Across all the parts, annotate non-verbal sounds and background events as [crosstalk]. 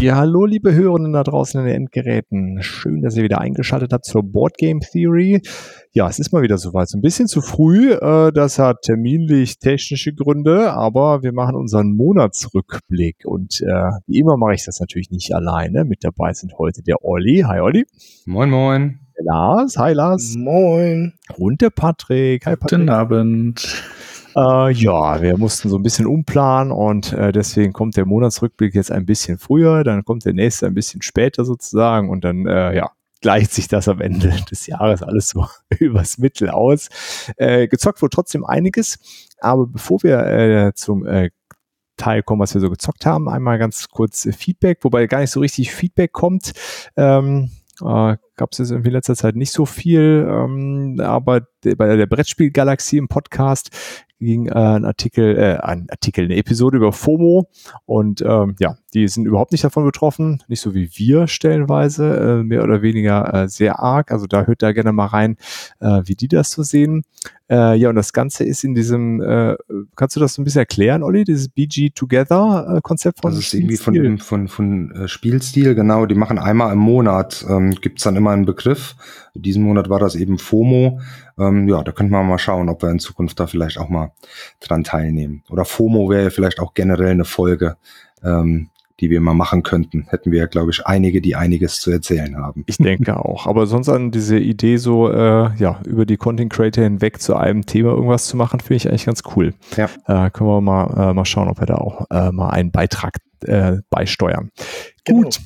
Ja, hallo liebe Hörenden da draußen in den Endgeräten. Schön, dass ihr wieder eingeschaltet habt zur Board Game Theory. Ja, es ist mal wieder soweit. So ein bisschen zu früh. Äh, das hat terminlich technische Gründe, aber wir machen unseren Monatsrückblick. Und äh, wie immer mache ich das natürlich nicht alleine. Mit dabei sind heute der Olli. Hi Olli. Moin, moin. Der Lars. Hi Lars. Moin. Und der Patrick. Hi Patrick. Guten Abend. Äh, ja, wir mussten so ein bisschen umplanen und äh, deswegen kommt der Monatsrückblick jetzt ein bisschen früher, dann kommt der nächste ein bisschen später sozusagen und dann, äh, ja, gleicht sich das am Ende [laughs] des Jahres alles so [laughs] übers Mittel aus. Äh, gezockt wurde trotzdem einiges, aber bevor wir äh, zum äh, Teil kommen, was wir so gezockt haben, einmal ganz kurz Feedback, wobei gar nicht so richtig Feedback kommt. Ähm, äh, Gab es jetzt irgendwie in letzter Zeit nicht so viel, ähm, aber bei der Brettspielgalaxie im Podcast ging äh, ein Artikel, äh, ein Artikel, eine Episode über FOMO. Und ähm, ja, die sind überhaupt nicht davon betroffen, nicht so wie wir stellenweise, äh, mehr oder weniger äh, sehr arg. Also da hört da gerne mal rein, äh, wie die das so sehen. Äh, ja, und das Ganze ist in diesem, äh, kannst du das so ein bisschen erklären, Olli, dieses BG Together äh, Konzept von Das ist irgendwie von von, von äh, Spielstil, genau, die machen einmal im Monat, ähm, gibt dann immer einen Begriff. Diesen Monat war das eben FOMO. Ähm, ja, da könnte man mal schauen, ob wir in Zukunft da vielleicht auch mal dran teilnehmen. Oder FOMO wäre vielleicht auch generell eine Folge, ähm, die wir mal machen könnten. Hätten wir, glaube ich, einige, die einiges zu erzählen haben. Ich denke auch. Aber sonst an diese Idee so, äh, ja, über die Content Creator hinweg zu einem Thema irgendwas zu machen, finde ich eigentlich ganz cool. Ja. Äh, können wir mal, äh, mal schauen, ob wir da auch äh, mal einen Beitrag äh, beisteuern. Genau. Gut.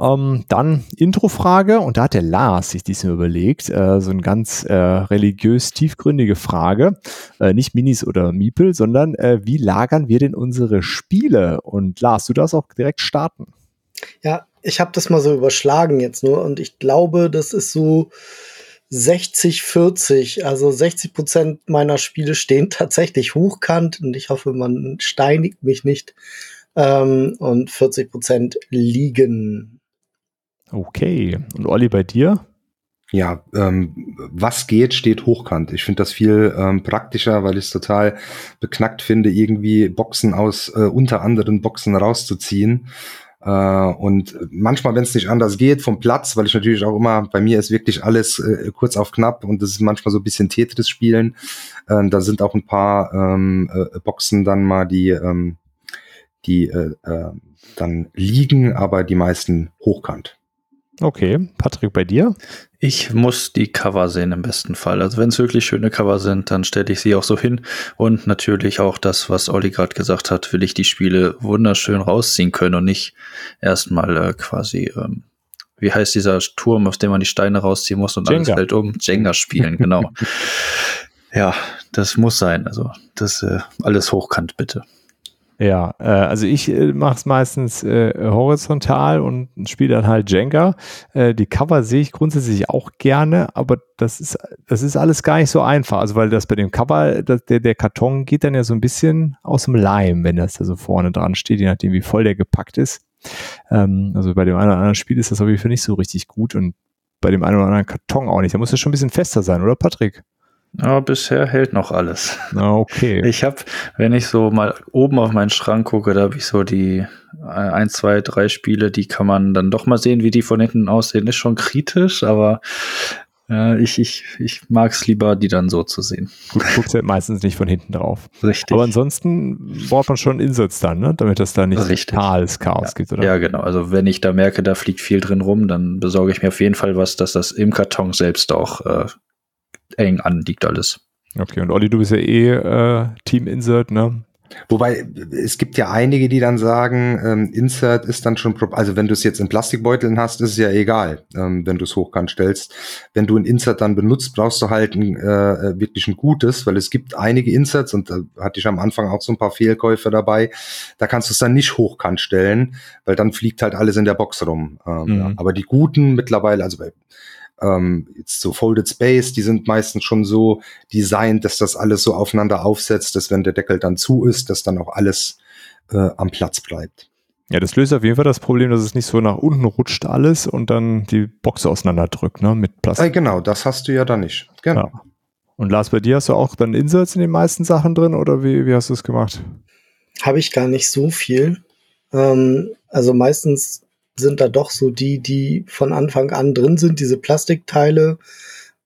Ähm, dann Introfrage und da hat der Lars sich diesmal überlegt, äh, so eine ganz äh, religiös tiefgründige Frage, äh, nicht Minis oder Miepel, sondern äh, wie lagern wir denn unsere Spiele? Und Lars, du darfst auch direkt starten. Ja, ich habe das mal so überschlagen jetzt nur und ich glaube, das ist so 60, 40. Also 60 Prozent meiner Spiele stehen [laughs] tatsächlich hochkant und ich hoffe, man steinigt mich nicht ähm, und 40 Prozent liegen. Okay. Und Olli, bei dir? Ja, ähm, was geht, steht hochkant. Ich finde das viel ähm, praktischer, weil ich es total beknackt finde, irgendwie Boxen aus äh, unter anderen Boxen rauszuziehen. Äh, und manchmal, wenn es nicht anders geht, vom Platz, weil ich natürlich auch immer, bei mir ist wirklich alles äh, kurz auf knapp und das ist manchmal so ein bisschen Tetris spielen. Äh, da sind auch ein paar ähm, äh, Boxen dann mal, die ähm, die äh, äh, dann liegen, aber die meisten hochkant. Okay, Patrick, bei dir? Ich muss die Cover sehen im besten Fall. Also wenn es wirklich schöne Cover sind, dann stelle ich sie auch so hin. Und natürlich auch das, was Olli gerade gesagt hat, will ich die Spiele wunderschön rausziehen können und nicht erstmal äh, quasi, ähm, wie heißt dieser Turm, aus dem man die Steine rausziehen muss und Jenga. alles fällt um? Jenga spielen, genau. [laughs] ja, das muss sein. Also das äh, alles hochkant, bitte. Ja, äh, also ich äh, mache es meistens äh, horizontal und spiele dann halt Jenga. Äh, die Cover sehe ich grundsätzlich auch gerne, aber das ist, das ist alles gar nicht so einfach. Also weil das bei dem Cover, das, der, der Karton geht dann ja so ein bisschen aus dem Leim, wenn das da so vorne dran steht, je nachdem wie voll der gepackt ist. Ähm, also bei dem einen oder anderen Spiel ist das auf jeden Fall nicht so richtig gut und bei dem einen oder anderen Karton auch nicht. Da muss das schon ein bisschen fester sein, oder Patrick? Aber bisher hält noch alles. Okay. Ich habe, wenn ich so mal oben auf meinen Schrank gucke, da habe ich so die ein, zwei, drei Spiele, die kann man dann doch mal sehen, wie die von hinten aussehen. Ist schon kritisch, aber äh, ich, ich, ich mag es lieber, die dann so zu sehen. Du guckst halt meistens nicht von hinten drauf. Richtig. Aber ansonsten braucht man schon Inserts dann, ne? damit das da nicht Richtig. totales Chaos ja. gibt. Oder? Ja, genau. Also wenn ich da merke, da fliegt viel drin rum, dann besorge ich mir auf jeden Fall was, dass das im Karton selbst auch äh, eng anliegt alles. Okay, und Olli, du bist ja eh äh, Team Insert, ne? Wobei, es gibt ja einige, die dann sagen, ähm, Insert ist dann schon, also wenn du es jetzt in Plastikbeuteln hast, ist es ja egal, ähm, wenn du es hochkant stellst. Wenn du ein Insert dann benutzt, brauchst du halt ein, äh, wirklich ein gutes, weil es gibt einige Inserts und da hatte ich am Anfang auch so ein paar Fehlkäufe dabei. Da kannst du es dann nicht hochkant stellen, weil dann fliegt halt alles in der Box rum. Ähm, mhm. ja. Aber die guten mittlerweile, also bei ähm, jetzt so Folded Space, die sind meistens schon so designt, dass das alles so aufeinander aufsetzt, dass wenn der Deckel dann zu ist, dass dann auch alles äh, am Platz bleibt. Ja, das löst auf jeden Fall das Problem, dass es nicht so nach unten rutscht alles und dann die Box auseinanderdrückt, ne, mit Plastik. Äh, genau, das hast du ja dann nicht. Genau. Ja. Und Lars, bei dir hast du auch dann Inserts in den meisten Sachen drin oder wie, wie hast du es gemacht? Habe ich gar nicht so viel. Ähm, also meistens sind da doch so die, die von Anfang an drin sind, diese Plastikteile.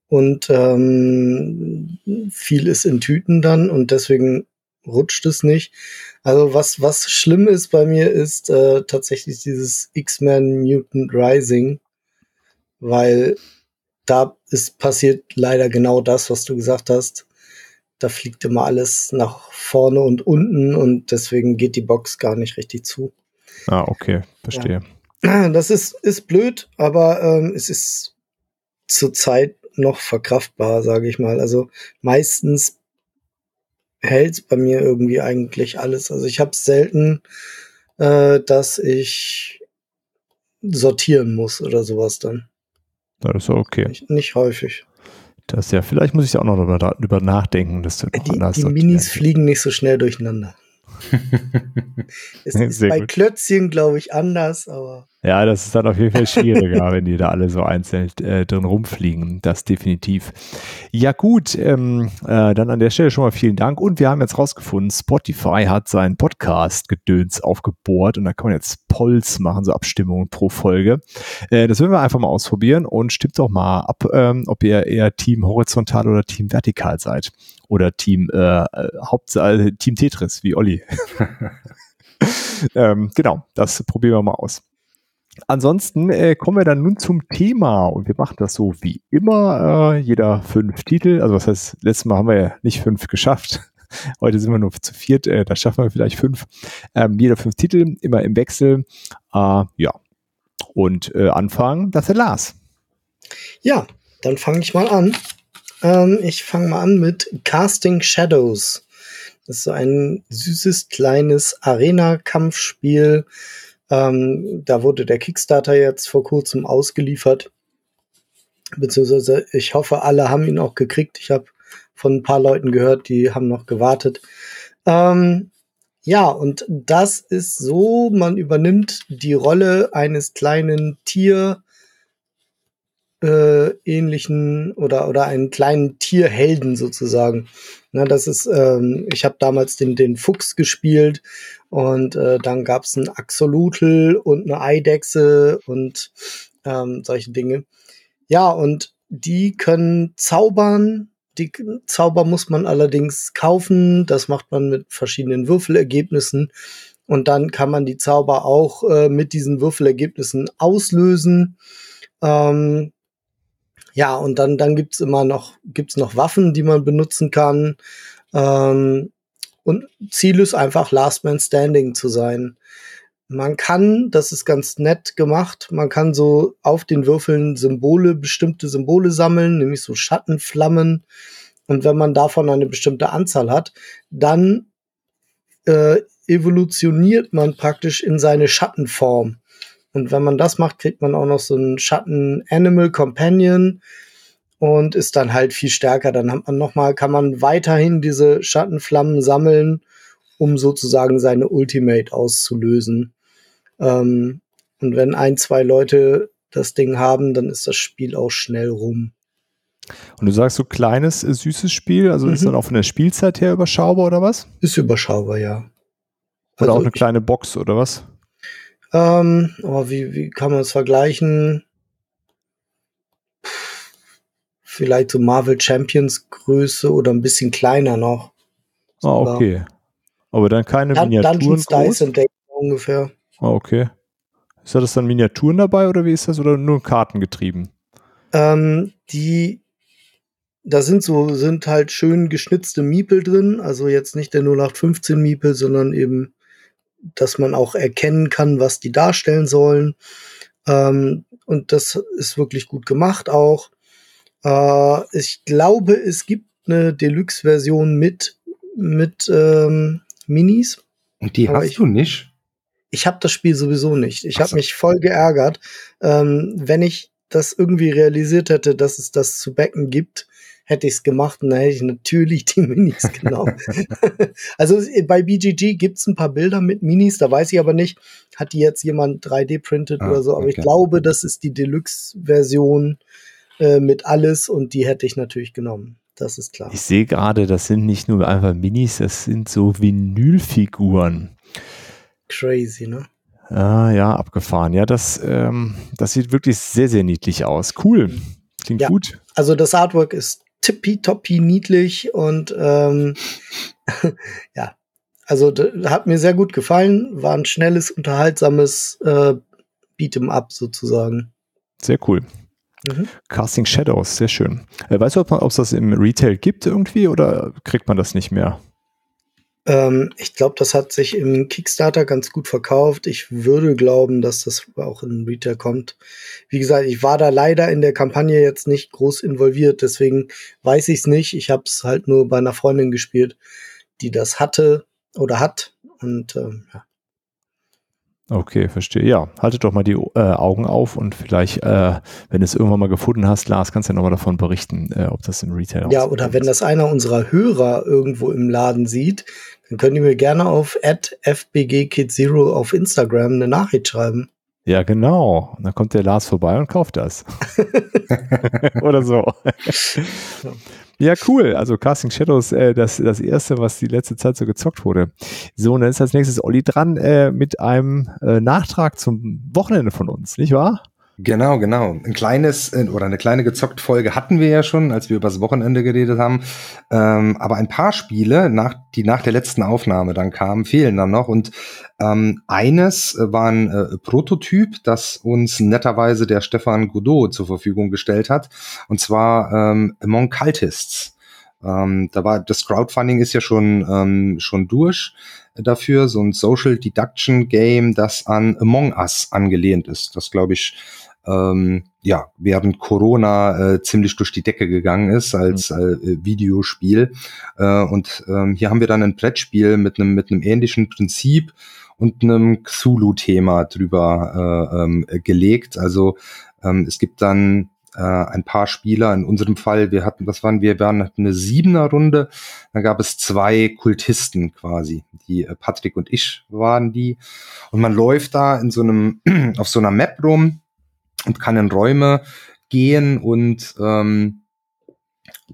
Und ähm, viel ist in Tüten dann und deswegen rutscht es nicht. Also was, was schlimm ist bei mir, ist äh, tatsächlich dieses X-Men Mutant Rising, weil da ist passiert leider genau das, was du gesagt hast. Da fliegt immer alles nach vorne und unten und deswegen geht die Box gar nicht richtig zu. Ah, okay, verstehe. Ja. Das ist, ist blöd, aber ähm, es ist zurzeit noch verkraftbar, sage ich mal. Also meistens hält bei mir irgendwie eigentlich alles. Also ich habe selten, äh, dass ich sortieren muss oder sowas dann. Das ist okay. Nicht, nicht häufig. Das ja, vielleicht muss ich auch noch darüber, darüber nachdenken, dass du Die, die Minis fliegen nicht so schnell durcheinander. [laughs] es ist bei gut. Klötzchen, glaube ich, anders, aber. Ja, das ist dann auf jeden Fall [laughs] schwieriger, wenn die da alle so einzeln äh, drin rumfliegen. Das definitiv. Ja, gut, ähm, äh, dann an der Stelle schon mal vielen Dank. Und wir haben jetzt rausgefunden, Spotify hat seinen Podcast-Gedöns aufgebohrt und da kann man jetzt Polls machen, so Abstimmungen pro Folge. Äh, das werden wir einfach mal ausprobieren und stimmt doch mal ab, ähm, ob ihr eher Team horizontal oder Team vertikal seid. Oder Team, äh, Hauptsache Team Tetris, wie Olli. [laughs] ähm, genau, das probieren wir mal aus. Ansonsten äh, kommen wir dann nun zum Thema und wir machen das so wie immer. Äh, jeder fünf Titel. Also was heißt, letztes Mal haben wir ja nicht fünf geschafft. [laughs] Heute sind wir nur zu viert, äh, da schaffen wir vielleicht fünf. Ähm, jeder fünf Titel, immer im Wechsel. Äh, ja. Und äh, anfangen, das ist Lars. Ja, dann fange ich mal an. Ähm, ich fange mal an mit Casting Shadows. Das ist so ein süßes, kleines Arena-Kampfspiel ähm, da wurde der Kickstarter jetzt vor kurzem ausgeliefert. Beziehungsweise ich hoffe, alle haben ihn auch gekriegt. Ich habe von ein paar Leuten gehört, die haben noch gewartet. Ähm, ja, und das ist so, man übernimmt die Rolle eines kleinen Tier äh, ähnlichen oder oder einen kleinen Tierhelden sozusagen. Na, das ist, ähm, ich habe damals den den Fuchs gespielt und äh, dann gab es ein Axolotl und eine Eidechse und ähm, solche Dinge. Ja, und die können zaubern. Die Zauber muss man allerdings kaufen. Das macht man mit verschiedenen Würfelergebnissen. Und dann kann man die Zauber auch äh, mit diesen Würfelergebnissen auslösen. Ähm, ja, und dann, dann gibt's immer noch, gibt's noch Waffen, die man benutzen kann. Ähm, und Ziel ist einfach, Last Man Standing zu sein. Man kann, das ist ganz nett gemacht, man kann so auf den Würfeln Symbole, bestimmte Symbole sammeln, nämlich so Schattenflammen. Und wenn man davon eine bestimmte Anzahl hat, dann äh, evolutioniert man praktisch in seine Schattenform. Und wenn man das macht, kriegt man auch noch so einen Schatten Animal Companion und ist dann halt viel stärker. Dann hat man noch mal, kann man weiterhin diese Schattenflammen sammeln, um sozusagen seine Ultimate auszulösen. Ähm, und wenn ein, zwei Leute das Ding haben, dann ist das Spiel auch schnell rum. Und du sagst so kleines, äh, süßes Spiel, also mhm. ist dann auch von der Spielzeit her überschaubar oder was? Ist überschaubar, ja. Oder also auch eine kleine Box oder was? Ähm, aber wie, wie kann man es vergleichen? vielleicht so Marvel Champions Größe oder ein bisschen kleiner noch. Ah, okay. Aber dann keine Dun Miniaturen Dungeons Dice and ungefähr. Ah, okay. Ist da das dann Miniaturen dabei oder wie ist das oder nur Karten getrieben? Ähm, die, da sind so, sind halt schön geschnitzte Miepel drin, also jetzt nicht der 0815 Miepel, sondern eben, dass man auch erkennen kann, was die darstellen sollen. Ähm, und das ist wirklich gut gemacht auch. Äh, ich glaube, es gibt eine Deluxe-Version mit, mit ähm, Minis. Und die hast ich, du nicht? Ich habe das Spiel sowieso nicht. Ich habe mich voll geärgert. Ähm, wenn ich das irgendwie realisiert hätte, dass es das zu Becken gibt, hätte ich es gemacht und dann hätte ich natürlich die Minis [laughs] genommen. also bei BGG gibt's ein paar Bilder mit Minis, da weiß ich aber nicht, hat die jetzt jemand 3D-printet ah, oder so, aber okay. ich glaube, das ist die Deluxe-Version äh, mit alles und die hätte ich natürlich genommen. Das ist klar. Ich sehe gerade, das sind nicht nur einfach Minis, das sind so Vinylfiguren. Crazy, ne? Ah, ja, abgefahren. Ja, das, ähm, das sieht wirklich sehr, sehr niedlich aus. Cool. Klingt ja, gut. Also das Artwork ist tippitoppi niedlich und ähm, [laughs] ja, also hat mir sehr gut gefallen. War ein schnelles, unterhaltsames äh, Beat'em Up sozusagen. Sehr cool. Mhm. Casting Shadows, sehr schön. Äh, weißt du, ob es das im Retail gibt irgendwie oder kriegt man das nicht mehr? Ähm, ich glaube, das hat sich im Kickstarter ganz gut verkauft. Ich würde glauben, dass das auch in Retail kommt. Wie gesagt, ich war da leider in der Kampagne jetzt nicht groß involviert, deswegen weiß ich es nicht. Ich habe es halt nur bei einer Freundin gespielt, die das hatte oder hat. Und ähm, ja. Okay, verstehe. Ja, haltet doch mal die äh, Augen auf und vielleicht, äh, wenn du es irgendwann mal gefunden hast, Lars, kannst du ja nochmal davon berichten, äh, ob das im Retail Ja, oder wenn das einer unserer Hörer irgendwo im Laden sieht, dann könnt ihr mir gerne auf fbgkidzero auf Instagram eine Nachricht schreiben. Ja, genau. Und dann kommt der Lars vorbei und kauft das. [laughs] oder so. Ja, cool. Also Casting Shadows, äh, das, das erste, was die letzte Zeit so gezockt wurde. So, und dann ist als nächstes Olli dran äh, mit einem äh, Nachtrag zum Wochenende von uns, nicht wahr? Genau, genau. Ein kleines äh, oder eine kleine gezockt Folge hatten wir ja schon, als wir übers Wochenende geredet haben. Ähm, aber ein paar Spiele, nach, die nach der letzten Aufnahme dann kamen, fehlen dann noch. Und ähm, eines war ein äh, Prototyp, das uns netterweise der Stefan Godot zur Verfügung gestellt hat. Und zwar ähm, Among Cultists. Ähm, da war das Crowdfunding ist ja schon ähm, schon durch dafür so ein Social Deduction Game, das an Among Us angelehnt ist. Das glaube ich ähm, ja, während Corona äh, ziemlich durch die Decke gegangen ist als mhm. äh, Videospiel. Äh, und ähm, hier haben wir dann ein Brettspiel mit einem mit einem ähnlichen Prinzip und einem Cthulhu-Thema drüber äh, ähm, gelegt. Also ähm, es gibt dann äh, ein paar Spieler. In unserem Fall, wir hatten, was waren wir? Wir waren eine siebener Runde. Da gab es zwei Kultisten quasi. Die äh, Patrick und ich waren die. Und man läuft da in so einem [clears throat] auf so einer Map rum und kann in Räume gehen und ähm,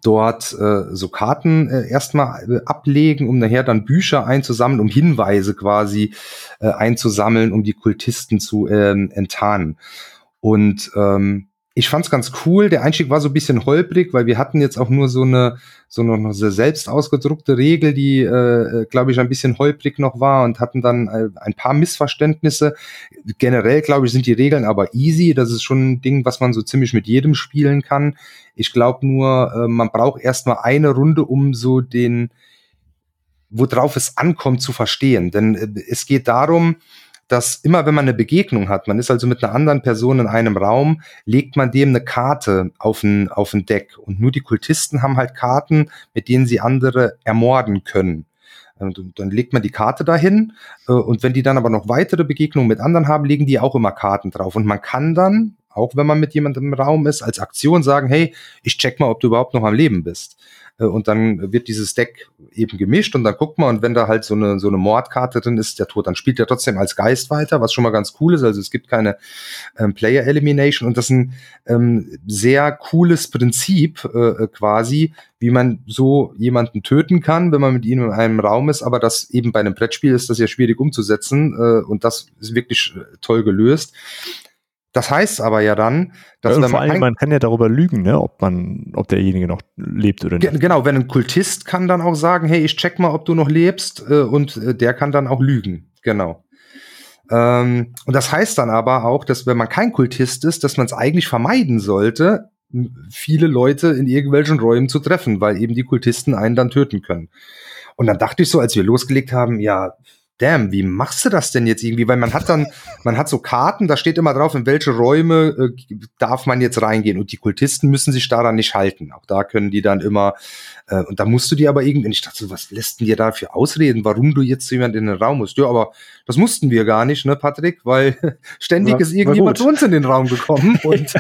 dort äh, so Karten äh, erstmal äh, ablegen, um nachher dann Bücher einzusammeln, um Hinweise quasi äh, einzusammeln, um die Kultisten zu ähm, enttarnen. Und ähm, ich fand's ganz cool. Der Einstieg war so ein bisschen holprig, weil wir hatten jetzt auch nur so eine so eine selbst ausgedruckte Regel, die, äh, äh glaube ich, ein bisschen holprig noch war und hatten dann äh, ein paar Missverständnisse. Generell, glaube ich, sind die Regeln aber easy. Das ist schon ein Ding, was man so ziemlich mit jedem spielen kann. Ich glaube nur, äh, man braucht erstmal eine Runde, um so den, worauf es ankommt, zu verstehen. Denn äh, es geht darum, dass immer wenn man eine Begegnung hat, man ist also mit einer anderen Person in einem Raum, legt man dem eine Karte auf ein, auf ein Deck. Und nur die Kultisten haben halt Karten, mit denen sie andere ermorden können. Und dann legt man die Karte dahin äh, und wenn die dann aber noch weitere Begegnungen mit anderen haben, legen die auch immer Karten drauf. Und man kann dann, auch wenn man mit jemandem im Raum ist, als Aktion sagen, hey, ich check mal, ob du überhaupt noch am Leben bist. Äh, und dann wird dieses Deck eben gemischt und dann guckt man und wenn da halt so eine, so eine Mordkarte drin ist, der Tod, dann spielt er trotzdem als Geist weiter, was schon mal ganz cool ist. Also es gibt keine ähm, Player Elimination und das ist ein ähm, sehr cooles Prinzip äh, äh, quasi, wie man so jemanden töten kann, wenn man mit ihm in einem Raum ist, aber das eben bei einem Brettspiel ist das ja schwierig umzusetzen äh, und das ist wirklich äh, toll gelöst. Das heißt aber ja dann, dass ja, vor allem, man kann ja darüber lügen, ne, ob man, ob derjenige noch lebt oder nicht. Genau, wenn ein Kultist kann dann auch sagen, hey, ich check mal, ob du noch lebst, äh, und äh, der kann dann auch lügen. Genau. Ähm, und das heißt dann aber auch, dass wenn man kein Kultist ist, dass man es eigentlich vermeiden sollte, viele Leute in irgendwelchen Räumen zu treffen, weil eben die Kultisten einen dann töten können. Und dann dachte ich so, als wir losgelegt haben, ja, damn, wie machst du das denn jetzt irgendwie? Weil man hat dann, man hat so Karten, da steht immer drauf, in welche Räume äh, darf man jetzt reingehen. Und die Kultisten müssen sich daran nicht halten. Auch da können die dann immer, äh, und da musst du dir aber irgendwie, ich dachte so, was lässt denn dir dafür ausreden, warum du jetzt jemand in den Raum musst? Ja, aber das mussten wir gar nicht, ne, Patrick? Weil [laughs] ständig ja, ist irgendjemand zu uns in den Raum gekommen. [laughs] und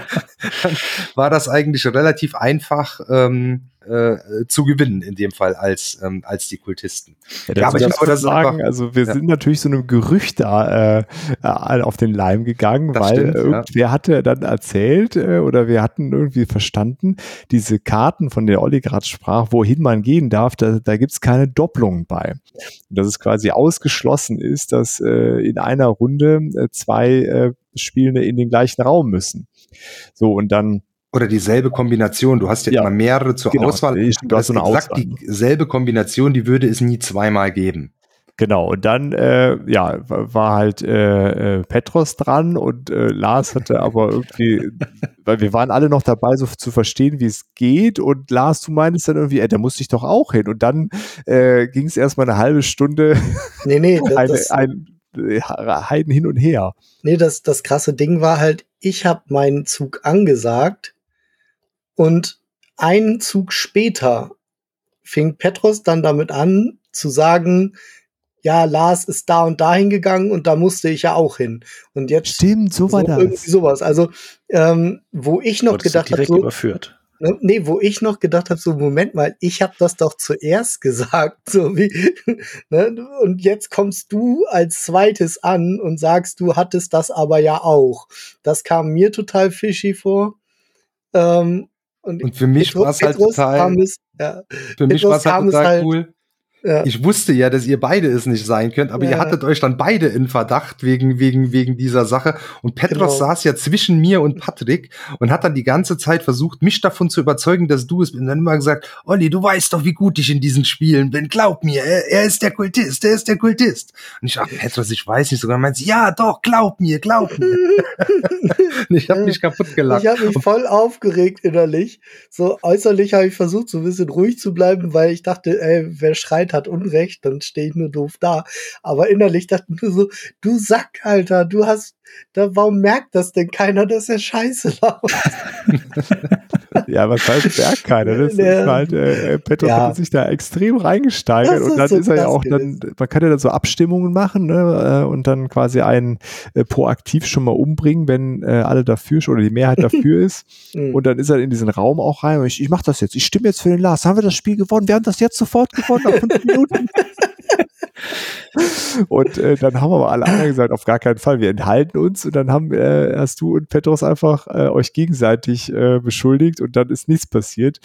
dann war das eigentlich relativ einfach. Ähm, äh, zu gewinnen, in dem Fall als, ähm, als die Kultisten. Ja, ja aber ich glaube, das sagen, einfach, also wir ja. sind natürlich so einem Gerücht da äh, äh auf den Leim gegangen, das weil stimmt, irgendwer ja. hatte dann erzählt äh, oder wir hatten irgendwie verstanden, diese Karten, von der Olli gerade sprach, wohin man gehen darf, da, da gibt es keine Doppelungen bei. Und dass es quasi ausgeschlossen ist, dass äh, in einer Runde äh, zwei äh, Spielende in den gleichen Raum müssen. So, und dann oder dieselbe Kombination. Du hast ja, ja immer mehrere zur genau. Auswahl. Du hast so eine exakt Auswahl. dieselbe Kombination, die würde es nie zweimal geben. Genau, und dann äh, ja, war halt äh, äh, Petros dran und äh, Lars hatte aber irgendwie, [laughs] weil wir waren alle noch dabei, so zu verstehen, wie es geht. Und Lars, du meinst dann irgendwie, ey, da musste ich doch auch hin. Und dann äh, ging es erstmal eine halbe Stunde nee, nee, [laughs] eine, das, ein äh, Heiden hin und her. Nee, das, das krasse Ding war halt, ich habe meinen Zug angesagt und einen Zug später fing Petros dann damit an zu sagen, ja, Lars ist da und dahin gegangen und da musste ich ja auch hin. Und jetzt stimmt, so war so, das. Irgendwie sowas. Also ähm, wo ich noch gedacht habe, so, überführt. Ne, nee, wo ich noch gedacht habe, so Moment mal, ich habe das doch zuerst [laughs] gesagt, so wie [laughs] ne, und jetzt kommst du als zweites an und sagst, du hattest das aber ja auch. Das kam mir total fishy vor. Ähm, und, und für mich war es halt total, ja, für mich war es halt total halt, cool. Ja. Ich wusste ja, dass ihr beide es nicht sein könnt, aber ja. ihr hattet euch dann beide in Verdacht wegen, wegen, wegen dieser Sache. Und Petros genau. saß ja zwischen mir und Patrick und hat dann die ganze Zeit versucht, mich davon zu überzeugen, dass du es bist. Und dann immer gesagt, Olli, du weißt doch, wie gut ich in diesen Spielen bin. Glaub mir, er, er ist der Kultist, er ist der Kultist. Und ich dachte, Petros, ich weiß nicht sogar. Meint ja, doch, glaub mir, glaub mir. [laughs] ich habe mich kaputt gelacht. Ich habe mich voll aufgeregt innerlich. So äußerlich habe ich versucht, so ein bisschen ruhig zu bleiben, weil ich dachte, ey, wer schreit, hat Unrecht, dann stehe ich nur doof da. Aber innerlich dachte ich nur so, du Sack, Alter, du hast, da, warum merkt das denn keiner, dass er scheiße laut? [laughs] ja, was heißt merkt keiner? Das ist halt, äh, Petro ja. hat sich da extrem reingesteigert und dann so ist er ja auch dann, man kann ja dann so Abstimmungen machen, ne, äh, und dann quasi einen äh, proaktiv schon mal umbringen, wenn äh, alle dafür oder die Mehrheit dafür ist. [laughs] Mhm. und dann ist er in diesen Raum auch rein und ich, ich mach das jetzt, ich stimme jetzt für den Lars. Haben wir das Spiel gewonnen? Wir haben das jetzt sofort gewonnen nach fünf Minuten. [laughs] und äh, dann haben aber alle anderen gesagt, auf gar keinen Fall, wir enthalten uns. Und dann haben äh, hast du und Petros einfach äh, euch gegenseitig äh, beschuldigt und dann ist nichts passiert.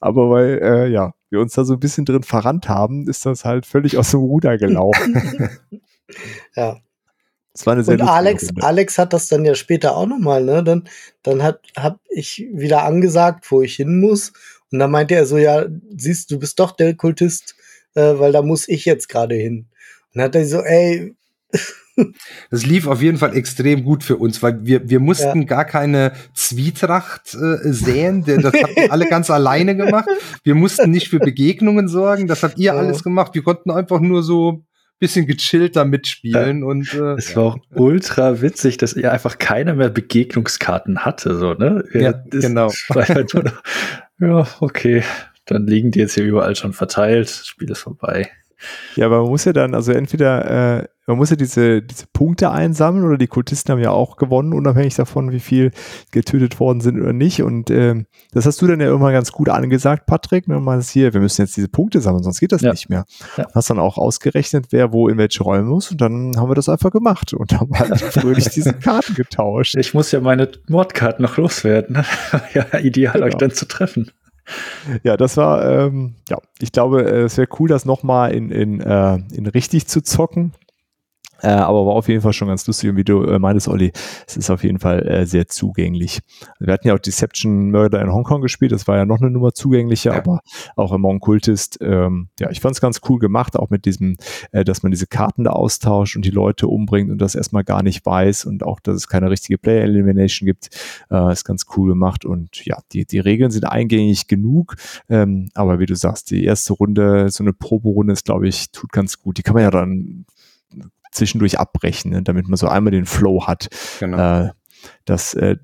Aber weil, äh, ja, wir uns da so ein bisschen drin verrannt haben, ist das halt völlig aus dem Ruder gelaufen. [laughs] ja. Das war eine sehr und Alex, Runde. Alex hat das dann ja später auch nochmal, ne? Dann, dann hat, hab ich wieder angesagt, wo ich hin muss. Und dann meinte er so, ja, siehst du, bist doch der Kultist, äh, weil da muss ich jetzt gerade hin. Und dann hat er so, ey. [laughs] Das lief auf jeden Fall extrem gut für uns, weil wir, wir mussten ja. gar keine Zwietracht äh, säen. Das habt ihr alle ganz alleine gemacht. Wir mussten nicht für Begegnungen sorgen. Das habt ihr ja. alles gemacht. Wir konnten einfach nur so bisschen gechillter mitspielen ja. und äh, es war auch ultra witzig, dass ihr einfach keiner mehr Begegnungskarten hatte, so ne? Ja, das, genau. Halt nur, ja, okay, dann liegen die jetzt hier überall schon verteilt. Das Spiel ist vorbei. Ja, aber man muss ja dann, also entweder, äh, man muss ja diese, diese Punkte einsammeln oder die Kultisten haben ja auch gewonnen, unabhängig davon, wie viel getötet worden sind oder nicht. Und äh, das hast du dann ja irgendwann ganz gut angesagt, Patrick. Ne? Man hier, wir müssen jetzt diese Punkte sammeln, sonst geht das ja. nicht mehr. Ja. Hast dann auch ausgerechnet, wer wo in welche Räume muss und dann haben wir das einfach gemacht und haben halt [laughs] fröhlich diese Karten getauscht. Ich muss ja meine Mordkarten noch loswerden. Ne? [laughs] ja, ideal, genau. euch dann zu treffen. Ja, das war, ähm, ja, ich glaube, es wäre cool, das nochmal in, in, äh, in richtig zu zocken. Äh, aber war auf jeden Fall schon ganz lustig. Und wie du äh, meintest, Olli, es ist auf jeden Fall äh, sehr zugänglich. Wir hatten ja auch Deception Murder in Hongkong gespielt. Das war ja noch eine Nummer zugänglicher, ja. aber auch Among Cultist. Ähm, ja, ich fand es ganz cool gemacht, auch mit diesem, äh, dass man diese Karten da austauscht und die Leute umbringt und das erstmal gar nicht weiß und auch, dass es keine richtige Player Elimination gibt. Äh, ist ganz cool gemacht. Und ja, die, die Regeln sind eingängig genug. Ähm, aber wie du sagst, die erste Runde, so eine Proberunde ist, glaube ich, tut ganz gut. Die kann man ja dann zwischendurch abbrechen, ne, damit man so einmal den Flow hat. Genau. Äh, das, äh,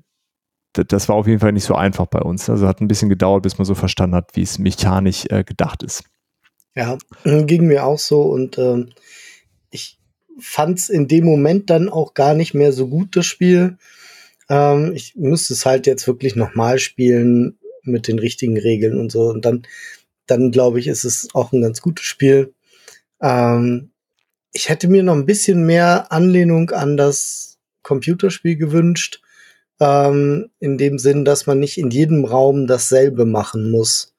das war auf jeden Fall nicht so einfach bei uns. Also hat ein bisschen gedauert, bis man so verstanden hat, wie es mechanisch äh, gedacht ist. Ja, [clears throat] ging mir auch so und ähm, ich fand es in dem Moment dann auch gar nicht mehr so gut, das Spiel. Ähm, ich müsste es halt jetzt wirklich nochmal spielen mit den richtigen Regeln und so. Und dann, dann glaube ich, ist es auch ein ganz gutes Spiel. Ähm, ich hätte mir noch ein bisschen mehr Anlehnung an das Computerspiel gewünscht. Ähm, in dem Sinn, dass man nicht in jedem Raum dasselbe machen muss,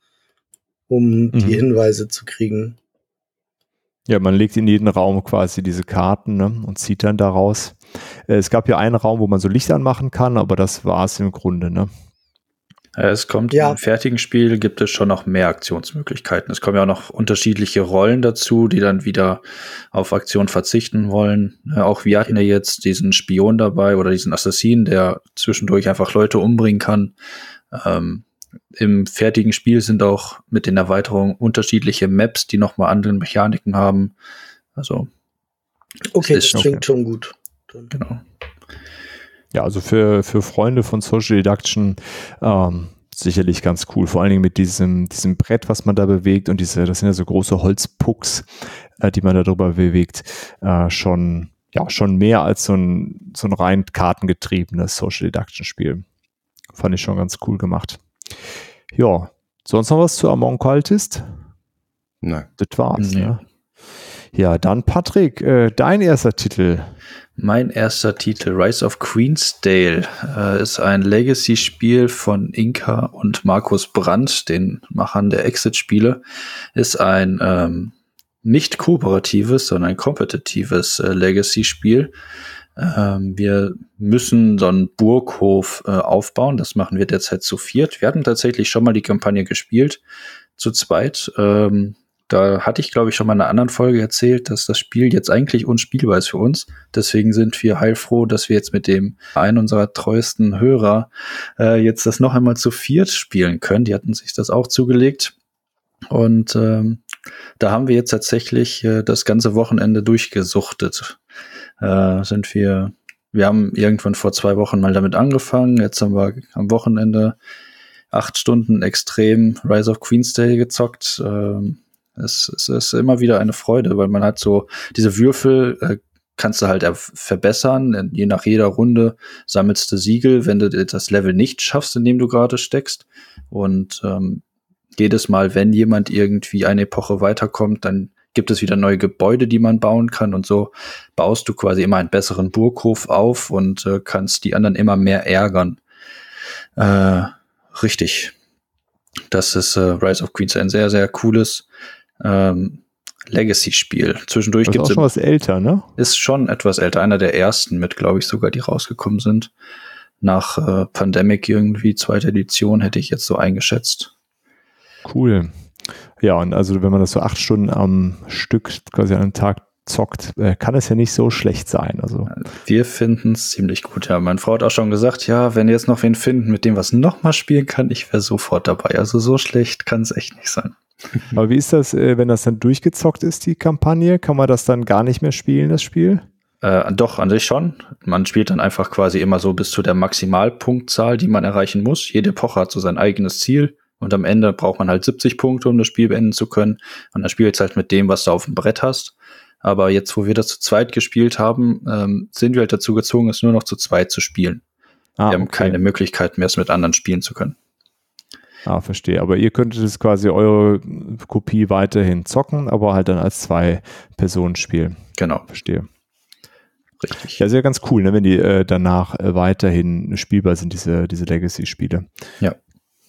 um mhm. die Hinweise zu kriegen. Ja, man legt in jeden Raum quasi diese Karten ne, und zieht dann daraus. Äh, es gab ja einen Raum, wo man so Licht anmachen kann, aber das war es im Grunde. Ne? Es kommt ja. im fertigen Spiel gibt es schon noch mehr Aktionsmöglichkeiten. Es kommen ja auch noch unterschiedliche Rollen dazu, die dann wieder auf Aktion verzichten wollen. Auch wir hatten ja jetzt diesen Spion dabei oder diesen Assassin, der zwischendurch einfach Leute umbringen kann. Ähm, im fertigen Spiel sind auch mit den Erweiterungen unterschiedliche Maps, die nochmal andere Mechaniken haben. Also. Okay, das klingt schon gut. Genau. Ja, also für, für Freunde von Social Deduction ähm, sicherlich ganz cool. Vor allen Dingen mit diesem, diesem Brett, was man da bewegt und diese, das sind ja so große Holzpucks, äh, die man da drüber bewegt, äh, schon, ja, schon mehr als so ein, so ein rein kartengetriebenes Social Deduction Spiel. Fand ich schon ganz cool gemacht. Ja, sonst noch was zu Among Cultist? Nein. Das war's, nee. ne? Ja, dann Patrick, äh, dein erster Titel. Mein erster Titel, Rise of Queensdale, äh, ist ein Legacy-Spiel von Inka und Markus Brandt, den Machern der Exit-Spiele. Ist ein ähm, nicht kooperatives, sondern ein kompetitives äh, Legacy-Spiel. Ähm, wir müssen so einen Burghof äh, aufbauen. Das machen wir derzeit zu viert. Wir hatten tatsächlich schon mal die Kampagne gespielt, zu zweit. Ähm, da hatte ich, glaube ich, schon mal in einer anderen Folge erzählt, dass das Spiel jetzt eigentlich unspielbar ist für uns. Deswegen sind wir heilfroh, dass wir jetzt mit dem einen unserer treuesten Hörer äh, jetzt das noch einmal zu viert spielen können. Die hatten sich das auch zugelegt. Und ähm, da haben wir jetzt tatsächlich äh, das ganze Wochenende durchgesuchtet äh, sind wir, wir haben irgendwann vor zwei Wochen mal damit angefangen. Jetzt haben wir am Wochenende acht Stunden extrem Rise of Queensdale gezockt. Ähm, es, es ist immer wieder eine Freude, weil man hat so diese Würfel, äh, kannst du halt verbessern. Je nach jeder Runde sammelst du Siegel, wenn du das Level nicht schaffst, in dem du gerade steckst. Und ähm, jedes Mal, wenn jemand irgendwie eine Epoche weiterkommt, dann gibt es wieder neue Gebäude, die man bauen kann und so baust du quasi immer einen besseren Burghof auf und äh, kannst die anderen immer mehr ärgern. Äh, richtig. Das ist äh, Rise of Queens ein sehr, sehr cooles ähm, Legacy-Spiel. Zwischendurch gibt es. Ist schon was älter, ne? Ist schon etwas älter. Einer der ersten mit, glaube ich, sogar, die rausgekommen sind. Nach äh, Pandemic irgendwie, zweite Edition, hätte ich jetzt so eingeschätzt. Cool. Ja, und also wenn man das so acht Stunden am Stück quasi an einem Tag zockt, äh, kann es ja nicht so schlecht sein. Also wir finden es ziemlich gut. Ja, meine Frau hat auch schon gesagt, ja, wenn ihr jetzt noch wen finden, mit dem was noch mal spielen kann, ich wäre sofort dabei. Also so schlecht kann es echt nicht sein. [laughs] Aber wie ist das, äh, wenn das dann durchgezockt ist, die Kampagne? Kann man das dann gar nicht mehr spielen, das Spiel? Äh, doch, an sich schon. Man spielt dann einfach quasi immer so bis zu der Maximalpunktzahl, die man erreichen muss. Jede Epoche hat so sein eigenes Ziel. Und am Ende braucht man halt 70 Punkte, um das Spiel beenden zu können. Und dann spielst halt mit dem, was du auf dem Brett hast. Aber jetzt, wo wir das zu zweit gespielt haben, ähm, sind wir halt dazu gezwungen, es nur noch zu zweit zu spielen. Ah, wir haben okay. keine Möglichkeit mehr, es mit anderen spielen zu können. Ah, verstehe. Aber ihr könntet es quasi eure Kopie weiterhin zocken, aber halt dann als zwei Personen spielen. Genau. Verstehe. Richtig. Ja, sehr ganz cool, ne, wenn die äh, danach äh, weiterhin spielbar sind, diese, diese Legacy-Spiele. Ja.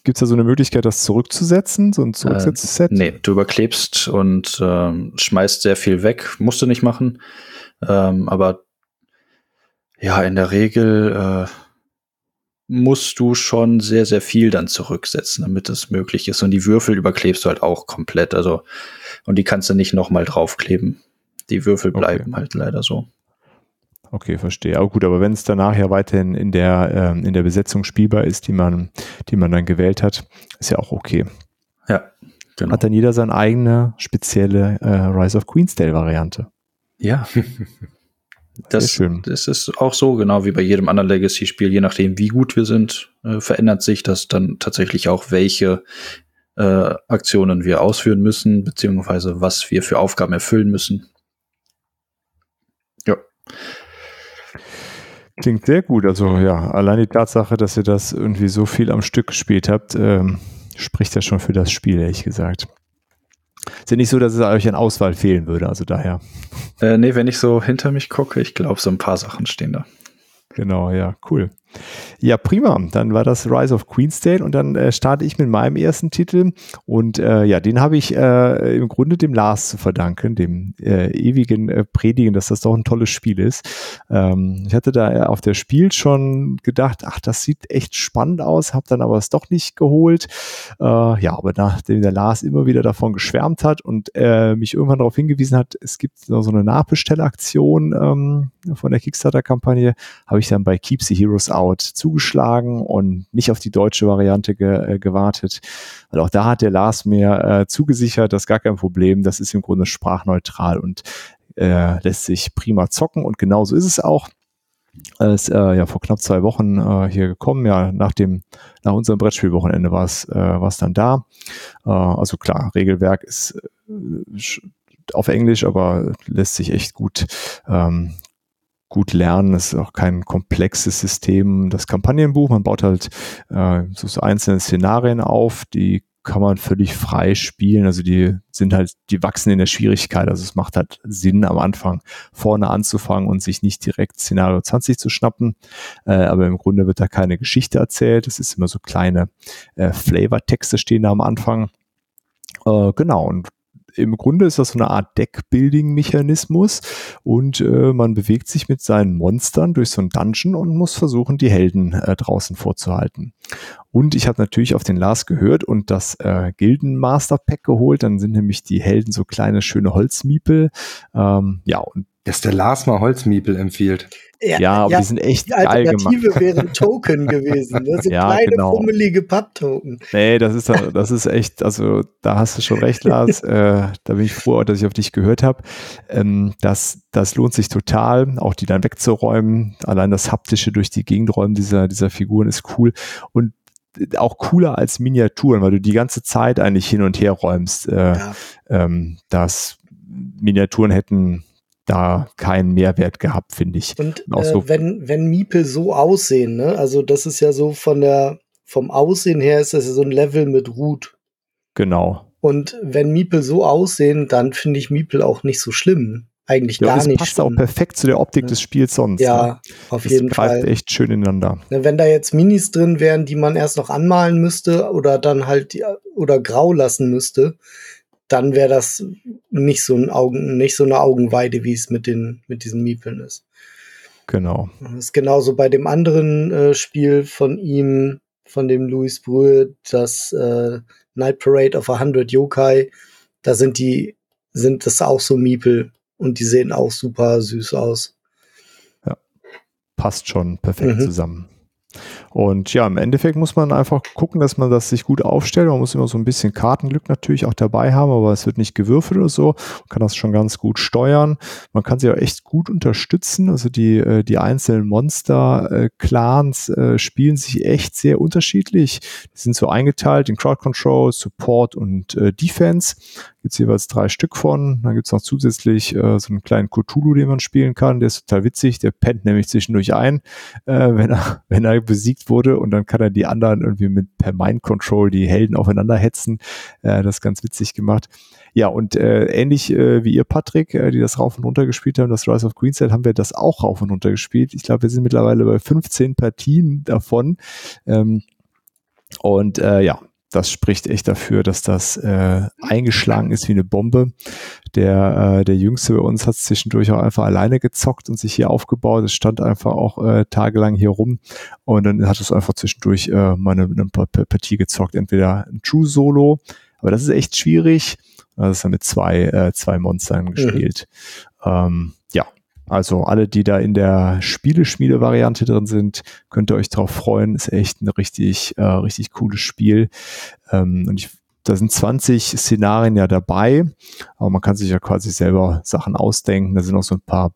Gibt es da so eine Möglichkeit, das zurückzusetzen, so ein Zurücksetzset? Äh, nee, du überklebst und ähm, schmeißt sehr viel weg. Musst du nicht machen. Ähm, aber ja, in der Regel äh, musst du schon sehr, sehr viel dann zurücksetzen, damit es möglich ist. Und die Würfel überklebst du halt auch komplett. Also, und die kannst du nicht nochmal draufkleben. Die Würfel bleiben okay. halt leider so. Okay, verstehe. Aber gut, aber wenn es danach ja weiterhin in der, ähm, in der Besetzung spielbar ist, die man, die man dann gewählt hat, ist ja auch okay. Ja, genau. Hat dann jeder seine eigene spezielle äh, Rise of Queensdale Variante. Ja. [laughs] Das, das ist auch so, genau wie bei jedem anderen Legacy-Spiel, je nachdem, wie gut wir sind, äh, verändert sich das dann tatsächlich auch, welche äh, Aktionen wir ausführen müssen, beziehungsweise was wir für Aufgaben erfüllen müssen. Ja. Klingt sehr gut. Also ja, allein die Tatsache, dass ihr das irgendwie so viel am Stück gespielt habt, ähm, spricht ja schon für das Spiel, ehrlich gesagt. Ist ja nicht so, dass es euch an Auswahl fehlen würde, also daher. Äh, nee, wenn ich so hinter mich gucke, ich glaube, so ein paar Sachen stehen da. Genau, ja, cool. Ja, prima. Dann war das Rise of Queensdale und dann äh, starte ich mit meinem ersten Titel. Und äh, ja, den habe ich äh, im Grunde dem Lars zu verdanken, dem äh, ewigen äh, Predigen, dass das doch ein tolles Spiel ist. Ähm, ich hatte da auf der Spiel schon gedacht, ach, das sieht echt spannend aus, habe dann aber es doch nicht geholt. Äh, ja, aber nachdem der Lars immer wieder davon geschwärmt hat und äh, mich irgendwann darauf hingewiesen hat, es gibt noch so eine Nachbestellaktion ähm, von der Kickstarter-Kampagne, habe ich dann bei Keep the Heroes Out Cloud zugeschlagen und nicht auf die deutsche Variante ge, äh, gewartet. Weil auch da hat der Lars mir äh, zugesichert, das ist gar kein Problem, das ist im Grunde sprachneutral und äh, lässt sich prima zocken und genauso ist es auch. ist äh, ja vor knapp zwei Wochen äh, hier gekommen, ja nach dem nach unserem Brettspielwochenende war es äh, dann da. Äh, also klar, Regelwerk ist äh, auf Englisch, aber lässt sich echt gut ähm, gut lernen. Es ist auch kein komplexes System. Das Kampagnenbuch, man baut halt äh, so, so einzelne Szenarien auf, die kann man völlig frei spielen. Also die sind halt, die wachsen in der Schwierigkeit. Also es macht halt Sinn, am Anfang vorne anzufangen und sich nicht direkt Szenario 20 zu schnappen. Äh, aber im Grunde wird da keine Geschichte erzählt. Es ist immer so kleine äh, Flavor-Texte stehen da am Anfang. Äh, genau, und im Grunde ist das so eine Art Deck-Building-Mechanismus und äh, man bewegt sich mit seinen Monstern durch so ein Dungeon und muss versuchen, die Helden äh, draußen vorzuhalten. Und ich habe natürlich auf den Lars gehört und das äh, Gilden-Master-Pack geholt. Dann sind nämlich die Helden so kleine, schöne Holzmiepel. Ähm, ja, und dass der Lars mal Holzmiepel empfiehlt. Ja, ja aber ja, die sind echt die geil gemacht. Die Alternative wären Token gewesen. Das sind ja, kleine, genau. fummelige Papptoken. Nee, das ist, das ist echt, also da hast du schon recht, Lars. [laughs] äh, da bin ich froh, dass ich auf dich gehört habe. Ähm, das, das lohnt sich total, auch die dann wegzuräumen. Allein das haptische durch die Gegend räumen dieser, dieser Figuren ist cool. Und auch cooler als Miniaturen, weil du die ganze Zeit eigentlich hin und her räumst. Äh, ja. ähm, dass Miniaturen hätten da keinen Mehrwert gehabt, finde ich. Und äh, so wenn, wenn Miepel so aussehen, ne, also das ist ja so von der, vom Aussehen her ist das ja so ein Level mit Root. Genau. Und wenn Miepel so aussehen, dann finde ich Miepel auch nicht so schlimm. Eigentlich ja, gar das nicht. Das passt schlimm. auch perfekt zu der Optik ja. des Spiels sonst. Ja, ne? auf das jeden Fall. echt schön ineinander. Ne, wenn da jetzt Minis drin wären, die man erst noch anmalen müsste oder dann halt oder grau lassen müsste, dann wäre das nicht so ein Augen, nicht so eine Augenweide, wie es mit den, mit diesen Miepeln ist. Genau. Das ist genauso bei dem anderen äh, Spiel von ihm, von dem Louis Brühe, das äh, Night Parade of a Hundred Yokai. Da sind die, sind das auch so Miepel und die sehen auch super süß aus. Ja, passt schon perfekt mhm. zusammen. Und ja, im Endeffekt muss man einfach gucken, dass man das sich gut aufstellt. Man muss immer so ein bisschen Kartenglück natürlich auch dabei haben, aber es wird nicht gewürfelt oder so. Man kann das schon ganz gut steuern. Man kann sie auch echt gut unterstützen. Also die, äh, die einzelnen Monster-Clans äh, spielen sich echt sehr unterschiedlich. Die sind so eingeteilt in Crowd Control, Support und äh, Defense gibt es jeweils drei Stück von. Dann gibt es noch zusätzlich äh, so einen kleinen Cthulhu, den man spielen kann. Der ist total witzig. Der pennt nämlich zwischendurch ein, äh, [laughs] wenn, er, wenn er besiegt wurde. Und dann kann er die anderen irgendwie mit per Mind Control die Helden aufeinander hetzen. Äh, das ist ganz witzig gemacht. Ja, und äh, ähnlich äh, wie ihr, Patrick, äh, die das rauf und runter gespielt haben, das Rise of Queensland, haben wir das auch rauf und runter gespielt. Ich glaube, wir sind mittlerweile bei 15 Partien davon. Ähm, und äh, ja, das spricht echt dafür, dass das äh, eingeschlagen ist wie eine Bombe. Der, äh, der Jüngste bei uns hat zwischendurch auch einfach alleine gezockt und sich hier aufgebaut. Es stand einfach auch äh, tagelang hier rum und dann hat es einfach zwischendurch äh, mal eine, eine Partie gezockt. Entweder ein True Solo, aber das ist echt schwierig. Das ist dann mit zwei, äh, zwei Monstern mhm. gespielt. Mhm. Ähm, also alle, die da in der Spieleschmiede-Variante drin sind, könnt ihr euch drauf freuen. Ist echt ein richtig, äh, richtig cooles Spiel. Ähm, und ich, da sind 20 Szenarien ja dabei, aber man kann sich ja quasi selber Sachen ausdenken. Da sind auch so ein paar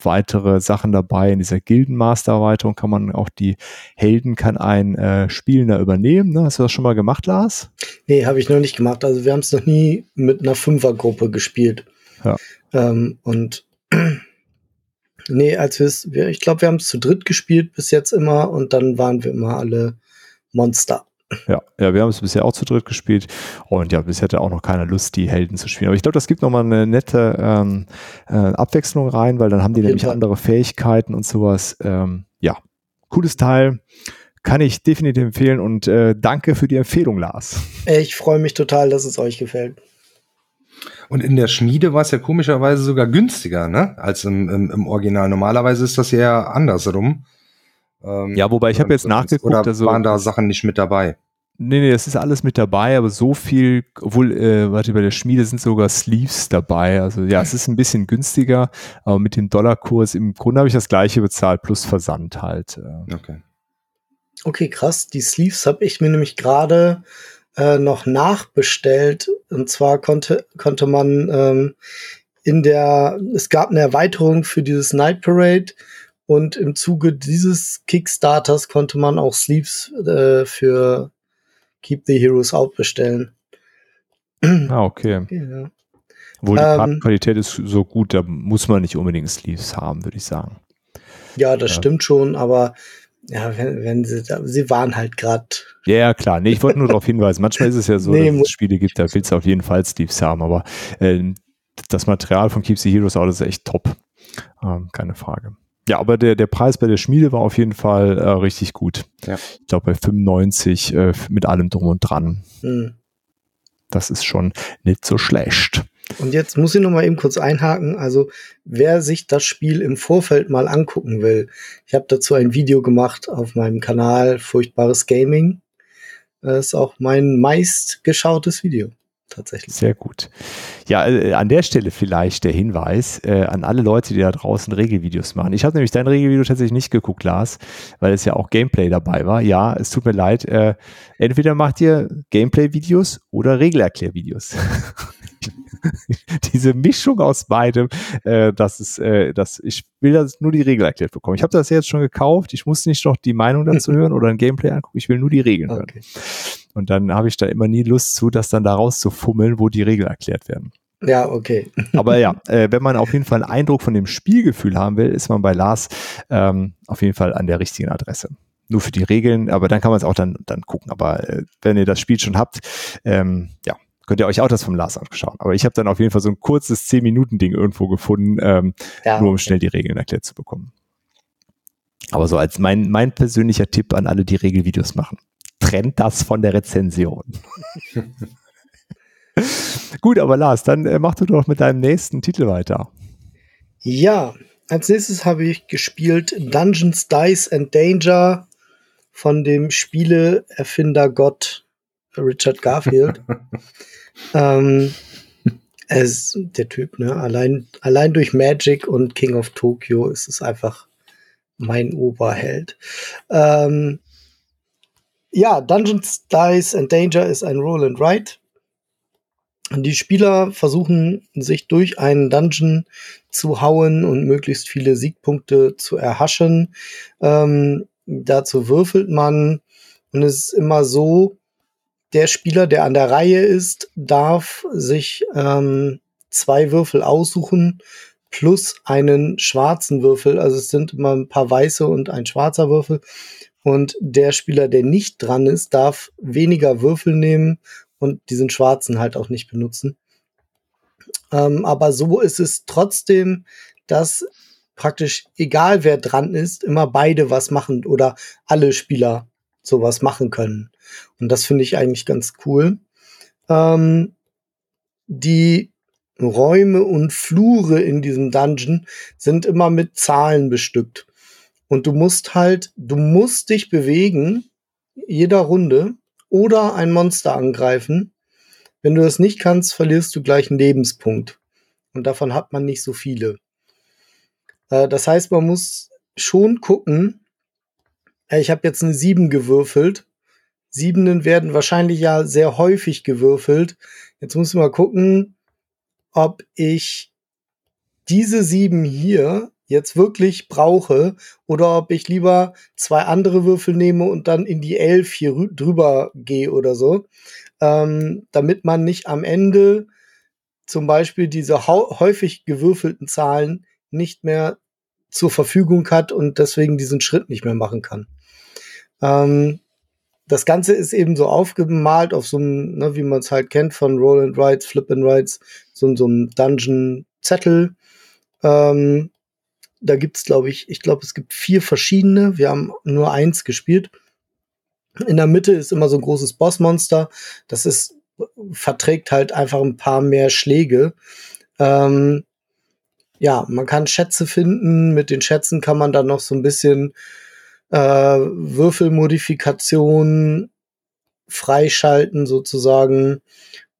weitere Sachen dabei. In dieser Gildenmaster-Erweiterung kann man auch die Helden, kann ein äh, Spielender übernehmen. Ne? Hast du das schon mal gemacht, Lars? Nee, habe ich noch nicht gemacht. Also wir haben es noch nie mit einer Fünfergruppe gespielt. Ja. Ähm, und nee, als wir es, ich glaube, wir haben es zu dritt gespielt bis jetzt immer und dann waren wir immer alle Monster. Ja, ja, wir haben es bisher auch zu dritt gespielt und ja, bisher hatte auch noch keiner Lust, die Helden zu spielen. Aber ich glaube, das gibt nochmal eine nette ähm, äh, Abwechslung rein, weil dann haben die nämlich Fall. andere Fähigkeiten und sowas. Ähm, ja, cooles Teil. Kann ich definitiv empfehlen und äh, danke für die Empfehlung, Lars. Ich freue mich total, dass es euch gefällt. Und in der Schmiede war es ja komischerweise sogar günstiger, ne? Als im, im, im Original. Normalerweise ist das ja andersrum. Ähm, Ja, wobei ich habe jetzt nachgeguckt, Oder also waren da Sachen nicht mit dabei? Nee, nee, das ist alles mit dabei, aber so viel, obwohl, äh, warte, bei der Schmiede sind sogar Sleeves dabei. Also ja, es ist ein bisschen günstiger, aber mit dem Dollarkurs, im Grunde habe ich das gleiche bezahlt, plus Versand halt. Äh. Okay. Okay, krass. Die Sleeves habe ich mir nämlich gerade äh, noch nachbestellt. Und zwar konnte, konnte man ähm, in der, es gab eine Erweiterung für dieses Night Parade und im Zuge dieses Kickstarters konnte man auch Sleeves äh, für Keep the Heroes Out bestellen. [clears throat] Ah, okay. Ja. Obwohl die Ähm, Kartenqualität ist so gut, da muss man nicht unbedingt Sleeves haben, würde ich sagen. Ja, das Ja. stimmt schon, aber ja, wenn, wenn sie da, sie waren halt gerade. Ja, ja, klar. Nee, ich wollte nur [laughs] darauf hinweisen. Manchmal ist es ja so, Nee, dass es Spiele gibt, da willst du auf jeden Fall Sleeves haben, aber ähm, das Material von Keep the Heroes Out ist echt top. Ähm, keine Frage. Ja, aber der, der Preis bei der Schmiede war auf jeden Fall äh, richtig gut. Ja. Ich glaube bei 95 äh, mit allem drum und dran. Hm. Das ist schon nicht so schlecht. Und jetzt muss ich noch mal eben kurz einhaken. Also, wer sich das Spiel im Vorfeld mal angucken will, ich habe dazu ein Video gemacht auf meinem Kanal Furchtbares Gaming. Das ist auch mein meistgeschautes Video, tatsächlich. Sehr gut. Ja, äh, an der Stelle vielleicht der Hinweis äh, an alle Leute, die da draußen Regelvideos machen. Ich habe nämlich dein Regelvideo tatsächlich nicht geguckt, Lars, weil es ja auch Gameplay dabei war. Ja, es tut mir leid. Äh, entweder macht ihr Gameplay-Videos oder Regelerklärvideos. [laughs] [laughs] Diese Mischung aus beidem, äh, das ist, äh, das, ich will das nur die Regel erklärt bekommen. Ich habe das jetzt schon gekauft. Ich muss nicht noch die Meinung dazu [laughs] hören oder ein Gameplay angucken. Ich will nur die Regeln hören. Okay. Und dann habe ich da immer nie Lust zu, das dann da rauszufummeln, wo die Regeln erklärt werden. Ja, okay. [laughs] Aber ja, äh, wenn man auf jeden Fall einen Eindruck von dem Spielgefühl haben will, ist man bei Lars ähm, auf jeden Fall an der richtigen Adresse. Nur für die Regeln, aber dann kann man es auch dann, dann gucken. Aber äh, wenn ihr das Spiel schon habt, ähm, ja, könnt ihr euch auch das vom Lars anschauen. Aber ich habe dann auf jeden Fall so ein kurzes 10-Minuten-Ding irgendwo gefunden, ähm, Ja, nur um schnell die Regeln erklärt zu bekommen. Aber so als mein, mein persönlicher Tipp an alle, die Regelvideos machen. Trennt das von der Rezension. [laughs] Gut, aber Lars, dann äh, mach du doch mit deinem nächsten Titel weiter. Ja, als nächstes habe ich gespielt Dungeons, Dice and Danger von dem Spieleerfinder Gott Richard Garfield. [laughs] ähm, es, der Typ, ne? Allein, allein durch Magic und King of Tokyo ist es einfach mein Oberheld. Ähm, ja, Dungeons, Dice and Danger ist ein Roll and Write. Die Spieler versuchen sich durch einen Dungeon zu hauen und möglichst viele Siegpunkte zu erhaschen. Ähm, dazu würfelt man und es ist immer so, der Spieler, der an der Reihe ist, darf sich ähm, zwei Würfel aussuchen plus einen schwarzen Würfel. Also es sind immer ein paar weiße und ein schwarzer Würfel. Und der Spieler, der nicht dran ist, darf weniger Würfel nehmen und diesen schwarzen halt auch nicht benutzen. Ähm, aber so ist es trotzdem, dass praktisch egal wer dran ist, immer beide was machen oder alle Spieler sowas machen können. Und das finde ich eigentlich ganz cool. Ähm, die Räume und Flure in diesem Dungeon sind immer mit Zahlen bestückt. Und du musst halt, du musst dich bewegen, jeder Runde, oder ein Monster angreifen. Wenn du das nicht kannst, verlierst du gleich einen Lebenspunkt. Und davon hat man nicht so viele. Äh, das heißt, man muss schon gucken. Äh, ich habe jetzt eine 7 gewürfelt. Siebenen werden wahrscheinlich ja sehr häufig gewürfelt. Jetzt muss ich mal gucken, ob ich diese sieben hier jetzt wirklich brauche oder ob ich lieber zwei andere Würfel nehme und dann in die elf hier drüber gehe oder so, ähm, damit man nicht am Ende zum Beispiel diese häufig gewürfelten Zahlen nicht mehr zur Verfügung hat und deswegen diesen Schritt nicht mehr machen kann. Ähm, das Ganze ist eben so aufgemalt auf so einem, ne, wie man es halt kennt von Roll and Rides, Flip and Rides, so, so einem Dungeon-Zettel. Ähm, da gibt's, glaube ich, ich glaube, es gibt vier verschiedene. Wir haben nur eins gespielt. In der Mitte ist immer so ein großes Bossmonster. Das ist, verträgt halt einfach ein paar mehr Schläge. Ähm, ja, man kann Schätze finden. Mit den Schätzen kann man dann noch so ein bisschen äh, Würfelmodifikationen freischalten sozusagen.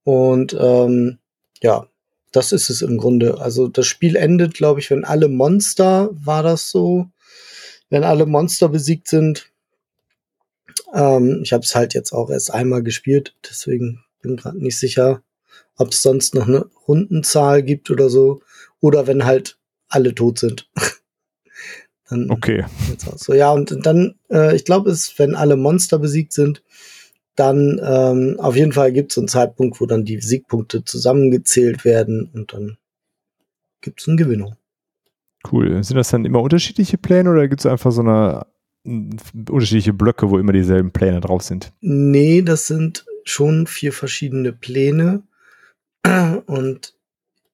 Und ähm, ja, das ist es im Grunde. Also das Spiel endet, glaube ich, wenn alle Monster, war das so, wenn alle Monster besiegt sind. Ähm, ich habe es halt jetzt auch erst einmal gespielt, deswegen bin gerade nicht sicher, ob es sonst noch eine Rundenzahl gibt oder so. Oder wenn halt alle tot sind. [laughs] Dann okay. So, ja, und dann, äh, ich glaube, es, wenn alle Monster besiegt sind, dann ähm, auf jeden Fall gibt es einen Zeitpunkt, wo dann die Siegpunkte zusammengezählt werden und dann gibt es eine Gewinnung. Cool. Sind das dann immer unterschiedliche Pläne oder gibt es einfach so eine unterschiedliche Blöcke, wo immer dieselben Pläne drauf sind? Nee, das sind schon vier verschiedene Pläne. Und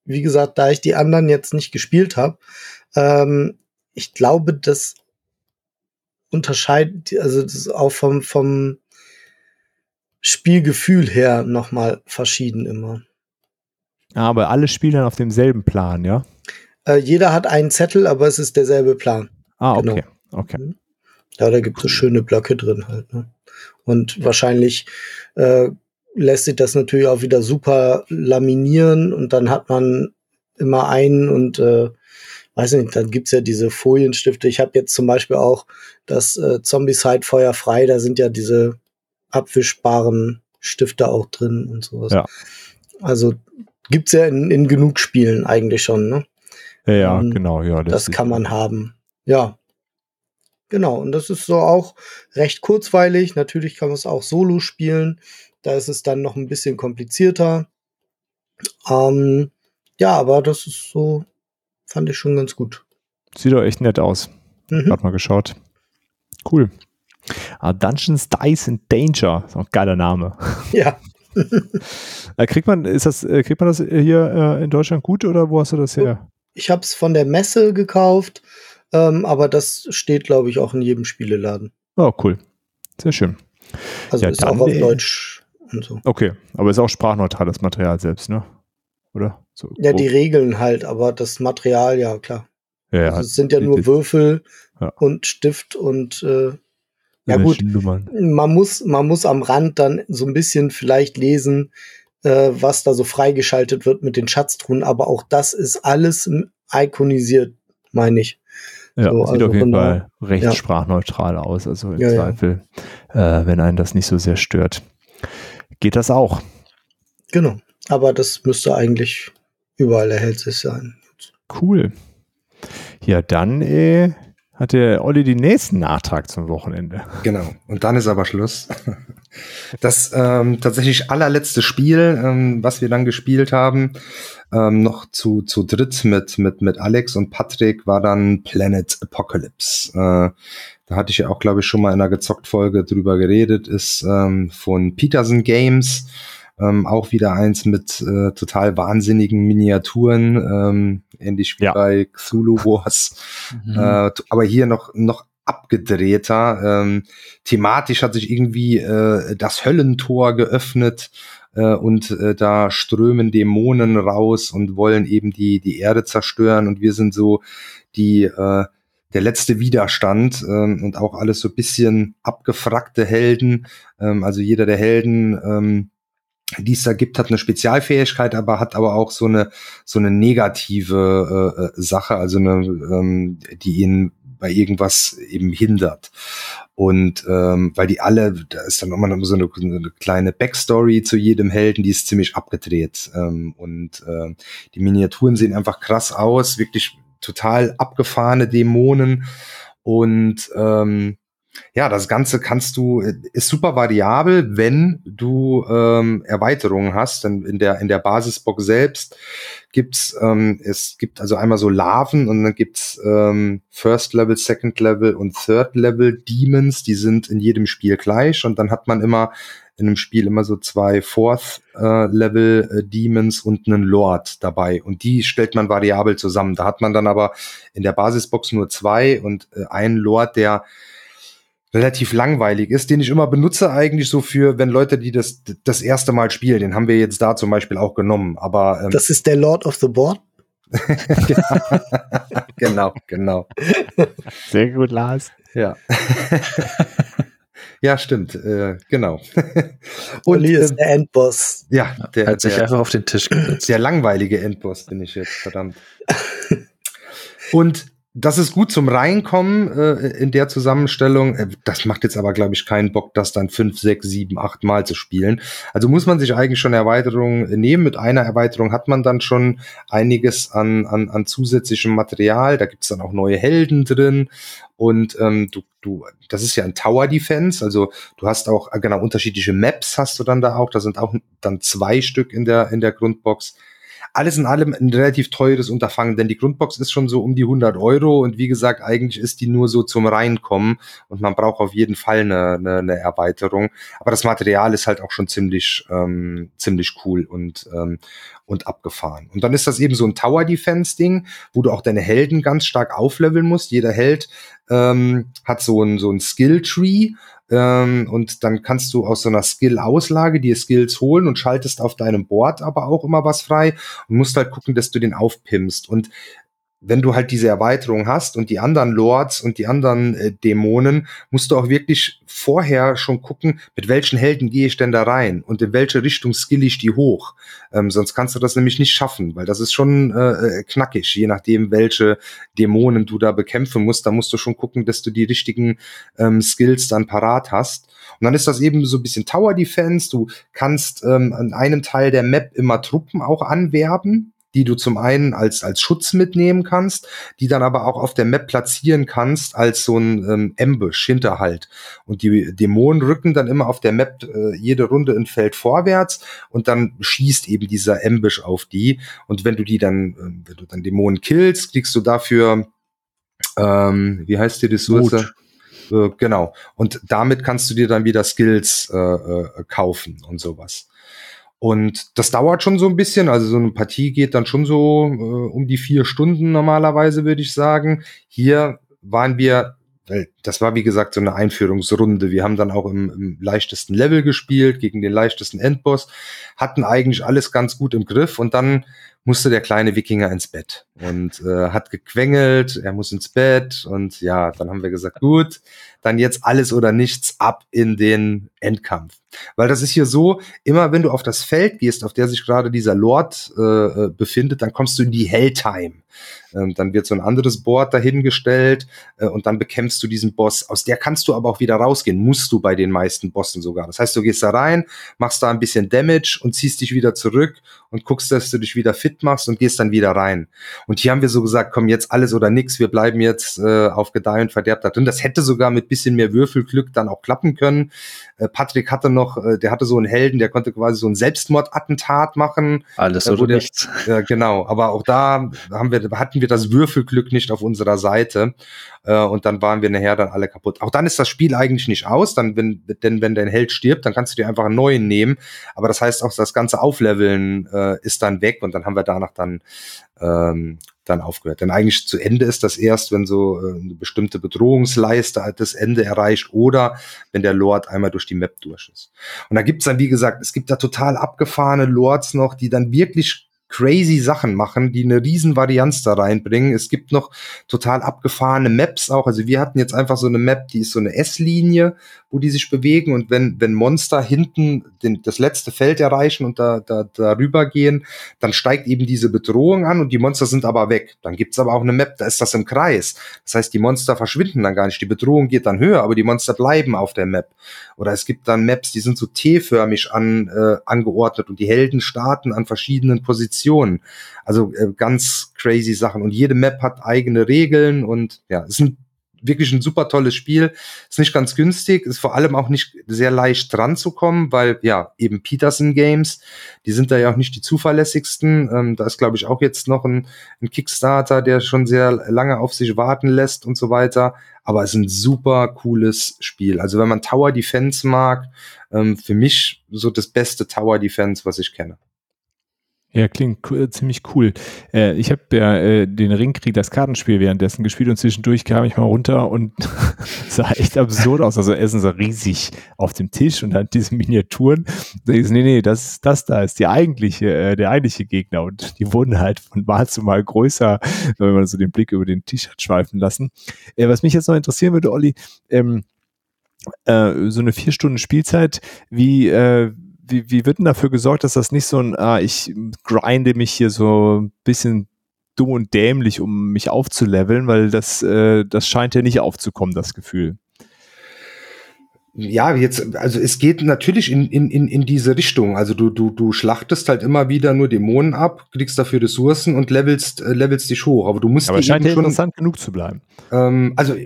wie gesagt, da ich die anderen jetzt nicht gespielt habe, ähm, ich glaube, das unterscheidet, also das ist auch vom, vom Spielgefühl her nochmal verschieden immer. Aber alle spielen dann auf demselben Plan, ja? Äh, jeder hat einen Zettel, aber es ist derselbe Plan. Ah, okay. Genau. okay. Mhm. Ja, da gibt es cool. schöne Blöcke drin halt. Ne? Und wahrscheinlich äh, lässt sich das natürlich auch wieder super laminieren und dann hat man immer einen und äh, weiß nicht, dann gibt's ja diese Folienstifte. Ich habe jetzt zum Beispiel auch das äh, Zombicide Feuer frei, da sind ja diese abwischbaren Stifte auch drin und sowas. Ja. Also gibt's ja in, in genug Spielen eigentlich schon, ne? Ja, ja genau, ja. Das, das kann man haben. Ja. Genau, und das ist so auch recht kurzweilig. Natürlich kann man es auch solo spielen. Da ist es dann noch ein bisschen komplizierter. Ähm, ja, aber das ist so fand ich schon ganz gut. Sieht doch echt nett aus. Mhm. Hat mal geschaut. Cool. Ah, Dungeons, Dice and Danger. Ist auch ein geiler Name. [laughs] Ja. Äh, kriegt man, ist das, äh, kriegt man das hier äh, in Deutschland gut oder wo hast du das her? Ich habe es von der Messe gekauft, ähm, aber das steht, glaube ich, auch in jedem Spieleladen. Oh, cool. Sehr schön. Also ja, ist auch auf Deutsch und so. Okay, aber ist auch sprachneutrales Material selbst, ne? Oder? So ja, die Regeln halt, aber das Material, ja, klar. Ja, also es sind ja nur Würfel ja. und Stift und äh, ja gut, man muss, man muss am Rand dann so ein bisschen vielleicht lesen, äh, was da so freigeschaltet wird mit den Schatztruhen, aber auch das ist alles ikonisiert, meine ich. Ja, so, sieht also auf jeden Fall recht ja. sprachneutral aus, also im ja, Zweifel, Äh, wenn einen das nicht so sehr stört. Geht das auch? Genau, aber das müsste eigentlich überall erhältlich sein. Cool. Ja, dann äh, hat der Olli den nächsten Nachtrag zum Wochenende. Genau. Und dann ist aber Schluss. Das ähm, tatsächlich allerletzte Spiel, ähm, was wir dann gespielt haben, ähm, noch zu, zu dritt mit, mit, mit Alex und Patrick, war dann Planet Apocalypse. Äh, da hatte ich ja auch, glaube ich, schon mal in einer Gezockt-Folge drüber geredet, ist ähm, von Peterson Games. Ähm, auch wieder eins mit äh, total wahnsinnigen Miniaturen, ähm, ähnlich wie ja. bei Cthulhu Wars. [laughs] Mhm. Äh, aber hier noch, noch abgedrehter. Ähm, thematisch hat sich irgendwie äh, das Höllentor geöffnet äh, und äh, da strömen Dämonen raus und wollen eben die, die Erde zerstören und wir sind so die, äh, der letzte Widerstand ähm, und auch alles so bisschen abgefrackte Helden. Ähm, also jeder der Helden ähm, die es da gibt, hat eine Spezialfähigkeit, aber hat aber auch so eine so eine negative äh, äh, Sache, also eine, ähm, die ihn bei irgendwas eben hindert. Und ähm, weil die alle, da ist dann immer noch so eine, eine kleine Backstory zu jedem Helden, die ist ziemlich abgedreht. Ähm, und äh, die Miniaturen sehen einfach krass aus, wirklich total abgefahrene Dämonen und ähm, ja, das Ganze kannst du, ist super variabel, wenn du ähm, Erweiterungen hast. Denn in der, in der Basisbox selbst gibt's, ähm, es gibt also einmal so Larven und dann gibt's ähm, First Level, Second Level und Third Level Demons, die sind in jedem Spiel gleich und dann hat man immer in einem Spiel immer so zwei Fourth äh, Level äh, Demons und einen Lord dabei und die stellt man variabel zusammen. Da hat man dann aber in der Basisbox nur zwei und äh, einen Lord, der relativ langweilig ist, den ich immer benutze eigentlich so für, wenn Leute, die das das erste Mal spielen, den haben wir jetzt da zum Beispiel auch genommen. Aber ähm, das ist der Lord of the Board. [laughs] genau, genau. Sehr gut, Lars. Ja. [laughs] ja, stimmt, äh, genau. [laughs] Und Uli ist der Endboss. Ja, der hat sich einfach auf den Tisch gesetzt. Der langweilige Endboss bin ich jetzt, verdammt. Und das ist gut zum Reinkommen äh, in der Zusammenstellung. Äh, das macht jetzt aber, glaube ich, keinen Bock, das dann fünf, sechs, sieben, acht Mal zu spielen. Also muss man sich eigentlich schon Erweiterungen nehmen. Mit einer Erweiterung hat man dann schon einiges an, an, an zusätzlichem Material. Da gibt's dann auch neue Helden drin. Und ähm, du, du, das ist ja ein Tower Defense, also du hast auch, äh, genau, unterschiedliche Maps hast du dann da auch. Da sind auch dann zwei Stück in der, in der Grundbox alles in allem ein relativ teures Unterfangen, denn die Grundbox ist schon so um die 100 Euro und wie gesagt, eigentlich ist die nur so zum Reinkommen und man braucht auf jeden Fall eine, eine, eine Erweiterung. Aber das Material ist halt auch schon ziemlich, ähm, ziemlich cool und, ähm, und abgefahren. Und dann ist das eben so ein Tower Defense Ding, wo du auch deine Helden ganz stark aufleveln musst. Jeder Held ähm, hat so ein, so ein Skill Tree ähm, und dann kannst du aus so einer Skill-Auslage dir Skills holen und schaltest auf deinem Board aber auch immer was frei und musst halt gucken, dass du den aufpimmst. Und wenn du halt diese Erweiterung hast und die anderen Lords und die anderen äh, Dämonen, musst du auch wirklich vorher schon gucken, mit welchen Helden gehe ich denn da rein und in welche Richtung skill ich die hoch. Ähm, sonst kannst du das nämlich nicht schaffen, weil das ist schon äh, äh, knackig, je nachdem, welche Dämonen du da bekämpfen musst. Da musst du schon gucken, dass du die richtigen ähm, Skills dann parat hast. Und dann ist das eben so ein bisschen Tower Defense. Du kannst ähm, an einem Teil der Map immer Truppen auch anwerben die du zum einen als, als Schutz mitnehmen kannst, die dann aber auch auf der Map platzieren kannst als so ein ähm, Ambush, Hinterhalt. Und die Dämonen rücken dann immer auf der Map äh, jede Runde ein Feld vorwärts und dann schießt eben dieser Ambush auf die. Und wenn du die dann, äh, wenn du dann Dämonen killst, kriegst du dafür, ähm, wie heißt die Ressource? Mut. Äh, genau. Und damit kannst du dir dann wieder Skills äh, äh, kaufen und sowas. Und das dauert schon so ein bisschen. Also so eine Partie geht dann schon so äh, um die vier Stunden normalerweise, würde ich sagen. Hier waren wir, weil das war wie gesagt so eine Einführungsrunde. Wir haben dann auch im, im leichtesten Level gespielt gegen den leichtesten Endboss, hatten eigentlich alles ganz gut im Griff und dann musste der kleine Wikinger ins Bett und äh, hat gequengelt, er muss ins Bett und ja, dann haben wir gesagt, gut, dann jetzt alles oder nichts ab in den Endkampf. Weil das ist hier so, immer wenn du auf das Feld gehst, auf der sich gerade dieser Lord äh, äh, befindet, dann kommst du in die Helltime. Ähm, dann wird so ein anderes Board dahingestellt äh, und dann bekämpfst du diesen Boss. Aus der kannst du aber auch wieder rausgehen, musst du bei den meisten Bossen sogar. Das heißt, du gehst da rein, machst da ein bisschen Damage und ziehst dich wieder zurück und guckst, dass du dich wieder fit machst und gehst dann wieder rein. Und hier haben wir so gesagt, komm jetzt alles oder nix, wir bleiben jetzt äh, auf Gedeih und Verderb da drin. Das hätte sogar mit bisschen mehr Würfelglück dann auch klappen können. Äh, Patrick hatte noch, äh, der hatte so einen Helden, der konnte quasi so ein Selbstmordattentat machen. Alles oder der, nichts. Genau. Aber auch da haben wir, hatten wir das Würfelglück nicht auf unserer Seite. Äh, und dann waren wir nachher dann alle kaputt. Auch dann ist das Spiel eigentlich nicht aus, dann, wenn, denn wenn dein Held stirbt, dann kannst du dir einfach einen neuen nehmen. Aber das heißt auch, das ganze Aufleveln äh, ist dann weg und dann haben wir danach dann ähm, dann aufgehört. Denn eigentlich zu Ende ist das erst, wenn so äh, eine bestimmte Bedrohungsleiste das Ende erreicht oder wenn der Lord einmal durch die Map durch ist. Und da gibt's dann, wie gesagt, es gibt da total abgefahrene Lords noch, die dann wirklich crazy Sachen machen, die eine riesen Varianz da reinbringen. Es gibt noch total abgefahrene Maps auch. Also wir hatten jetzt einfach so eine Map, die ist so eine S-Linie, wo die sich bewegen und wenn, wenn Monster hinten den, das letzte Feld erreichen und da, da, darüber gehen, dann steigt eben diese Bedrohung an und die Monster sind aber weg. Dann gibt's aber auch eine Map, da ist das im Kreis. Das heißt, die Monster verschwinden dann gar nicht. Die Bedrohung geht dann höher, aber die Monster bleiben auf der Map. Oder es gibt dann Maps, die sind so T-förmig an, äh, angeordnet und die Helden starten an verschiedenen Positionen. Also äh, ganz crazy Sachen. Und jede Map hat eigene Regeln und ja, es ist ein wirklich ein super tolles Spiel. Ist nicht ganz günstig, ist vor allem auch nicht sehr leicht dran zu kommen, weil ja, eben Peterson Games, die sind da ja auch nicht die zuverlässigsten. Ähm, da ist, glaube ich, auch jetzt noch ein, ein Kickstarter, der schon sehr lange auf sich warten lässt und so weiter. Aber es ist ein super cooles Spiel. Also wenn man Tower Defense mag, ähm, für mich so das beste Tower Defense, was ich kenne. Ja, klingt cool, ziemlich cool. Äh, ich habe ja äh, den Ringkrieg, das Kartenspiel währenddessen gespielt und zwischendurch kam ich mal runter und [laughs] sah echt absurd aus. Also Essen so riesig auf dem Tisch und dann diese Miniaturen. Da ist, nee, nee, das, das da ist die eigentliche, äh, der eigentliche Gegner und die wurden halt von Mal zu Mal größer, wenn man so den Blick über den Tisch hat schweifen lassen. Äh, was mich jetzt noch interessieren würde, Olli, ähm, äh, so eine vier Stunden Spielzeit, wie, äh, wie, wie wird denn dafür gesorgt, dass das nicht so ein, ah, ich grinde mich hier so ein bisschen dumm und dämlich, um mich aufzuleveln, weil das, äh, das scheint ja nicht aufzukommen, das Gefühl. Ja, jetzt, also es geht natürlich in, in, in, in diese Richtung. Also du, du, du schlachtest halt immer wieder nur Dämonen ab, kriegst dafür Ressourcen und levelst, äh, levelst dich hoch. Aber du musst. Aber es scheint ja interessant genug zu bleiben. Ähm, also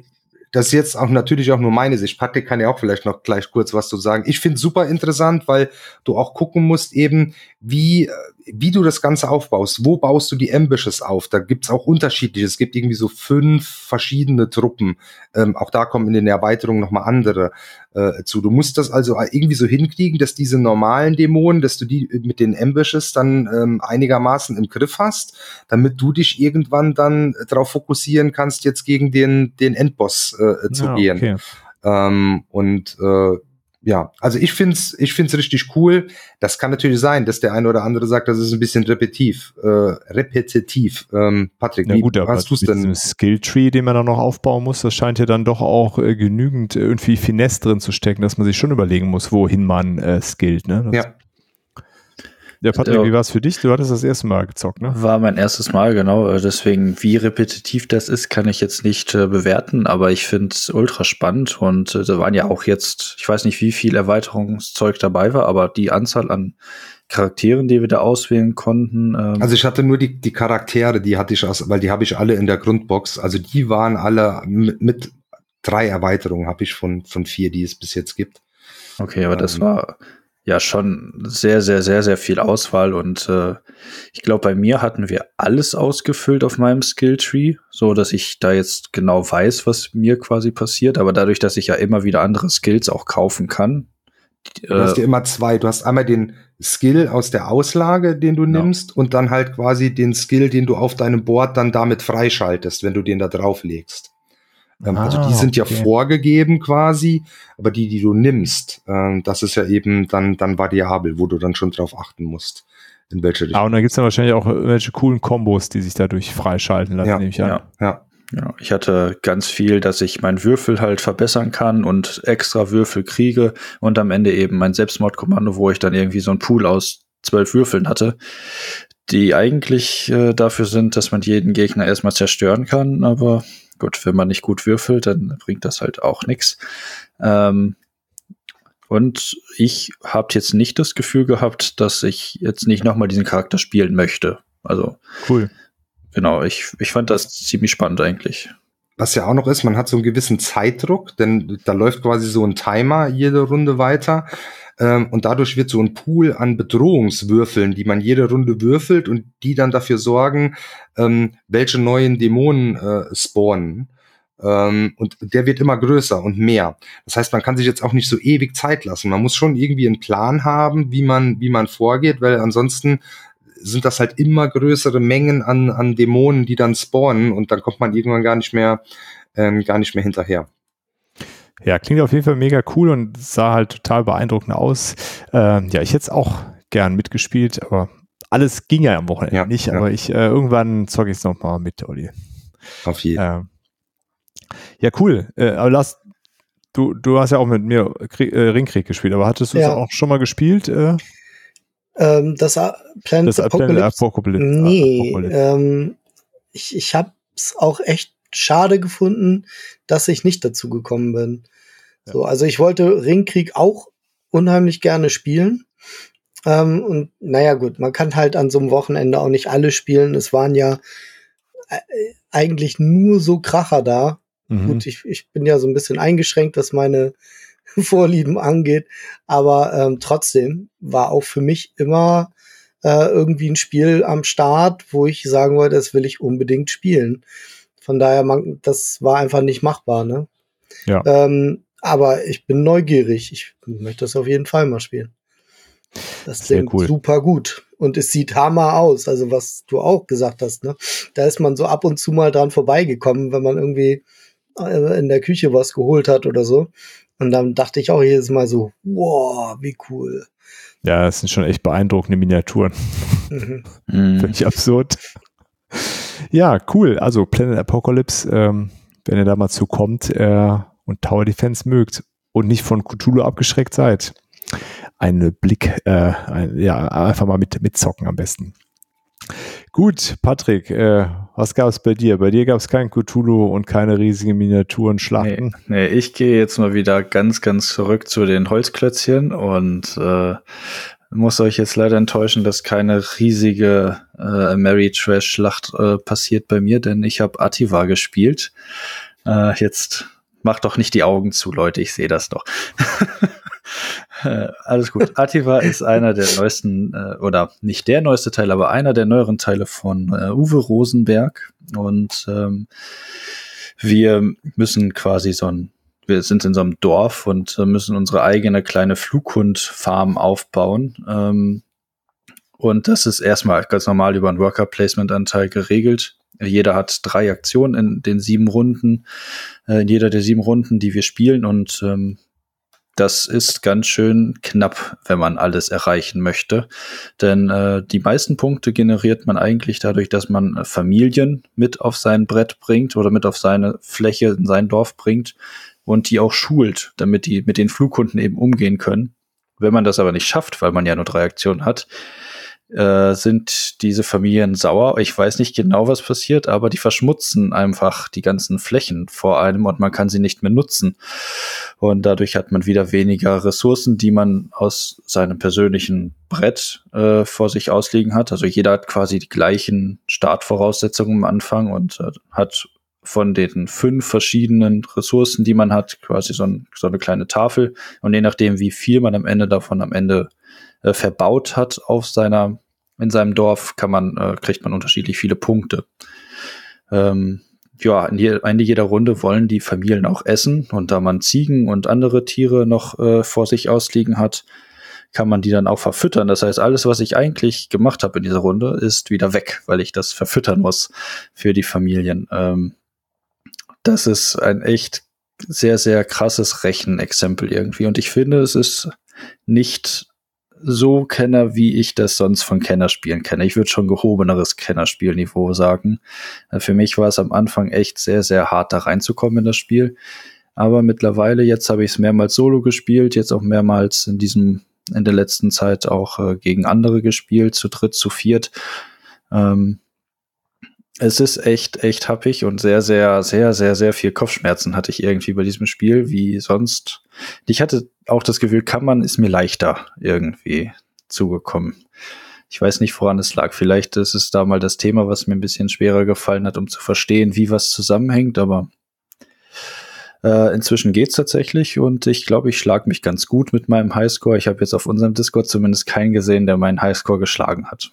das ist jetzt auch natürlich auch nur meine Sicht. Patrick kann ja auch vielleicht noch gleich kurz was zu sagen. Ich finde super interessant, weil du auch gucken musst eben, wie, wie du das Ganze aufbaust. Wo baust du die Ambushes auf? Da gibt's auch unterschiedliche. Es gibt irgendwie so fünf verschiedene Truppen. Ähm, auch da kommen in den Erweiterungen nochmal andere äh, zu. Du musst das also irgendwie so hinkriegen, dass diese normalen Dämonen, dass du die mit den Ambushes dann ähm, einigermaßen im Griff hast, damit du dich irgendwann dann darauf fokussieren kannst, jetzt gegen den, den Endboss äh, zu ja, gehen. Okay. Ähm, und äh, ja, also ich find's, ich find's richtig cool. Das kann natürlich sein, dass der eine oder andere sagt, das ist ein bisschen repetitiv, äh, repetitiv. Ähm, Patrick, wie gut, hast du's denn? Skilltree, den man da noch aufbauen muss, das scheint ja dann doch auch äh, genügend irgendwie Finesse drin zu stecken, dass man sich schon überlegen muss, wohin man äh, skillt. Ne? Das ja. Ja, Patrick, wie war es für dich? Du hattest das erste Mal gezockt, ne? War mein erstes Mal, genau. Äh, deswegen, wie repetitiv das ist, kann ich jetzt nicht äh, bewerten, aber ich finde es ultra spannend und äh, da waren ja auch jetzt, ich weiß nicht, wie viel Erweiterungszeug dabei war, aber die Anzahl an Charakteren, die wir da auswählen konnten. Ähm also ich hatte nur die, die Charaktere, die hatte ich aus, weil die habe ich alle in der Grundbox. Also die waren alle mit, mit drei Erweiterungen habe ich von, von vier, die es bis jetzt gibt. Okay, aber ähm, das war ja schon sehr, sehr, sehr, sehr viel Auswahl und äh, ich glaube, bei mir hatten wir alles ausgefüllt auf meinem Skilltree, so dass ich da jetzt genau weiß, was mir quasi passiert, aber dadurch, dass ich ja immer wieder andere Skills auch kaufen kann. Du äh, hast ja immer zwei. Du hast einmal den Skill aus der Auslage, den du genau. nimmst, und dann halt quasi den Skill, den du auf deinem Board dann damit freischaltest, wenn du den da drauf legst. Ähm, also ah, also die sind okay. ja vorgegeben quasi, aber die, die du nimmst, ähm, das ist ja eben dann, dann variabel, wo du dann schon drauf achten musst, in welche Richtung. Ah, und dann gibt's dann wahrscheinlich auch welche coolen Kombos, die sich dadurch freischalten lassen, ja, nehme ich an. Ja, ja. Ja, ich hatte ganz viel, dass ich meinen Würfel halt verbessern kann und extra Würfel kriege und am Ende eben mein Selbstmordkommando, wo ich dann irgendwie so ein Pool aus zwölf Würfeln hatte, die eigentlich äh, dafür sind, dass man jeden Gegner erstmal zerstören kann, aber Gut, wenn man nicht gut würfelt, dann bringt das halt auch nichts. Ähm, und ich habe jetzt nicht das Gefühl gehabt, dass ich jetzt nicht nochmal diesen Charakter spielen möchte. Also cool. Genau, ich, ich fand das ziemlich spannend eigentlich. Was ja auch noch ist, man hat so einen gewissen Zeitdruck, denn da läuft quasi so ein Timer jede Runde weiter. Ähm, und dadurch wird so ein Pool an Bedrohungswürfeln, die man jede Runde würfelt und die dann dafür sorgen, ähm, welche neuen Dämonen äh, spawnen. Ähm, und der wird immer größer und mehr. Das heißt, man kann sich jetzt auch nicht so ewig Zeit lassen. Man muss schon irgendwie einen Plan haben, wie man, wie man vorgeht, weil ansonsten sind das halt immer größere Mengen an, an Dämonen, die dann spawnen und dann kommt man irgendwann gar nicht mehr, ähm, gar nicht mehr hinterher. Ja, klingt auf jeden Fall mega cool und sah halt total beeindruckend aus. Ähm, ja, ich hätte es auch gern mitgespielt, aber alles ging ja am Wochenende ja, nicht. Ja. Aber ich äh, irgendwann zocke ich es nochmal mit, Olli. Auf jeden Fall. Ähm, ja, cool. Äh, aber Lars, du, du hast ja auch mit mir Krieg, äh, Ringkrieg gespielt, aber hattest du es ja. auch schon mal gespielt? Äh? Ähm, das Planet das Apocalypse? Apocalypse. Nee, Apocalypse. Ähm, ich, ich habe es auch echt schade gefunden, dass ich nicht dazu gekommen bin. Ja. So, also ich wollte Ringkrieg auch unheimlich gerne spielen, Ähm, und naja, gut, man kann halt an so einem Wochenende auch nicht alle spielen. Es waren ja äh, eigentlich nur so Kracher da. Mhm. Gut, ich, ich bin ja so ein bisschen eingeschränkt, was meine [laughs] Vorlieben angeht, aber ähm, trotzdem war auch für mich immer äh, irgendwie ein Spiel am Start, wo ich sagen wollte, das will ich unbedingt spielen. Von daher, man, das war einfach nicht machbar, ne? Ja. Ähm, aber ich bin neugierig. Ich möchte das auf jeden Fall mal spielen. Das klingt cool. super gut. Und es sieht hammer aus. Also, was du auch gesagt hast, ne? Da ist man so ab und zu mal dran vorbeigekommen, wenn man irgendwie äh, in der Küche was geholt hat oder so. Und dann dachte ich auch jedes Mal so, wow, wie cool. Ja, das sind schon echt beeindruckende Miniaturen. Mhm. [laughs] Völlig absurd. Ja, cool. Also Planet Apocalypse, ähm, wenn ihr da mal zukommt äh, und Tower Defense mögt und nicht von Cthulhu abgeschreckt seid, einen Blick, äh, ein, ja, einfach mal mit, mit zocken am besten. Gut, Patrick, äh, was gab es bei dir? Bei dir gab es kein Cthulhu und keine riesigen Miniaturen Schlachten. Nee, nee, ich gehe jetzt mal wieder ganz, ganz zurück zu den Holzklötzchen und äh, muss euch jetzt leider enttäuschen, dass keine riesige äh, Mary Trash Schlacht äh, passiert bei mir, denn ich habe Ativa gespielt. Äh, jetzt macht doch nicht die Augen zu, Leute, ich sehe das doch. [laughs] Äh, alles gut. [laughs] Ativa ist einer der neuesten, äh, oder nicht der neueste Teil, aber einer der neueren Teile von äh, Uwe Rosenberg. Und ähm, wir müssen quasi so ein, wir sind in so einem Dorf und äh, müssen unsere eigene kleine Flughundfarm aufbauen. Ähm, und das ist erstmal ganz normal über einen Worker-Placement-Anteil geregelt. Jeder hat drei Aktionen in den sieben Runden, äh, in jeder der sieben Runden, die wir spielen. Und ähm, das ist ganz schön knapp, wenn man alles erreichen möchte. Denn äh, die meisten Punkte generiert man eigentlich dadurch, dass man Familien mit auf sein Brett bringt oder mit auf seine Fläche in sein Dorf bringt und die auch schult, damit die mit den Flughunden eben umgehen können. Wenn man das aber nicht schafft, weil man ja nur drei Aktionen hat, äh, sind diese Familien sauer. Ich weiß nicht genau, was passiert, aber die verschmutzen einfach die ganzen Flächen vor einem und man kann sie nicht mehr nutzen. Und dadurch hat man wieder weniger Ressourcen, die man aus seinem persönlichen Brett äh, vor sich ausliegen hat. Also jeder hat quasi die gleichen Startvoraussetzungen am Anfang und äh, hat von den fünf verschiedenen Ressourcen, die man hat, quasi so, ein, so, eine kleine Tafel. Und je nachdem, wie viel man am Ende davon am Ende äh, verbaut hat auf seiner, in seinem Dorf, kann man, äh, kriegt man unterschiedlich viele Punkte. Ähm, ja, in je, Ende jeder Runde wollen die Familien auch essen und da man Ziegen und andere Tiere noch äh, vor sich ausliegen hat, kann man die dann auch verfüttern. Das heißt, alles, was ich eigentlich gemacht habe in dieser Runde, ist wieder weg, weil ich das verfüttern muss für die Familien. Ähm, das ist ein echt sehr, sehr krasses Rechenexempel irgendwie. Und ich finde, es ist nicht so Kenner, wie ich das sonst von Kennerspielen kenne. Ich würde schon gehobeneres Kennerspielniveau sagen. Äh, für mich war es am Anfang echt sehr, sehr hart, da reinzukommen in das Spiel. Aber mittlerweile, jetzt habe ich es mehrmals solo gespielt, jetzt auch mehrmals in diesem, in der letzten Zeit auch äh, gegen andere gespielt, zu dritt, zu viert. Ähm, es ist echt, echt happig und sehr, sehr, sehr, sehr, sehr viel Kopfschmerzen hatte ich irgendwie bei diesem Spiel, wie sonst. Ich hatte auch das Gefühl, Kammern ist mir leichter irgendwie zugekommen. Ich weiß nicht, woran es lag. Vielleicht ist es da mal das Thema, was mir ein bisschen schwerer gefallen hat, um zu verstehen, wie was zusammenhängt, aber äh, inzwischen geht's tatsächlich und ich glaube, ich schlage mich ganz gut mit meinem Highscore. Ich habe jetzt auf unserem Discord zumindest keinen gesehen, der meinen Highscore geschlagen hat.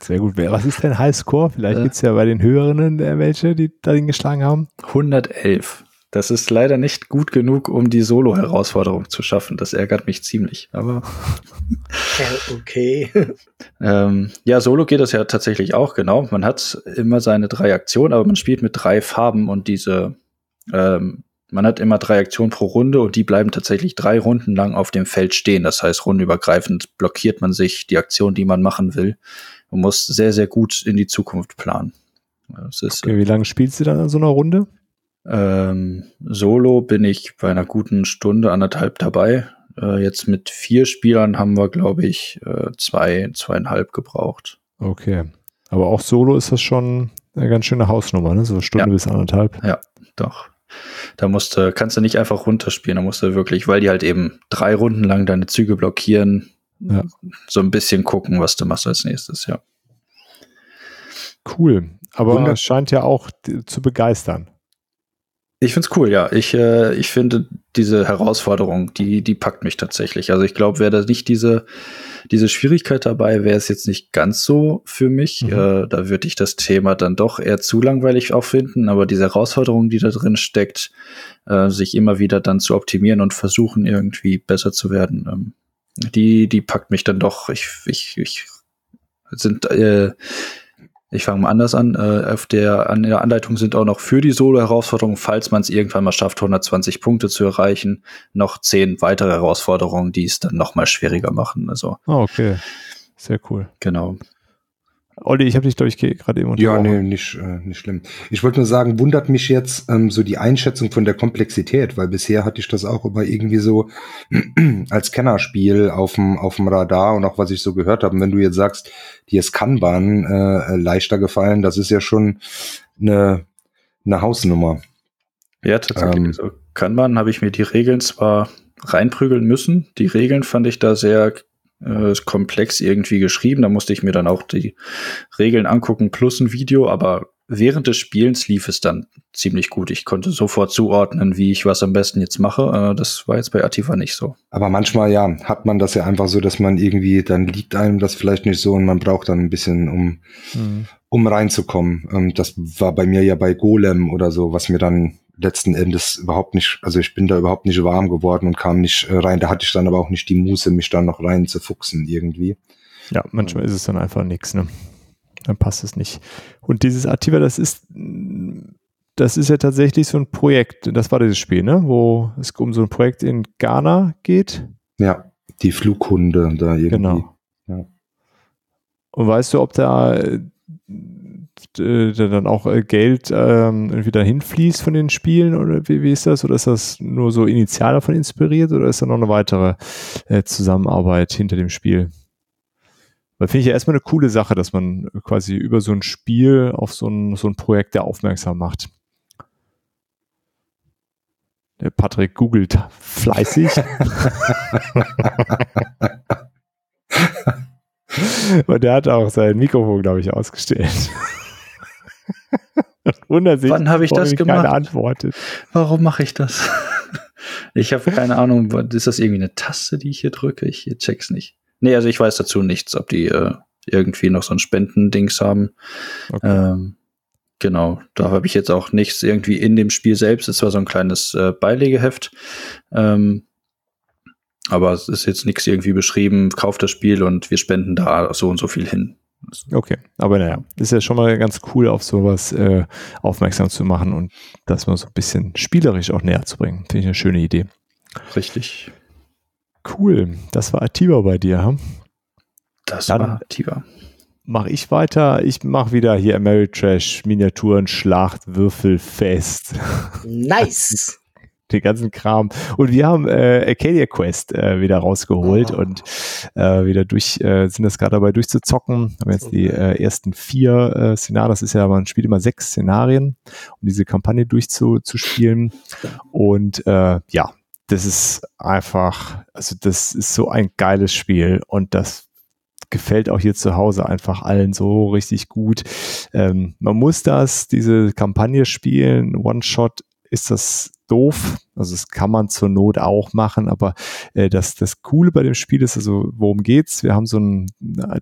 Sehr gut. Was ist dein Highscore? Vielleicht äh, gibt es ja bei den Höheren äh, welche, die da den geschlagen haben. 111. Das ist leider nicht gut genug, um die Solo-Herausforderung zu schaffen. Das ärgert mich ziemlich. Aber [laughs] okay. [laughs] ähm, ja, Solo geht das ja tatsächlich auch, genau. Man hat immer seine drei Aktionen, aber man spielt mit drei Farben und diese, ähm, man hat immer drei Aktionen pro Runde und die bleiben tatsächlich drei Runden lang auf dem Feld stehen. Das heißt, rundenübergreifend blockiert man sich die Aktion, die man machen will. Man muss sehr, sehr gut in die Zukunft planen. Ist, okay, wie lange spielst du dann in so einer Runde? Ähm, solo bin ich bei einer guten Stunde, anderthalb dabei. Äh, jetzt mit vier Spielern haben wir, glaube ich, äh, zwei, zweieinhalb gebraucht. Okay. Aber auch solo ist das schon eine ganz schöne Hausnummer, ne? So eine Stunde ja. bis anderthalb. Ja, doch. Da musst du, kannst du nicht einfach runterspielen, da musst du wirklich, weil die halt eben drei Runden lang deine Züge blockieren, ja. so ein bisschen gucken, was du machst als nächstes, ja. Cool. Aber es scheint ja auch zu begeistern. Ich finde es cool, ja. Ich, äh, ich finde diese Herausforderung, die, die packt mich tatsächlich. Also ich glaube, wäre da nicht diese, diese Schwierigkeit dabei, wäre es jetzt nicht ganz so für mich. Mhm. Äh, da würde ich das Thema dann doch eher zu langweilig auch finden. Aber diese Herausforderung, die da drin steckt, äh, sich immer wieder dann zu optimieren und versuchen, irgendwie besser zu werden, ähm, die, die packt mich dann doch. Ich, ich, ich sind äh, ich fange mal anders an. Äh, auf der, an der Anleitung sind auch noch für die Solo-Herausforderungen, falls man es irgendwann mal schafft, 120 Punkte zu erreichen, noch zehn weitere Herausforderungen, die es dann noch mal schwieriger machen. Also. Oh, okay. Sehr cool. Genau. Olli, ich habe dich, glaube ich, gerade eben Ja, nee, nicht, äh, nicht schlimm. Ich wollte nur sagen, wundert mich jetzt ähm, so die Einschätzung von der Komplexität, weil bisher hatte ich das auch immer irgendwie so [clears throat] als Kennerspiel auf dem auf dem Radar und auch was ich so gehört habe. wenn du jetzt sagst, dir ist Kanban äh, leichter gefallen, das ist ja schon eine, eine Hausnummer. Ja, tatsächlich. Ähm, also Kanban habe ich mir die Regeln zwar reinprügeln müssen. Die Regeln fand ich da sehr äh, komplex irgendwie geschrieben. Da musste ich mir dann auch die Regeln angucken plus ein Video, aber während des Spielens lief es dann ziemlich gut. Ich konnte sofort zuordnen, wie ich was am besten jetzt mache. Äh, das war jetzt bei Ativa nicht so. Aber manchmal, ja, hat man das ja einfach so, dass man irgendwie, dann liegt einem das vielleicht nicht so und man braucht dann ein bisschen, um, mhm. um reinzukommen. Ähm, das war bei mir ja bei Golem oder so, was mir dann letzten Endes überhaupt nicht, also ich bin da überhaupt nicht warm geworden und kam nicht äh, rein. Da hatte ich dann aber auch nicht die Muße, mich da noch rein zu fuchsen irgendwie. Ja, manchmal ist es dann einfach nichts, ne? Dann passt es nicht. Und dieses Ativa, das ist, das ist ja tatsächlich so ein Projekt. Das war dieses Spiel, ne? Wo es um so ein Projekt in Ghana geht. Ja, die Flughunde da irgendwie. Genau. Ja. Und weißt du, ob da äh, dann auch äh, Geld ähm, irgendwie dahin fließt von den Spielen oder wie, wie ist das? Oder ist das nur so initial davon inspiriert oder ist da noch eine weitere äh, Zusammenarbeit hinter dem Spiel? Weil finde ich ja erstmal eine coole Sache, dass man quasi über so ein Spiel auf so ein, so ein Projekt der aufmerksam macht. Der Patrick googelt fleißig. [laughs] [laughs] Und der hat auch sein Mikrofon, glaube ich, ausgestellt. [laughs] Wundert sich, Wann habe ich das gemacht? Keine antwortet. Warum mache ich das? ich habe keine Ahnung, ist das irgendwie eine Taste, die ich hier drücke? Ich check's nicht. Nee, also ich weiß dazu nichts, ob die äh, irgendwie noch so ein Spendendings haben. Okay. Ähm, genau, da habe ich jetzt auch nichts irgendwie in dem Spiel selbst. Es war so ein kleines äh, Beilegeheft. Ähm, aber es ist jetzt nichts irgendwie beschrieben, kauft das Spiel und wir spenden da so und so viel hin. Okay, aber naja, ist ja schon mal ganz cool, auf sowas äh, aufmerksam zu machen und das mal so ein bisschen spielerisch auch näher zu bringen. Finde ich eine schöne Idee. Richtig. Cool, das war Atiba bei dir. Hm? Das Dann war Atiba. Mache ich weiter. Ich mache wieder hier Ameritrash Miniaturen Schlacht Würfelfest. Nice. Den ganzen Kram. Und wir haben äh, Arcadia Quest äh, wieder rausgeholt oh. und äh, wieder durch, äh, sind das gerade dabei durchzuzocken. Haben jetzt die äh, ersten vier äh, Szenarien. Das ist ja, man spielt immer sechs Szenarien, um diese Kampagne durchzuspielen. Und äh, ja, das ist einfach, also das ist so ein geiles Spiel und das gefällt auch hier zu Hause einfach allen so richtig gut. Ähm, man muss das, diese Kampagne spielen. One-Shot ist das doof. Also das kann man zur Not auch machen, aber äh, das, das Coole bei dem Spiel ist also, worum geht's? Wir haben so eine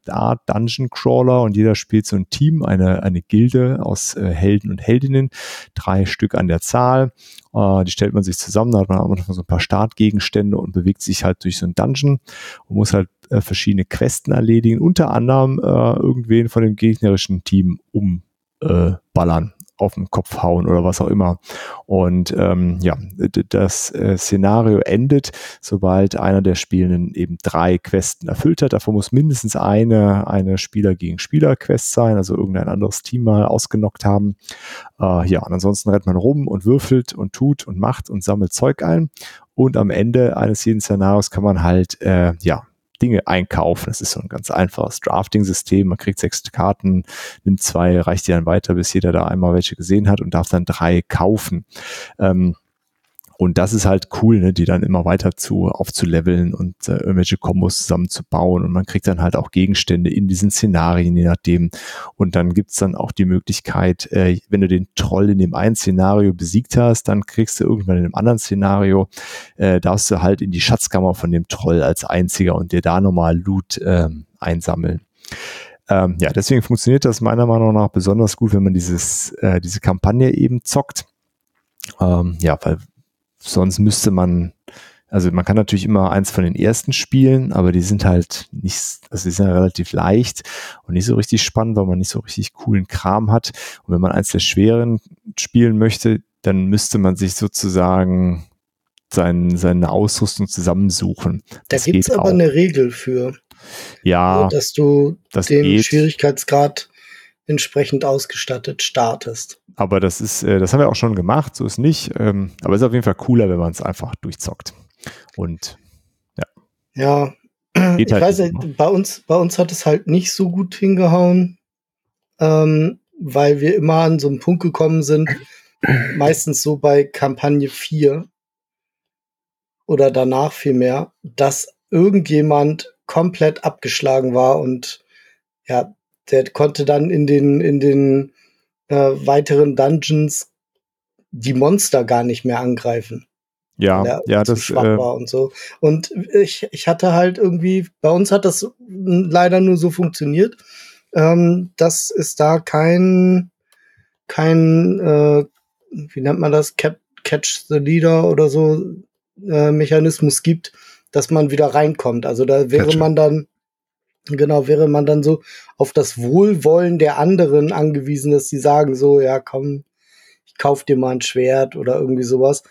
Art Dungeon Crawler und jeder spielt so ein Team, eine, eine Gilde aus äh, Helden und Heldinnen, drei Stück an der Zahl. Äh, die stellt man sich zusammen, da hat man auch noch so ein paar Startgegenstände und bewegt sich halt durch so ein Dungeon und muss halt äh, verschiedene Questen erledigen, unter anderem äh, irgendwen von dem gegnerischen Team umballern auf den Kopf hauen oder was auch immer. Und ähm, ja, das äh, Szenario endet, sobald einer der Spielenden eben drei Questen erfüllt hat. Davon muss mindestens eine, eine Spieler gegen Spieler Quest sein, also irgendein anderes Team mal ausgenockt haben. Äh, ja, und ansonsten rennt man rum und würfelt und tut und macht und sammelt Zeug ein. Und am Ende eines jeden Szenarios kann man halt, äh, ja, Dinge einkaufen. Das ist so ein ganz einfaches Drafting-System. Man kriegt sechs Karten, nimmt zwei, reicht die dann weiter, bis jeder da einmal welche gesehen hat und darf dann drei kaufen. Ähm, Und das ist halt cool, ne, die dann immer weiter zu aufzuleveln und äh, irgendwelche Kombos zusammenzubauen. Und man kriegt dann halt auch Gegenstände in diesen Szenarien, je nachdem. Und dann gibt's dann auch die Möglichkeit, äh, wenn du den Troll in dem einen Szenario besiegt hast, dann kriegst du irgendwann in einem anderen Szenario, äh, darfst du halt in die Schatzkammer von dem Troll als einziger und dir da nochmal Loot ähm, einsammeln. Ähm, ja, deswegen funktioniert das meiner Meinung nach besonders gut, wenn man dieses, äh, diese Kampagne eben zockt. Ähm, ja, weil sonst müsste man, also man kann natürlich immer eins von den ersten spielen, aber die sind halt nicht, also die sind ja relativ leicht und nicht so richtig spannend, weil man nicht so richtig coolen Kram hat. Und wenn man eins der schweren spielen möchte, dann müsste man sich sozusagen sein, seine Ausrüstung zusammensuchen. Da das gibt's aber auch. eine Regel für. Ja. Dass du das den geht. Schwierigkeitsgrad entsprechend ausgestattet startest. Aber das ist, äh, das haben wir auch schon gemacht, so ist nicht. Ähm, aber es ist auf jeden Fall cooler, wenn man es einfach durchzockt. Und ja. Ja, Geht ich halt weiß nicht, bei uns, bei uns hat es halt nicht so gut hingehauen, ähm, weil wir immer an so einen Punkt gekommen sind, meistens so bei Kampagne 4 oder danach vielmehr, dass irgendjemand komplett abgeschlagen war und ja, der konnte dann in den, in den äh, weiteren Dungeons die Monster gar nicht mehr angreifen. Ja, ja, das schwach äh, war und so. Und ich, ich hatte halt irgendwie, bei uns hat das leider nur so funktioniert, ähm, dass es da kein, kein, äh, wie nennt man das, Cap Catch the Leader oder so äh, Mechanismus gibt, dass man wieder reinkommt. Also da wäre Catcher. man dann Genau, wäre man dann so auf das Wohlwollen der anderen angewiesen, dass sie sagen so, ja, komm, ich kauf dir mal ein Schwert oder irgendwie sowas.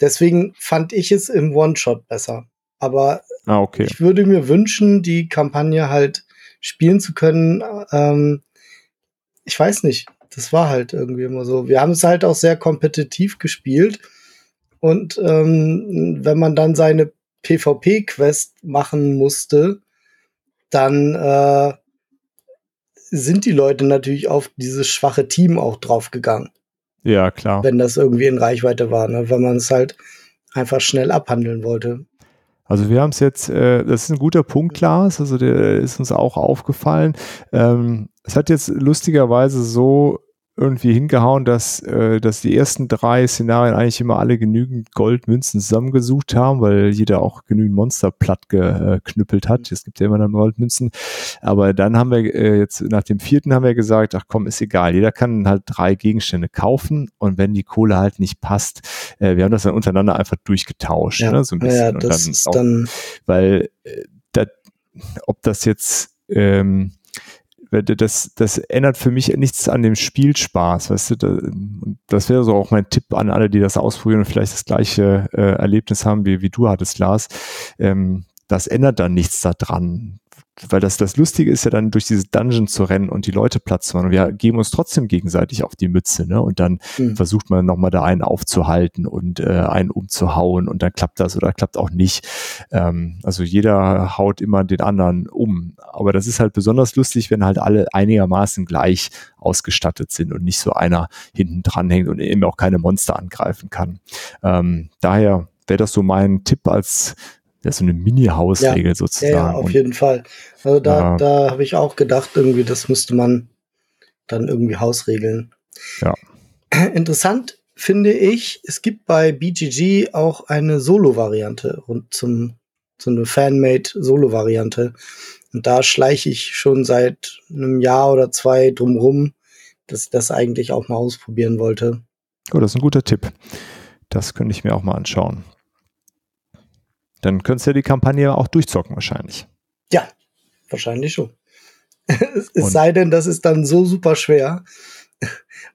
Deswegen fand ich es im One-Shot besser. Aber ah, okay. ich würde mir wünschen, die Kampagne halt spielen zu können. Ähm, ich weiß nicht, das war halt irgendwie immer so. Wir haben es halt auch sehr kompetitiv gespielt. Und ähm, wenn man dann seine PvP-Quest machen musste, dann äh, sind die Leute natürlich auf dieses schwache Team auch draufgegangen. Ja, klar. Wenn das irgendwie in Reichweite war, ne? weil man es halt einfach schnell abhandeln wollte. Also wir haben es jetzt, äh, das ist ein guter Punkt, Lars, also der ist uns auch aufgefallen. Ähm, es hat jetzt lustigerweise so irgendwie hingehauen, dass, äh, dass die ersten drei Szenarien eigentlich immer alle genügend Goldmünzen zusammengesucht haben, weil jeder auch genügend Monster platt geknüppelt hat. Es gibt ja immer dann Goldmünzen. Aber dann haben wir äh, jetzt nach dem vierten haben wir gesagt, ach komm, ist egal. Jeder kann halt drei Gegenstände kaufen und wenn die Kohle halt nicht passt, äh, wir haben das dann untereinander einfach durchgetauscht, ja. ne, so ein bisschen. Ja, das dann ist auch, dann weil äh, dat, ob das jetzt ähm, das, das ändert für mich nichts an dem Spielspaß, weißt du, das wäre so auch mein Tipp an alle, die das ausprobieren und vielleicht das gleiche äh, Erlebnis haben, wie, wie du hattest, Lars. Ähm, das ändert dann nichts daran weil das, das Lustige ist ja dann durch diese Dungeon zu rennen und die Leute Platz zu machen. Und wir geben uns trotzdem gegenseitig auf die Mütze, ne? Und dann mhm. versucht man nochmal da einen aufzuhalten und äh, einen umzuhauen und dann klappt das oder klappt auch nicht. Ähm, also jeder haut immer den anderen um. Aber das ist halt besonders lustig, wenn halt alle einigermaßen gleich ausgestattet sind und nicht so einer hinten dran hängt und eben auch keine Monster angreifen kann. Ähm, daher wäre das so mein Tipp als ja, so eine Mini-Hausregel ja, sozusagen. Ja, auf und, jeden Fall. Also da, äh, da habe ich auch gedacht, irgendwie, das müsste man dann irgendwie hausregeln. Ja. [clears throat] Interessant finde ich, es gibt bei BGG auch eine Solo-Variante und zum so eine Fanmade Solo-Variante. Und da schleiche ich schon seit einem Jahr oder zwei drumrum, dass ich das eigentlich auch mal ausprobieren wollte. Oh, das ist ein guter Tipp. Das könnte ich mir auch mal anschauen. Dann könntest du ja die Kampagne auch durchzocken wahrscheinlich. Ja, wahrscheinlich schon. [laughs] es und sei denn, das ist dann so super schwer,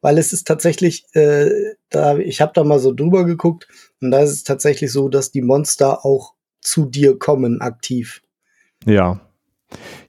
weil es ist tatsächlich, äh, da ich habe da mal so drüber geguckt und da ist es tatsächlich so, dass die Monster auch zu dir kommen aktiv. Ja.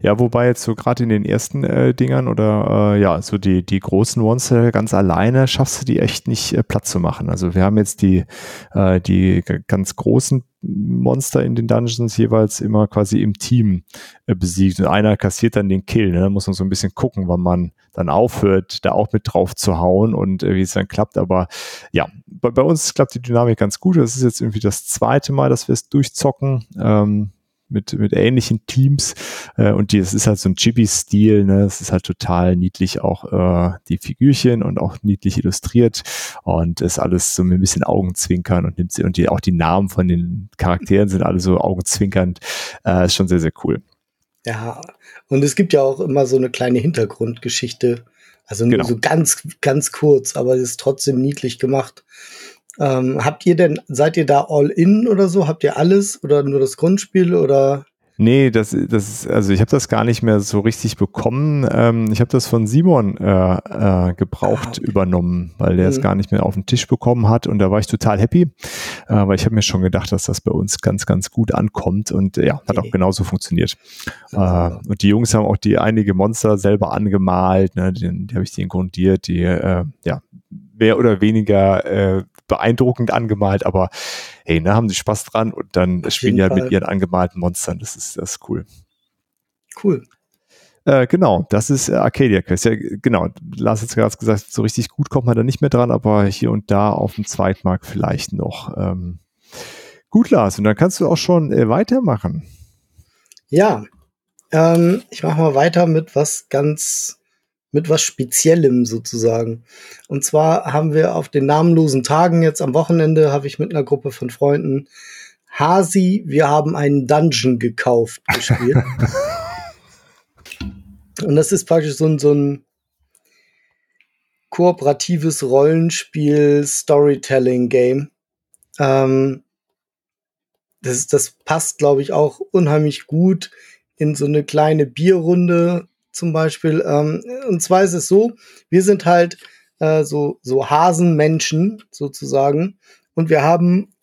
Ja, wobei jetzt so gerade in den ersten äh, Dingern oder äh, ja, so die, die großen Monster ganz alleine schaffst du die echt nicht äh, platt zu machen. Also wir haben jetzt die, äh, die ganz großen Monster in den Dungeons jeweils immer quasi im Team äh, besiegt und einer kassiert dann den Kill. Ne? Da muss man so ein bisschen gucken, wann man dann aufhört, da auch mit drauf zu hauen und äh, wie es dann klappt. Aber ja, bei, bei uns klappt die Dynamik ganz gut. Das ist jetzt irgendwie das zweite Mal, dass wir es durchzocken. Ähm, mit, mit ähnlichen Teams. Äh, und die, es ist halt so ein Chibi-Stil, ne? Es ist halt total niedlich auch äh, die Figürchen und auch niedlich illustriert und ist alles so mit ein bisschen Augenzwinkern und nimmt sie, und die, auch die Namen von den Charakteren sind alle so augenzwinkernd. Äh, ist schon sehr, sehr cool. Ja, und es gibt ja auch immer so eine kleine Hintergrundgeschichte. Also nur genau. so ganz, ganz kurz, aber ist trotzdem niedlich gemacht. Ähm, habt ihr denn, seid ihr da all in oder so? Habt ihr alles oder nur das Grundspiel oder? Nee, das, das ist, also ich habe das gar nicht mehr so richtig bekommen. Ähm, ich habe das von Simon äh, äh, gebraucht ah, okay. übernommen, weil der mhm. es gar nicht mehr auf den Tisch bekommen hat und da war ich total happy, äh, weil ich habe mir schon gedacht, dass das bei uns ganz, ganz gut ankommt und ja, hat okay. auch genauso funktioniert. Äh, und die Jungs haben auch die einige Monster selber angemalt, ne, die, die habe ich denen grundiert, die äh, ja mehr oder weniger äh, beeindruckend angemalt, aber hey, ne, haben sie Spaß dran und dann Auf spielen die halt mit ihren angemalten Monstern. Das ist, das ist cool. Cool. Äh, genau, das ist äh, Arcadia Quest. Ja, genau, Lars hat gerade gesagt, so richtig gut kommt man da nicht mehr dran, aber hier und da auf dem Zweitmarkt vielleicht noch. Ähm, gut, Lars, und dann kannst du auch schon äh, weitermachen. Ja, ähm, ich mache mal weiter mit was ganz mit was Speziellem sozusagen. Und zwar haben wir auf den namenlosen Tagen jetzt am Wochenende, habe ich mit einer Gruppe von Freunden Hasi, wir haben einen Dungeon gekauft gespielt. [laughs] Und das ist praktisch so ein, so ein kooperatives Rollenspiel, Storytelling-Game. Ähm, das, das passt, glaube ich, auch unheimlich gut in so eine kleine Bierrunde zum Beispiel. Ähm, und zwar ist es so, wir sind halt äh, so, so Hasenmenschen sozusagen. Und wir haben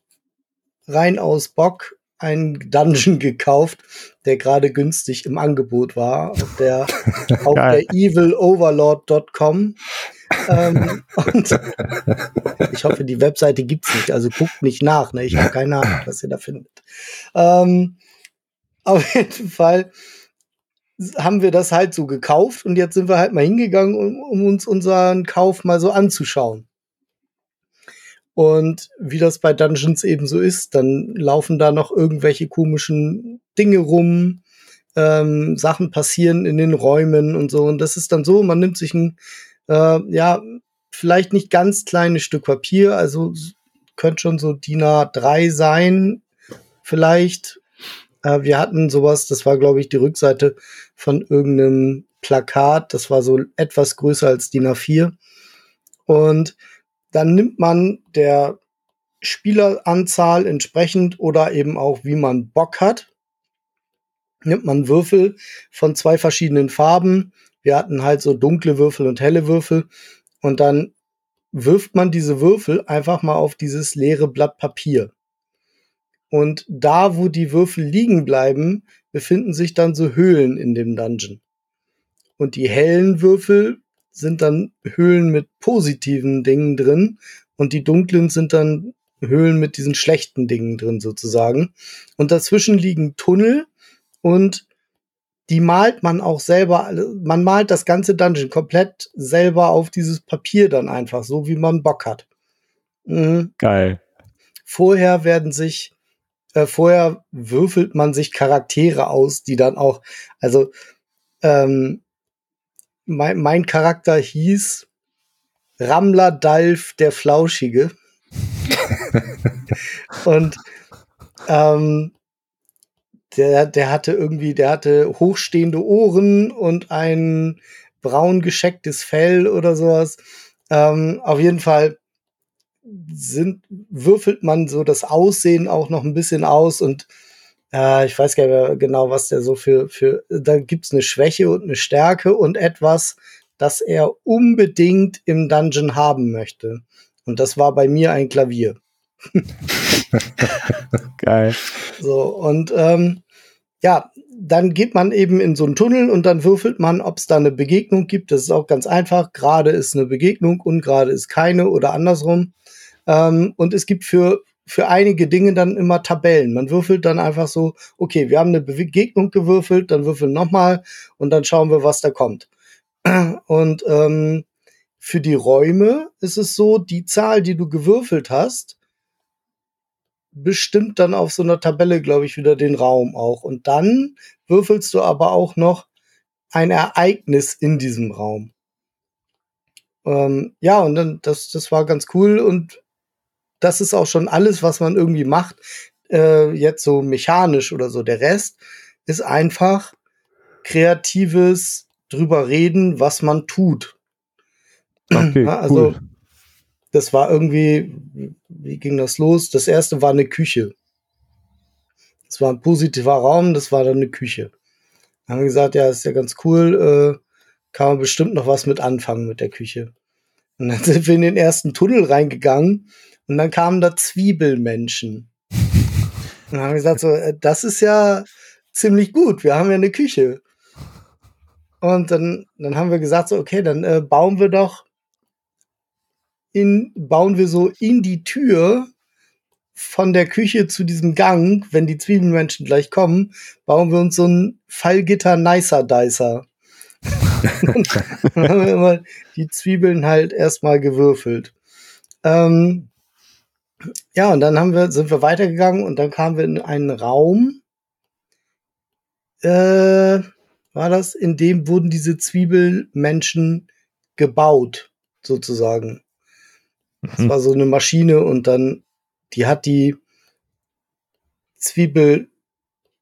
rein aus Bock einen Dungeon [laughs] gekauft, der gerade günstig im Angebot war auf der, [laughs] auf der eviloverlord.com. ähm, und [laughs] ich hoffe, die Webseite gibt's nicht, also guckt nicht nach, ne? Ich habe keine Ahnung, was ihr da findet. Ähm, auf jeden Fall haben wir das halt so gekauft und jetzt sind wir halt mal hingegangen, um, um uns unseren Kauf mal so anzuschauen. Und wie das bei Dungeons eben so ist, dann laufen da noch irgendwelche komischen Dinge rum, ähm, Sachen passieren in den Räumen und so. Und das ist dann so, man nimmt sich ein, äh, ja, vielleicht nicht ganz kleines Stück Papier, also könnte schon so DIN A3 sein, vielleicht äh, wir hatten sowas, das war, glaube ich, die Rückseite von irgendeinem Plakat. Das war so etwas größer als DIN A4. Und dann nimmt man der Spieleranzahl entsprechend oder eben auch wie man Bock hat, nimmt man Würfel von zwei verschiedenen Farben. Wir hatten halt so dunkle Würfel und helle Würfel. Und dann wirft man diese Würfel einfach mal auf dieses leere Blatt Papier. Und da, wo die Würfel liegen bleiben, befinden sich dann so Höhlen in dem Dungeon. Und die hellen Würfel sind dann Höhlen mit positiven Dingen drin und die dunklen sind dann Höhlen mit diesen schlechten Dingen drin sozusagen. Und dazwischen liegen Tunnel und die malt man auch selber, man malt das ganze Dungeon komplett selber auf dieses Papier dann einfach, so wie man Bock hat. Mhm. Geil. Vorher werden sich äh, vorher würfelt man sich Charaktere aus, die dann auch, also ähm, mein, mein Charakter hieß Rammler Dalf der Flauschige. [laughs] und ähm, der, der hatte irgendwie, der hatte hochstehende Ohren und ein braun geschecktes Fell oder sowas. Ähm, auf jeden Fall sind, würfelt man so das Aussehen auch noch ein bisschen aus und äh, ich weiß gar nicht mehr genau, was der so für, für, da gibt's eine Schwäche und eine Stärke und etwas, das er unbedingt im Dungeon haben möchte. Und das war bei mir ein Klavier. [laughs] Geil. So, und ähm, ja, dann geht man eben in so einen Tunnel und dann würfelt man, ob es da eine Begegnung gibt. Das ist auch ganz einfach. Gerade ist eine Begegnung und gerade ist keine oder andersrum. Ähm, und es gibt für, für einige Dinge dann immer Tabellen. Man würfelt dann einfach so, okay, wir haben eine Begegnung gewürfelt, dann würfeln nochmal und dann schauen wir, was da kommt. [clears throat] Und ähm, für die Räume ist es so, die Zahl, die du gewürfelt hast, bestimmt dann auf so einer Tabelle, glaube ich, wieder den Raum auch. Und dann würfelst du aber auch noch ein Ereignis in diesem Raum. Ähm, ja, und dann, das, das war ganz cool und das ist auch schon alles, was man irgendwie macht, äh, jetzt so mechanisch oder so. Der Rest ist einfach kreatives drüber reden, was man tut. Okay, [clears throat] also, cool. das war irgendwie, wie ging das los? Das erste war eine Küche. Das war ein positiver Raum, das war dann eine Küche. Dann haben wir gesagt, ja, ist ja ganz cool, äh, kann man bestimmt noch was mit anfangen mit der Küche. Und dann [laughs] sind wir in den ersten Tunnel reingegangen und dann kamen da Zwiebelmenschen. Und dann haben wir gesagt, so, äh, das ist ja ziemlich gut, wir haben ja eine Küche. Und dann, dann haben wir gesagt, so, okay, dann äh, bauen wir doch in, bauen wir so in die Tür von der Küche zu diesem Gang, wenn die Zwiebelmenschen gleich kommen, bauen wir uns so ein Fallgitter Nicer Dicer. [laughs] [laughs] dann haben wir immer die Zwiebeln halt erstmal gewürfelt. Ähm, ja, und dann haben wir, sind wir weitergegangen und dann kamen wir in einen Raum. Äh, war das? In dem wurden diese Zwiebelmenschen gebaut, sozusagen. Das Mhm. war so eine Maschine und dann, die hat die Zwiebel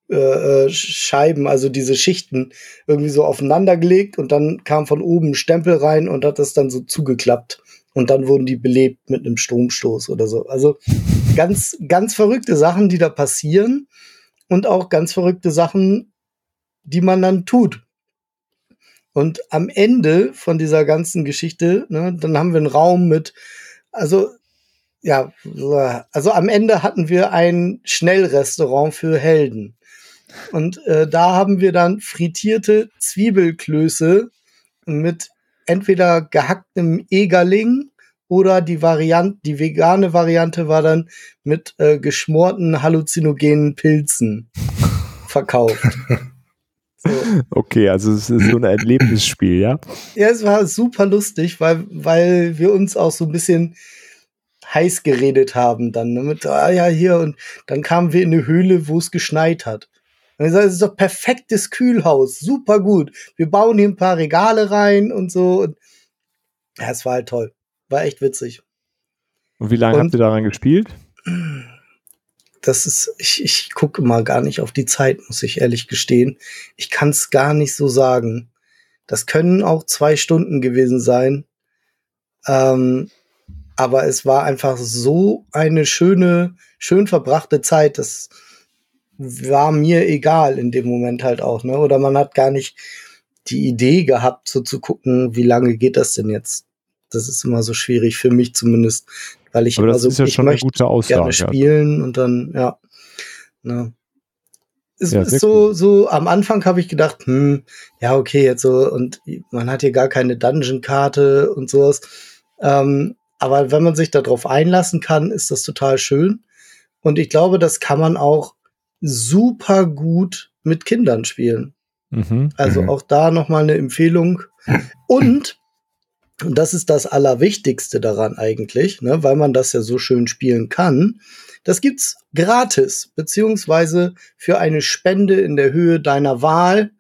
äh, äh, also diese Schichten, irgendwie so aufeinander gelegt und dann kam von oben ein Stempel rein und hat das dann so zugeklappt. Und dann wurden die belebt mit einem Stromstoß oder so. Also ganz, ganz verrückte Sachen, die da passieren und auch ganz verrückte Sachen, die man dann tut. Und am Ende von dieser ganzen Geschichte, ne, dann haben wir einen Raum mit, also ja, also am Ende hatten wir ein Schnellrestaurant für Helden. Und äh, da haben wir dann frittierte Zwiebelklöße mit entweder gehacktem Egerling oder die Variante, die vegane Variante war dann mit äh, geschmorten halluzinogenen Pilzen [laughs] verkauft. So. Okay, also es ist so ein Erlebnisspiel, ja? Ja, es war super lustig, weil, weil wir uns auch so ein bisschen heiß geredet haben dann. Ne? Mit, ah ja, hier, und dann kamen wir in eine Höhle, wo es geschneit hat. Und ich sage, es ist doch perfektes Kühlhaus, super gut. Wir bauen hier ein paar Regale rein und so. Und ja, es war halt toll. War echt witzig. Und wie lange Und- habt ihr daran gespielt? Das ist, ich, ich gucke mal gar nicht auf die Zeit, muss ich ehrlich gestehen. Ich kann es gar nicht so sagen. Das können auch zwei Stunden gewesen sein. Ähm, aber es war einfach so eine schöne, schön verbrachte Zeit. Das war mir egal in dem Moment halt auch, ne? Oder man hat gar nicht die Idee gehabt, so zu gucken, wie lange geht das denn jetzt? Das ist immer so schwierig für mich zumindest, weil ich Aber immer das so, ist ja ich schon eine gute gerne Aussage. ja. spielen und dann, ja. Ne. Es Ja, ist so, so, am Anfang habe ich gedacht, hm, ja, okay, jetzt so, und man hat hier gar keine Dungeon-Karte und sowas. Ähm, aber wenn man sich darauf einlassen kann, ist das total schön. Und ich glaube, das kann man auch super gut mit Kindern spielen. Mhm. Also Mhm. auch da nochmal eine Empfehlung. Und, und das ist das Allerwichtigste daran eigentlich, ne, weil man das ja so schön spielen kann. Das gibt's gratis, beziehungsweise für eine Spende in der Höhe deiner Wahl.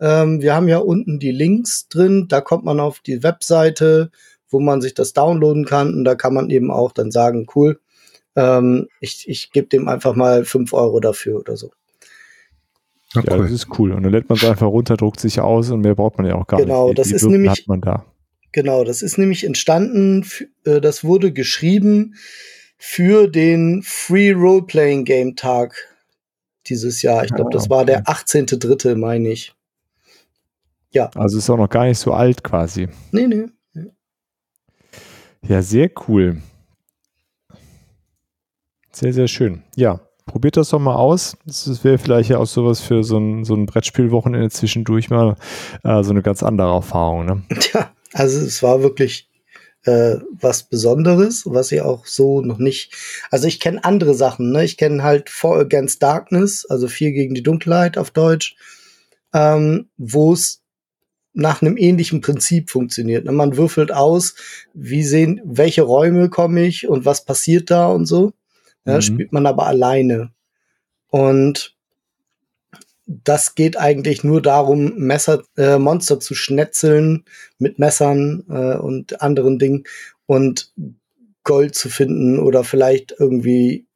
Ähm, wir haben ja unten die Links drin, da kommt man auf die Webseite, wo man sich das downloaden kann und da kann man eben auch dann sagen, cool, ähm, ich, ich gebe dem einfach mal fünf Euro dafür oder so. Ja, Ja, cool. das ist cool. Und dann lädt man es einfach runter, druckt sich aus und mehr braucht man ja auch gar Genau, nicht. Die- das die ist Würfel nämlich- hat man da. Genau, das ist nämlich entstanden, äh, das wurde geschrieben für den Free Role-Playing Game Tag dieses Jahr. Ich glaube, Ah, das war der 18.3., meine ich. Also ist auch noch gar nicht so alt quasi. Nee, nee. Ja, sehr cool. Sehr, sehr schön. Ja, probiert das doch mal aus. Das wäre vielleicht ja auch sowas für so ein, so ein Brettspielwochenende zwischendurch mal äh, so eine ganz andere Erfahrung. Ne? [laughs] Tja, also es war wirklich äh, was Besonderes, was ich auch so noch nicht. Also ich kenne andere Sachen, ne? Ich kenne halt For Against Darkness, also vier gegen die Dunkelheit auf Deutsch, ähm, wo es nach einem ähnlichen Prinzip funktioniert. Ne? Man würfelt aus, wie sehen, welche Räume komme ich und was passiert da und so. Ja, mhm. Spielt man aber alleine. Und das geht eigentlich nur darum, Messer, äh, Monster zu schnetzeln mit Messern äh, und anderen Dingen und Gold zu finden oder vielleicht irgendwie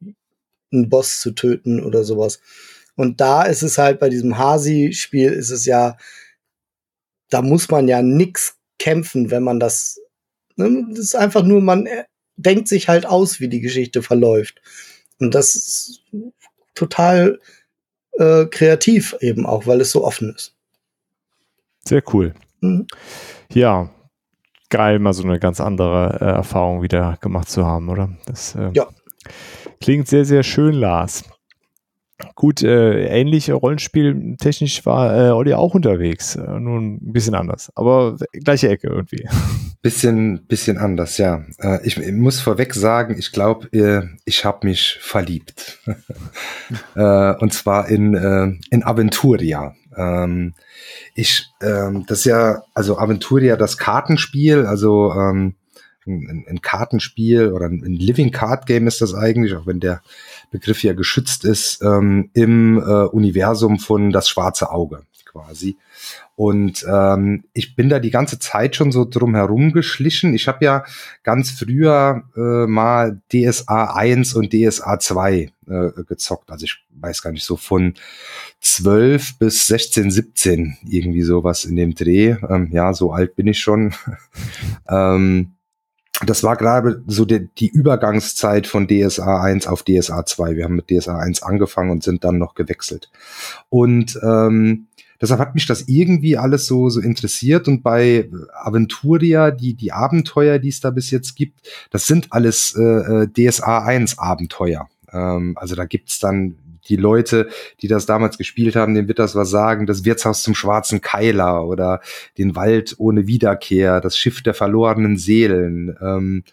einen Boss zu töten oder sowas. Und da ist es halt bei diesem Hasi-Spiel ist es ja, da muss man ja nix kämpfen, wenn man das, ne, das ist einfach nur, man äh, denkt sich halt aus, wie die Geschichte verläuft. Und das ist total äh, kreativ eben auch, weil es so offen ist. Sehr cool. Mhm. Ja, geil, mal so eine ganz andere äh, Erfahrung wieder gemacht zu haben, oder? Das äh, ja. klingt sehr, sehr schön, Lars. Gut, äh, ähnlich Rollenspiel-technisch war äh, Olli auch unterwegs, äh, nur ein bisschen anders, aber gleiche Ecke irgendwie. [laughs] Bisschen, bisschen anders, ja. Äh, ich, ich muss vorweg sagen, ich glaube, äh, ich habe mich verliebt. [laughs] äh, und zwar in, äh, in Aventuria. Ähm, ich, ähm, das ist ja, also Aventuria, das Kartenspiel, also ähm, ein, ein Kartenspiel oder ein Living Card Game ist das eigentlich, auch wenn der Begriff ja geschützt ist, ähm, im äh, Universum von Das Schwarze Auge quasi. Und ähm, ich bin da die ganze Zeit schon so drum herum geschlichen. Ich habe ja ganz früher äh, mal DSA 1 und DSA 2 äh, gezockt. Also ich weiß gar nicht, so von 12 bis 16, 17, irgendwie sowas in dem Dreh. Ähm, ja, so alt bin ich schon. [laughs] ähm, das war gerade so die, die Übergangszeit von DSA 1 auf DSA 2. Wir haben mit DSA 1 angefangen und sind dann noch gewechselt. Und ähm, Deshalb hat mich das irgendwie alles so, so interessiert und bei Aventuria, die, die Abenteuer, die es da bis jetzt gibt, das sind alles äh, äh DSA 1 Abenteuer. Ähm, also da gibt's dann die Leute, die das damals gespielt haben, denen wird das was sagen, das Wirtshaus zum schwarzen Keiler oder den Wald ohne Wiederkehr, das Schiff der verlorenen Seelen, ähm,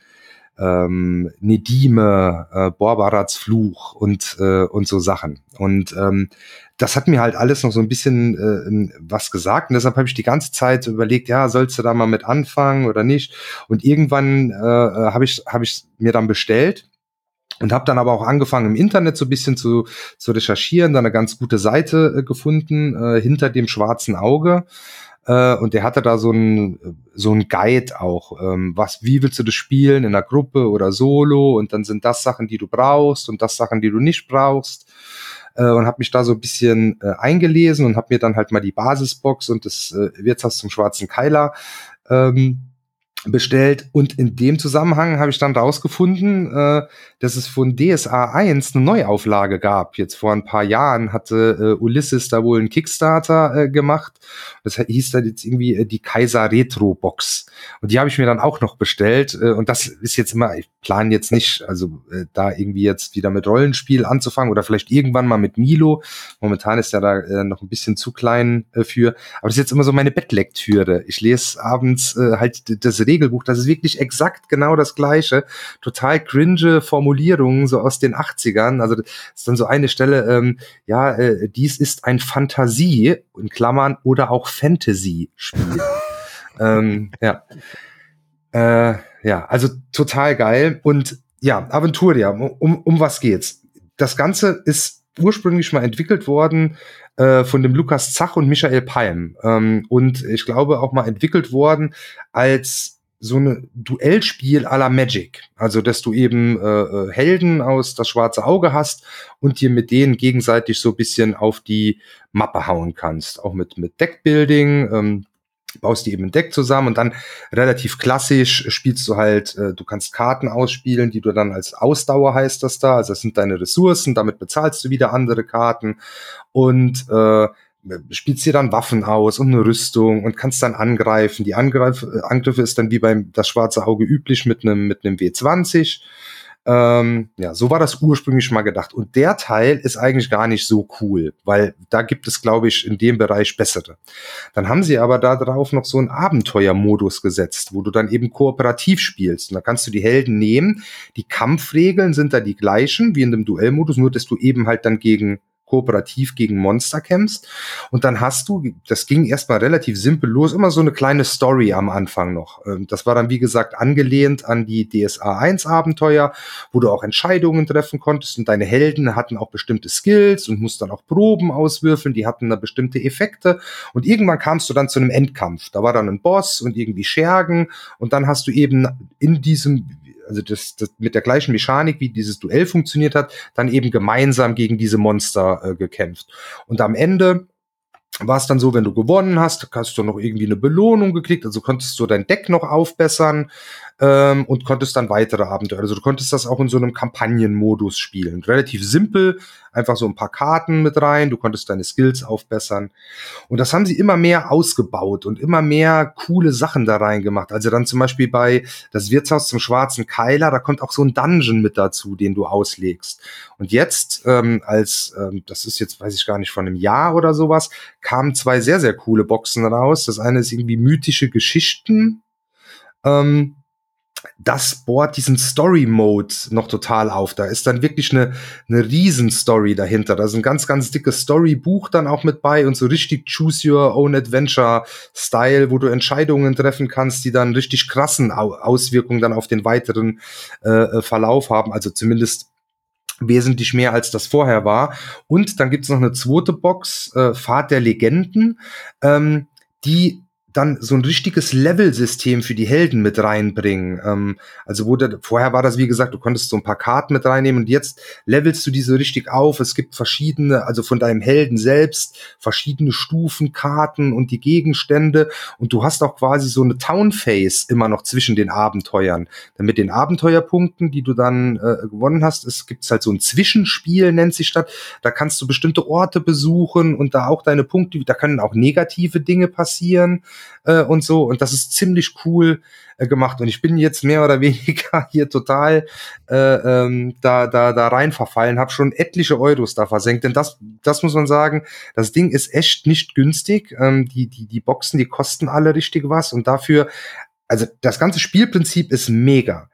ähm, Nedime, äh, Borbarats Fluch und, äh, und so Sachen. Und ähm, das hat mir halt alles noch so ein bisschen äh, was gesagt. Und deshalb habe ich die ganze Zeit überlegt, ja, sollst du da mal mit anfangen oder nicht? Und irgendwann äh, äh habe ich, hab ich mir dann bestellt und habe dann aber auch angefangen im Internet so ein bisschen zu, zu recherchieren, dann eine ganz gute Seite äh, gefunden, äh, hinter dem schwarzen Auge. Äh, und der hatte da so ein so ein Guide auch. Ähm, was, wie willst du das spielen in einer Gruppe oder solo? Und dann sind das Sachen, die du brauchst und das Sachen, die du nicht brauchst äh, und habe mich da so ein bisschen äh, eingelesen und habe mir dann halt mal die Basisbox und das äh, Wirtshaus zum schwarzen Keiler ähm, bestellt und in dem Zusammenhang habe ich dann rausgefunden, äh, dass es von DSA 1 eine Neuauflage gab. Jetzt vor ein paar Jahren hatte äh, Ulysses da wohl einen Kickstarter äh, gemacht. Das hieß dann jetzt irgendwie äh, die Kaiser Retro Box. Und die habe ich mir dann auch noch bestellt. Äh, und das ist jetzt immer, ich plane jetzt nicht, also äh, da irgendwie jetzt wieder mit Rollenspiel anzufangen oder vielleicht irgendwann mal mit Milo. Momentan ist ja da äh, noch ein bisschen zu klein äh, für. Aber das ist jetzt immer so meine Bettlektüre. Ich lese abends äh, halt das Regelbuch. Das ist wirklich exakt genau das Gleiche. Total cringe Formulierungen so aus den 80ern. Also das ist dann so eine Stelle, ähm, ja, äh, dies ist ein Fantasie, in Klammern, oder auch Fantasy-Spiel. [laughs] ähm, ja. Äh, ja, also total geil. Und ja, Aventuria, um, um was geht's? Das Ganze ist ursprünglich mal entwickelt worden äh, von dem Lukas Zach und Michael Palm. Ähm, und ich glaube auch mal entwickelt worden als so ein Duellspiel à la Magic. Also, dass du eben äh, äh, Helden aus das schwarze Auge hast und dir mit denen gegenseitig so bisschen auf die Mappe hauen kannst. Auch mit, mit Deckbuilding. Ähm, baust die eben ein Deck zusammen und dann relativ klassisch spielst du halt, äh, du kannst Karten ausspielen, die du dann als Ausdauer heißt das da, also das sind deine Ressourcen, damit bezahlst du wieder andere Karten und äh, spielst dir dann Waffen aus und eine Rüstung und kannst dann angreifen. Die Angreif Angriffe ist dann wie beim das schwarze Auge üblich mit einem mit einem W20 ähm, ja, so war das ursprünglich mal gedacht. Und der Teil ist eigentlich gar nicht so cool, weil da gibt es, glaube ich, in dem Bereich bessere. Dann haben sie aber da drauf noch so einen Abenteuermodus gesetzt, wo du dann eben kooperativ spielst. Und da kannst du die Helden nehmen. Die Kampfregeln sind da die gleichen wie in dem Duellmodus, nur dass du eben halt dann gegen kooperativ gegen Monster kämpfst. Und dann hast du, das ging erstmal relativ simpel los, immer so eine kleine Story am Anfang noch. Ähm, das war dann, wie gesagt, angelehnt an die DSA 1 Abenteuer, wo du auch Entscheidungen treffen konntest und deine Helden hatten auch bestimmte Skills und mussten dann auch Proben auswürfeln, die hatten da bestimmte Effekte. Und irgendwann kamst du dann zu einem Endkampf. Da war dann ein Boss und irgendwie Schergen und dann hast du eben in diesem also das, das mit der gleichen Mechanik, wie dieses Duell funktioniert hat, dann eben gemeinsam gegen diese Monster äh, gekämpft. Und am Ende war es dann so, wenn du gewonnen hast, hast du noch irgendwie eine Belohnung gekriegt, also konntest du dein Deck noch aufbessern ähm, und konntest dann weitere Abenteuer. Also du konntest das auch in so einem Kampagnenmodus spielen. Relativ simpel, einfach so ein paar Karten mit rein, du konntest deine Skills aufbessern. Und das haben sie immer mehr ausgebaut und immer mehr coole Sachen da reingemacht. Also dann zum Beispiel bei das Wirtshaus zum Schwarzen Keiler, da kommt auch so ein Dungeon mit dazu, den du auslegst. Und jetzt, ähm, als, ähm, das ist jetzt, weiß ich gar nicht, von einem Jahr oder sowas, kamen zwei sehr, sehr coole Boxen raus. Das eine ist irgendwie mythische Geschichten. Ähm, das bohrt diesen Story-Mode noch total auf. Da ist dann wirklich eine, eine Riesen-Story dahinter. Da ist ein ganz, ganz dickes Story-Buch dann auch mit bei und so richtig Choose Your Own Adventure-Style, wo du Entscheidungen treffen kannst, die dann richtig krassen Auswirkungen dann auf den weiteren äh, äh, Verlauf haben. Also zumindest wesentlich mehr als das vorher war. Und dann gibt's noch eine zweite Box, äh, Fahrt der Legenden, ähm, die dann so ein richtiges Level-System für die Helden mit reinbringen. Ähm, also der, vorher war das, wie gesagt, du konntest so ein paar Karten mit reinnehmen und jetzt levelst du diese richtig auf. Es gibt verschiedene, also von deinem Helden selbst, verschiedene Stufen, Karten und die Gegenstände und du hast auch quasi so eine Town-Phase immer noch zwischen den Abenteuern. Dann mit den Abenteuerpunkten, die du dann äh, gewonnen hast, es gibt halt so ein Zwischenspiel, nennt sich das. Da kannst du bestimmte Orte besuchen und da auch deine Punkte, da können auch negative Dinge passieren äh, und so. Und das ist ziemlich cool äh, gemacht. Und ich bin jetzt mehr oder [laughs] weniger hier total äh, ähm, da, da, da rein verfallen, habe schon etliche Euros da versenkt. Denn das, das muss man sagen, das Ding ist echt nicht günstig. Ähm, die, die, die Boxen, die kosten alle richtig was. Und dafür, also das ganze Spielprinzip ist mega.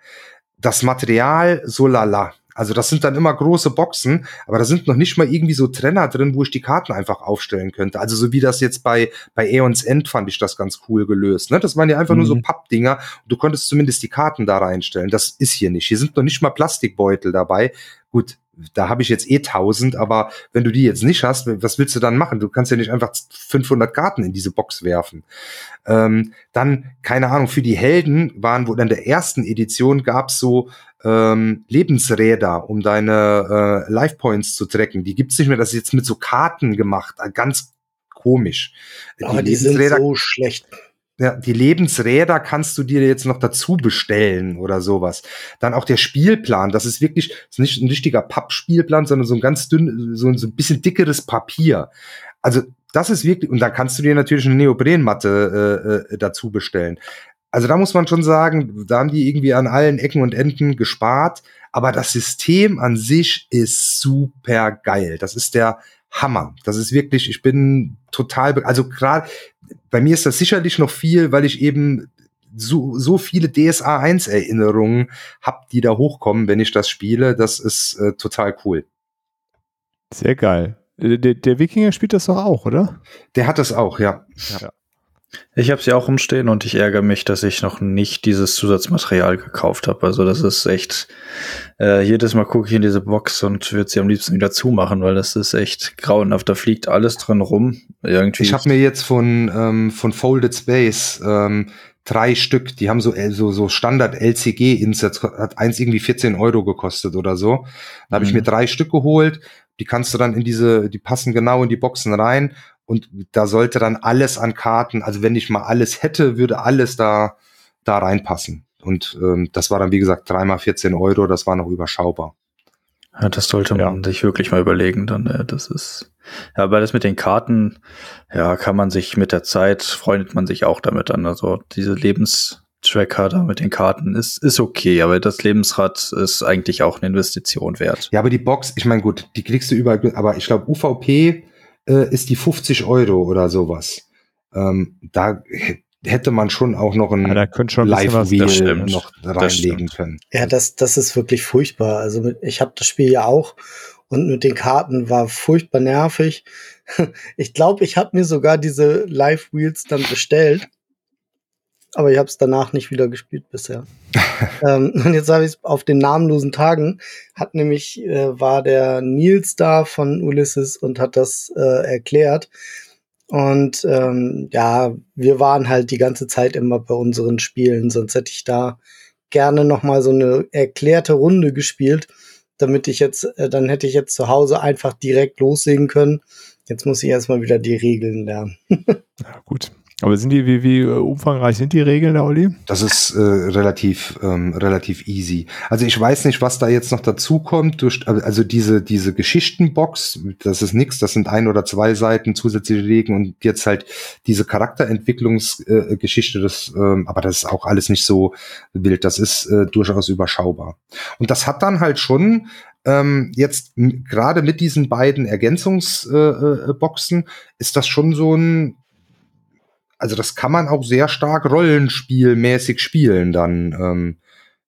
Das Material so lala. Also das sind dann immer große Boxen, aber da sind noch nicht mal irgendwie so Trenner drin, wo ich die Karten einfach aufstellen könnte. Also so wie das jetzt bei, bei Aeons End fand ich das ganz cool gelöst. Ne? Das waren ja einfach mhm. nur so mhm. Pappdinger und du konntest zumindest die Karten da reinstellen. Das ist hier nicht. Hier sind noch nicht mal Plastikbeutel dabei. Gut, da habe ich jetzt eh 1000, aber wenn du die jetzt nicht hast, was willst du dann machen? Du kannst ja nicht einfach 500 Karten in diese Box werfen. Ähm, dann, keine Ahnung, für die Helden waren wohl in der ersten Edition gab's so ähm, Lebensräder, um deine äh, Life Points zu tracken. Die gibt's nicht mehr, das ist jetzt mit so Karten gemacht, ganz komisch. Oh, die, die sind so schlecht ja, die Lebensräder kannst du dir jetzt noch dazu bestellen oder sowas. Dann auch der Spielplan, das ist wirklich das ist nicht ein richtiger Pappspielplan, sondern so ein ganz dünn, so, so ein bisschen dickeres Papier. Also das ist wirklich, und da kannst du dir natürlich eine Neoprenmatte äh, äh, dazu bestellen. Also da muss man schon sagen, da haben die irgendwie an allen Ecken und Enden gespart, aber das System an sich ist super geil. Das ist der Hammer. Das ist wirklich, ich bin total, also gerade bei mir ist das sicherlich noch viel, weil ich eben so, so viele DSA 1 Erinnerungen habe, die da hochkommen, wenn ich das spiele. Das ist äh, total cool. Sehr geil. Der, der, Wikinger spielt das doch auch, oder? Der hat das auch, ja. ja. Ich habe sie auch rumstehen und ich ärgere mich, dass ich noch nicht dieses Zusatzmaterial gekauft habe. Also das ist echt, äh, jedes Mal gucke ich in diese Box und würde sie am liebsten wieder zumachen, weil das ist echt grauenhaft. Da fliegt alles drin rum. Irgendwie. Ich habe mir jetzt von, ähm, von Folded Space ähm, drei Stück, die haben so, äh, so, so Standard LCG-Insets, hat eins irgendwie 14 Euro gekostet oder so. Da habe mhm. ich mir drei Stück geholt. Die kannst du dann in diese, die passen genau in die Boxen rein und da sollte dann alles an Karten, also wenn ich mal alles hätte, würde alles da, da reinpassen. Und ähm, das war dann, wie gesagt, dreimal 14 Euro, das war noch überschaubar. Ja, das sollte man ja. sich wirklich mal überlegen, dann, äh, das ist, ja, aber das mit den Karten, ja, kann man sich mit der Zeit, freundet man sich auch damit an. Also diese Lebenstracker da mit den Karten ist, ist okay, aber das Lebensrad ist eigentlich auch eine Investition wert. Ja, aber die Box, ich meine, gut, die kriegst du überall, aber ich glaube, UVP äh, ist die 50 Euro oder sowas. Ähm, da hätte man schon auch noch ein ja, Live-Wheel noch reinlegen können. Ja, das, das ist wirklich furchtbar. Also ich habe das Spiel ja auch und mit den Karten war furchtbar nervig. [laughs] Ich glaube, ich habe mir sogar diese Live Wheels dann bestellt, aber ich habe es danach nicht wieder gespielt bisher. [laughs] ähm, und jetzt habe ich es auf den namenlosen Tagen, hat nämlich, äh, war der Nils da von Ulysses und hat das äh, erklärt. Und ähm, ja, wir waren halt die ganze Zeit immer bei unseren Spielen, sonst hätte ich da gerne noch mal so eine erklärte Runde gespielt, damit ich jetzt, äh, dann hätte ich jetzt zu Hause einfach direkt loslegen können. Jetzt muss ich erstmal wieder die Regeln lernen. [laughs] ja, gut. Aber sind die, wie, wie äh, umfangreich sind die Regeln da, Olli? Das ist äh, relativ, ähm, relativ easy. Also ich weiß nicht, was da jetzt noch dazu kommt. Durch, also diese, diese Geschichtenbox, das ist nix, das sind ein oder zwei Seiten zusätzliche Regeln und jetzt halt diese Charakterentwicklungsgeschichte, äh, das, ähm, aber das ist auch alles nicht so wild. Das ist äh, durchaus überschaubar. Und das hat dann halt schon ähm, jetzt gerade mit diesen beiden Ergänzungsboxen äh, äh, ist das schon so ein also das kann man auch sehr stark rollenspielmäßig spielen dann. Ähm,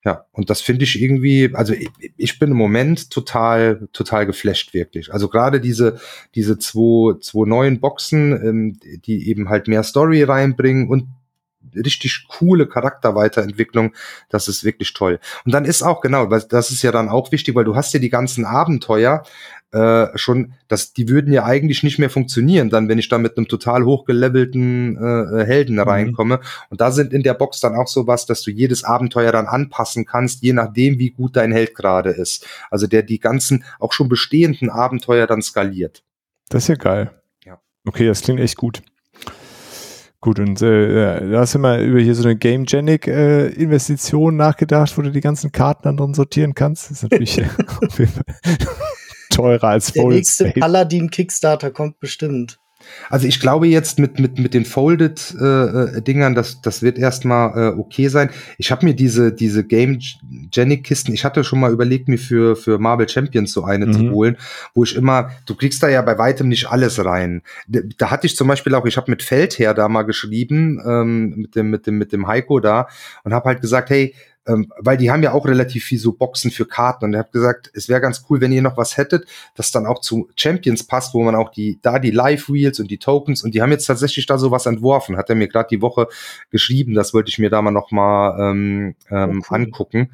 ja, und das finde ich irgendwie, also ich, ich, bin im Moment total, total geflasht, wirklich. Also gerade diese, diese zwei, zwei neuen Boxen, ähm, die eben halt mehr Story reinbringen und richtig coole Charakterweiterentwicklung. Das ist wirklich toll. Und dann ist auch, genau, das ist ja dann auch wichtig, weil du hast ja die ganzen Abenteuer äh, schon, dass die würden ja eigentlich nicht mehr funktionieren, dann wenn ich da mit einem total hochgelevelten äh, Helden mhm. reinkomme. Und da sind in der Box dann auch sowas, dass du jedes Abenteuer dann anpassen kannst, je nachdem, wie gut dein Held gerade ist. Also der die ganzen, auch schon bestehenden Abenteuer dann skaliert. Das ist ja geil. Ja. Okay, das klingt echt gut. Gut, und äh, da hast du mal über hier so eine Game-Genic-Investition äh, nachgedacht, wo du die ganzen Karten dann drin sortieren kannst. Das ist natürlich [laughs] [laughs] teurer als Der nächste Space. Paladin Kickstarter kommt bestimmt. Also ich glaube jetzt mit, mit, mit den Folded-Dingern, äh, das, das wird erstmal äh, okay sein. Ich habe mir diese, diese Game Genic-Kisten, ich hatte schon mal überlegt, mir für, für Marvel Champions so eine mhm. zu holen, wo ich immer, du kriegst da ja bei weitem nicht alles rein. Da, da hatte ich zum Beispiel auch, ich habe mit Feldherr da mal geschrieben, ähm, mit dem, mit dem, mit dem Heiko da und habe halt gesagt, hey, ähm, weil die haben ja auch relativ viel so Boxen für Karten. Und er hat gesagt, es wäre ganz cool, wenn ihr noch was hättet, das dann auch zu Champions passt, wo man auch die da die Live Wheels und die Tokens. Und die haben jetzt tatsächlich da sowas entworfen, hat er mir gerade die Woche geschrieben, das wollte ich mir da mal noch mal ähm, ähm, oh, angucken.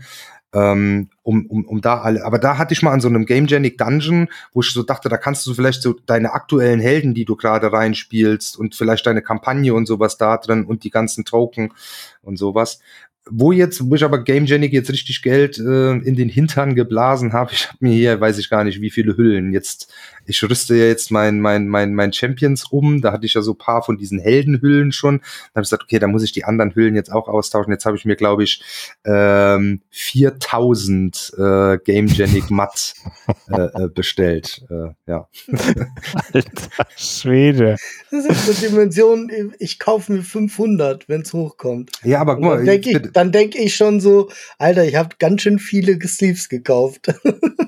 Ähm, um, um, um da alle, aber da hatte ich mal an so einem Game Genic Dungeon, wo ich so dachte, da kannst du vielleicht so deine aktuellen Helden, die du gerade reinspielst und vielleicht deine Kampagne und sowas da drin und die ganzen Token und sowas wo jetzt, wo ich aber Game Genic jetzt richtig Geld äh, in den Hintern geblasen habe, ich habe mir hier, weiß ich gar nicht, wie viele Hüllen jetzt ich rüste ja jetzt mein, mein, mein, mein Champions um. Da hatte ich ja so paar von diesen Heldenhüllen schon. Da habe ich gesagt, okay, da muss ich die anderen Hüllen jetzt auch austauschen. Jetzt habe ich mir, glaube ich, ähm, 4000 äh, Game Genic [laughs] Matt äh, äh, bestellt. Äh, ja. [laughs] Alter Schwede. Das ist eine Dimension, ich kaufe mir 500, wenn es hochkommt. Ja, aber guck mal. Dann denke ich, denk ich schon so, Alter, ich habe ganz schön viele Sleeves gekauft. [laughs]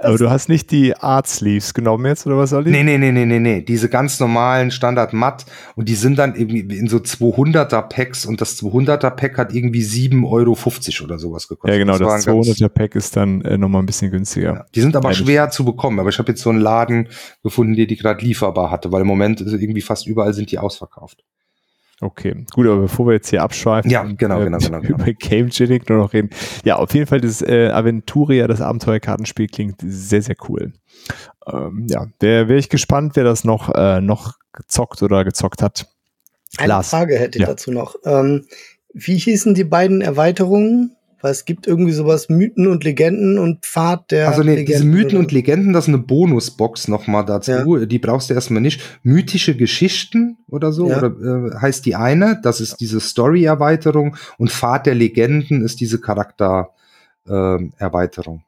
Aber du hast nicht die Art Sleeves genommen jetzt, oder was soll ich? Nee, nee, nee, nee, nee, nee. Diese ganz normalen Standard Matt und die sind dann irgendwie in so 200er Packs und das 200er Pack hat irgendwie 7,50 Euro oder sowas gekostet. Ja, genau, das, das 200er Pack ist dann äh, nochmal ein bisschen günstiger. Ja, die sind aber Eigentlich. schwer zu bekommen, aber ich habe jetzt so einen Laden gefunden, der die gerade lieferbar hatte, weil im Moment irgendwie fast überall sind die ausverkauft. Okay, gut, aber bevor wir jetzt hier abschweifen ja, genau, genau, genau, [laughs] genau. über Game Genic nur noch reden. Ja, auf jeden Fall das äh, Aventuria, das Abenteuerkartenspiel klingt sehr, sehr cool. Ähm, ja, wäre wär ich gespannt, wer das noch, äh, noch gezockt oder gezockt hat. Eine Lars. Frage hätte ich ja. dazu noch. Ähm, wie hießen die beiden Erweiterungen? Weil es gibt irgendwie sowas Mythen und Legenden und Pfad der. Also nee, Legenden diese Mythen und Legenden, das ist eine Bonusbox nochmal dazu. Ja. Die brauchst du erstmal nicht. Mythische Geschichten oder so, ja. oder äh, heißt die eine, das ist diese Story-Erweiterung und Pfad der Legenden ist diese Charakter-Erweiterung.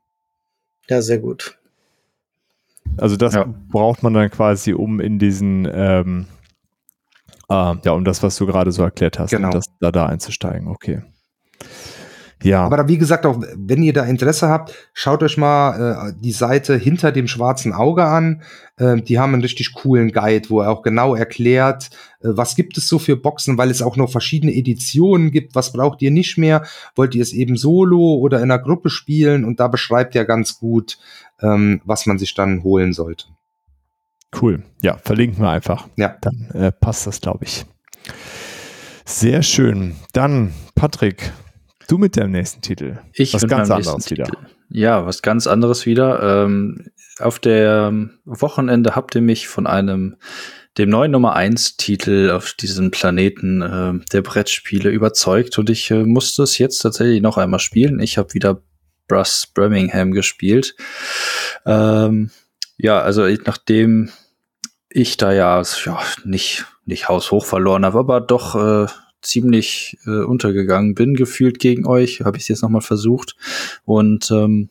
Äh, ja, sehr gut. Also das ja. braucht man dann quasi, um in diesen ähm, äh, ja, um das, was du gerade so erklärt hast, genau. das, da, da einzusteigen. Okay. Ja. Aber wie gesagt, auch wenn ihr da Interesse habt, schaut euch mal äh, die Seite hinter dem schwarzen Auge an. Äh, die haben einen richtig coolen Guide, wo er auch genau erklärt, äh, was gibt es so für Boxen, weil es auch noch verschiedene Editionen gibt. Was braucht ihr nicht mehr? Wollt ihr es eben solo oder in einer Gruppe spielen? Und da beschreibt er ganz gut, ähm, was man sich dann holen sollte. Cool. Ja, verlinken wir einfach. Ja. Dann äh, passt das, glaube ich. Sehr schön. Dann, Patrick, du mit deinem nächsten Titel. Ich was ganz anderes wieder. Ja, was ganz anderes wieder. Ähm, auf der Wochenende habt ihr mich von einem dem neuen Nummer 1 Titel auf diesem Planeten äh, der Brettspiele überzeugt und ich äh, musste es jetzt tatsächlich noch einmal spielen. Ich habe wieder Brass Birmingham gespielt. Ähm, ja, also ich, nachdem ich da ja, ja nicht, nicht haushoch verloren habe, aber doch äh, ziemlich äh, untergegangen bin, gefühlt gegen euch, habe ich es jetzt nochmal versucht. Und ähm,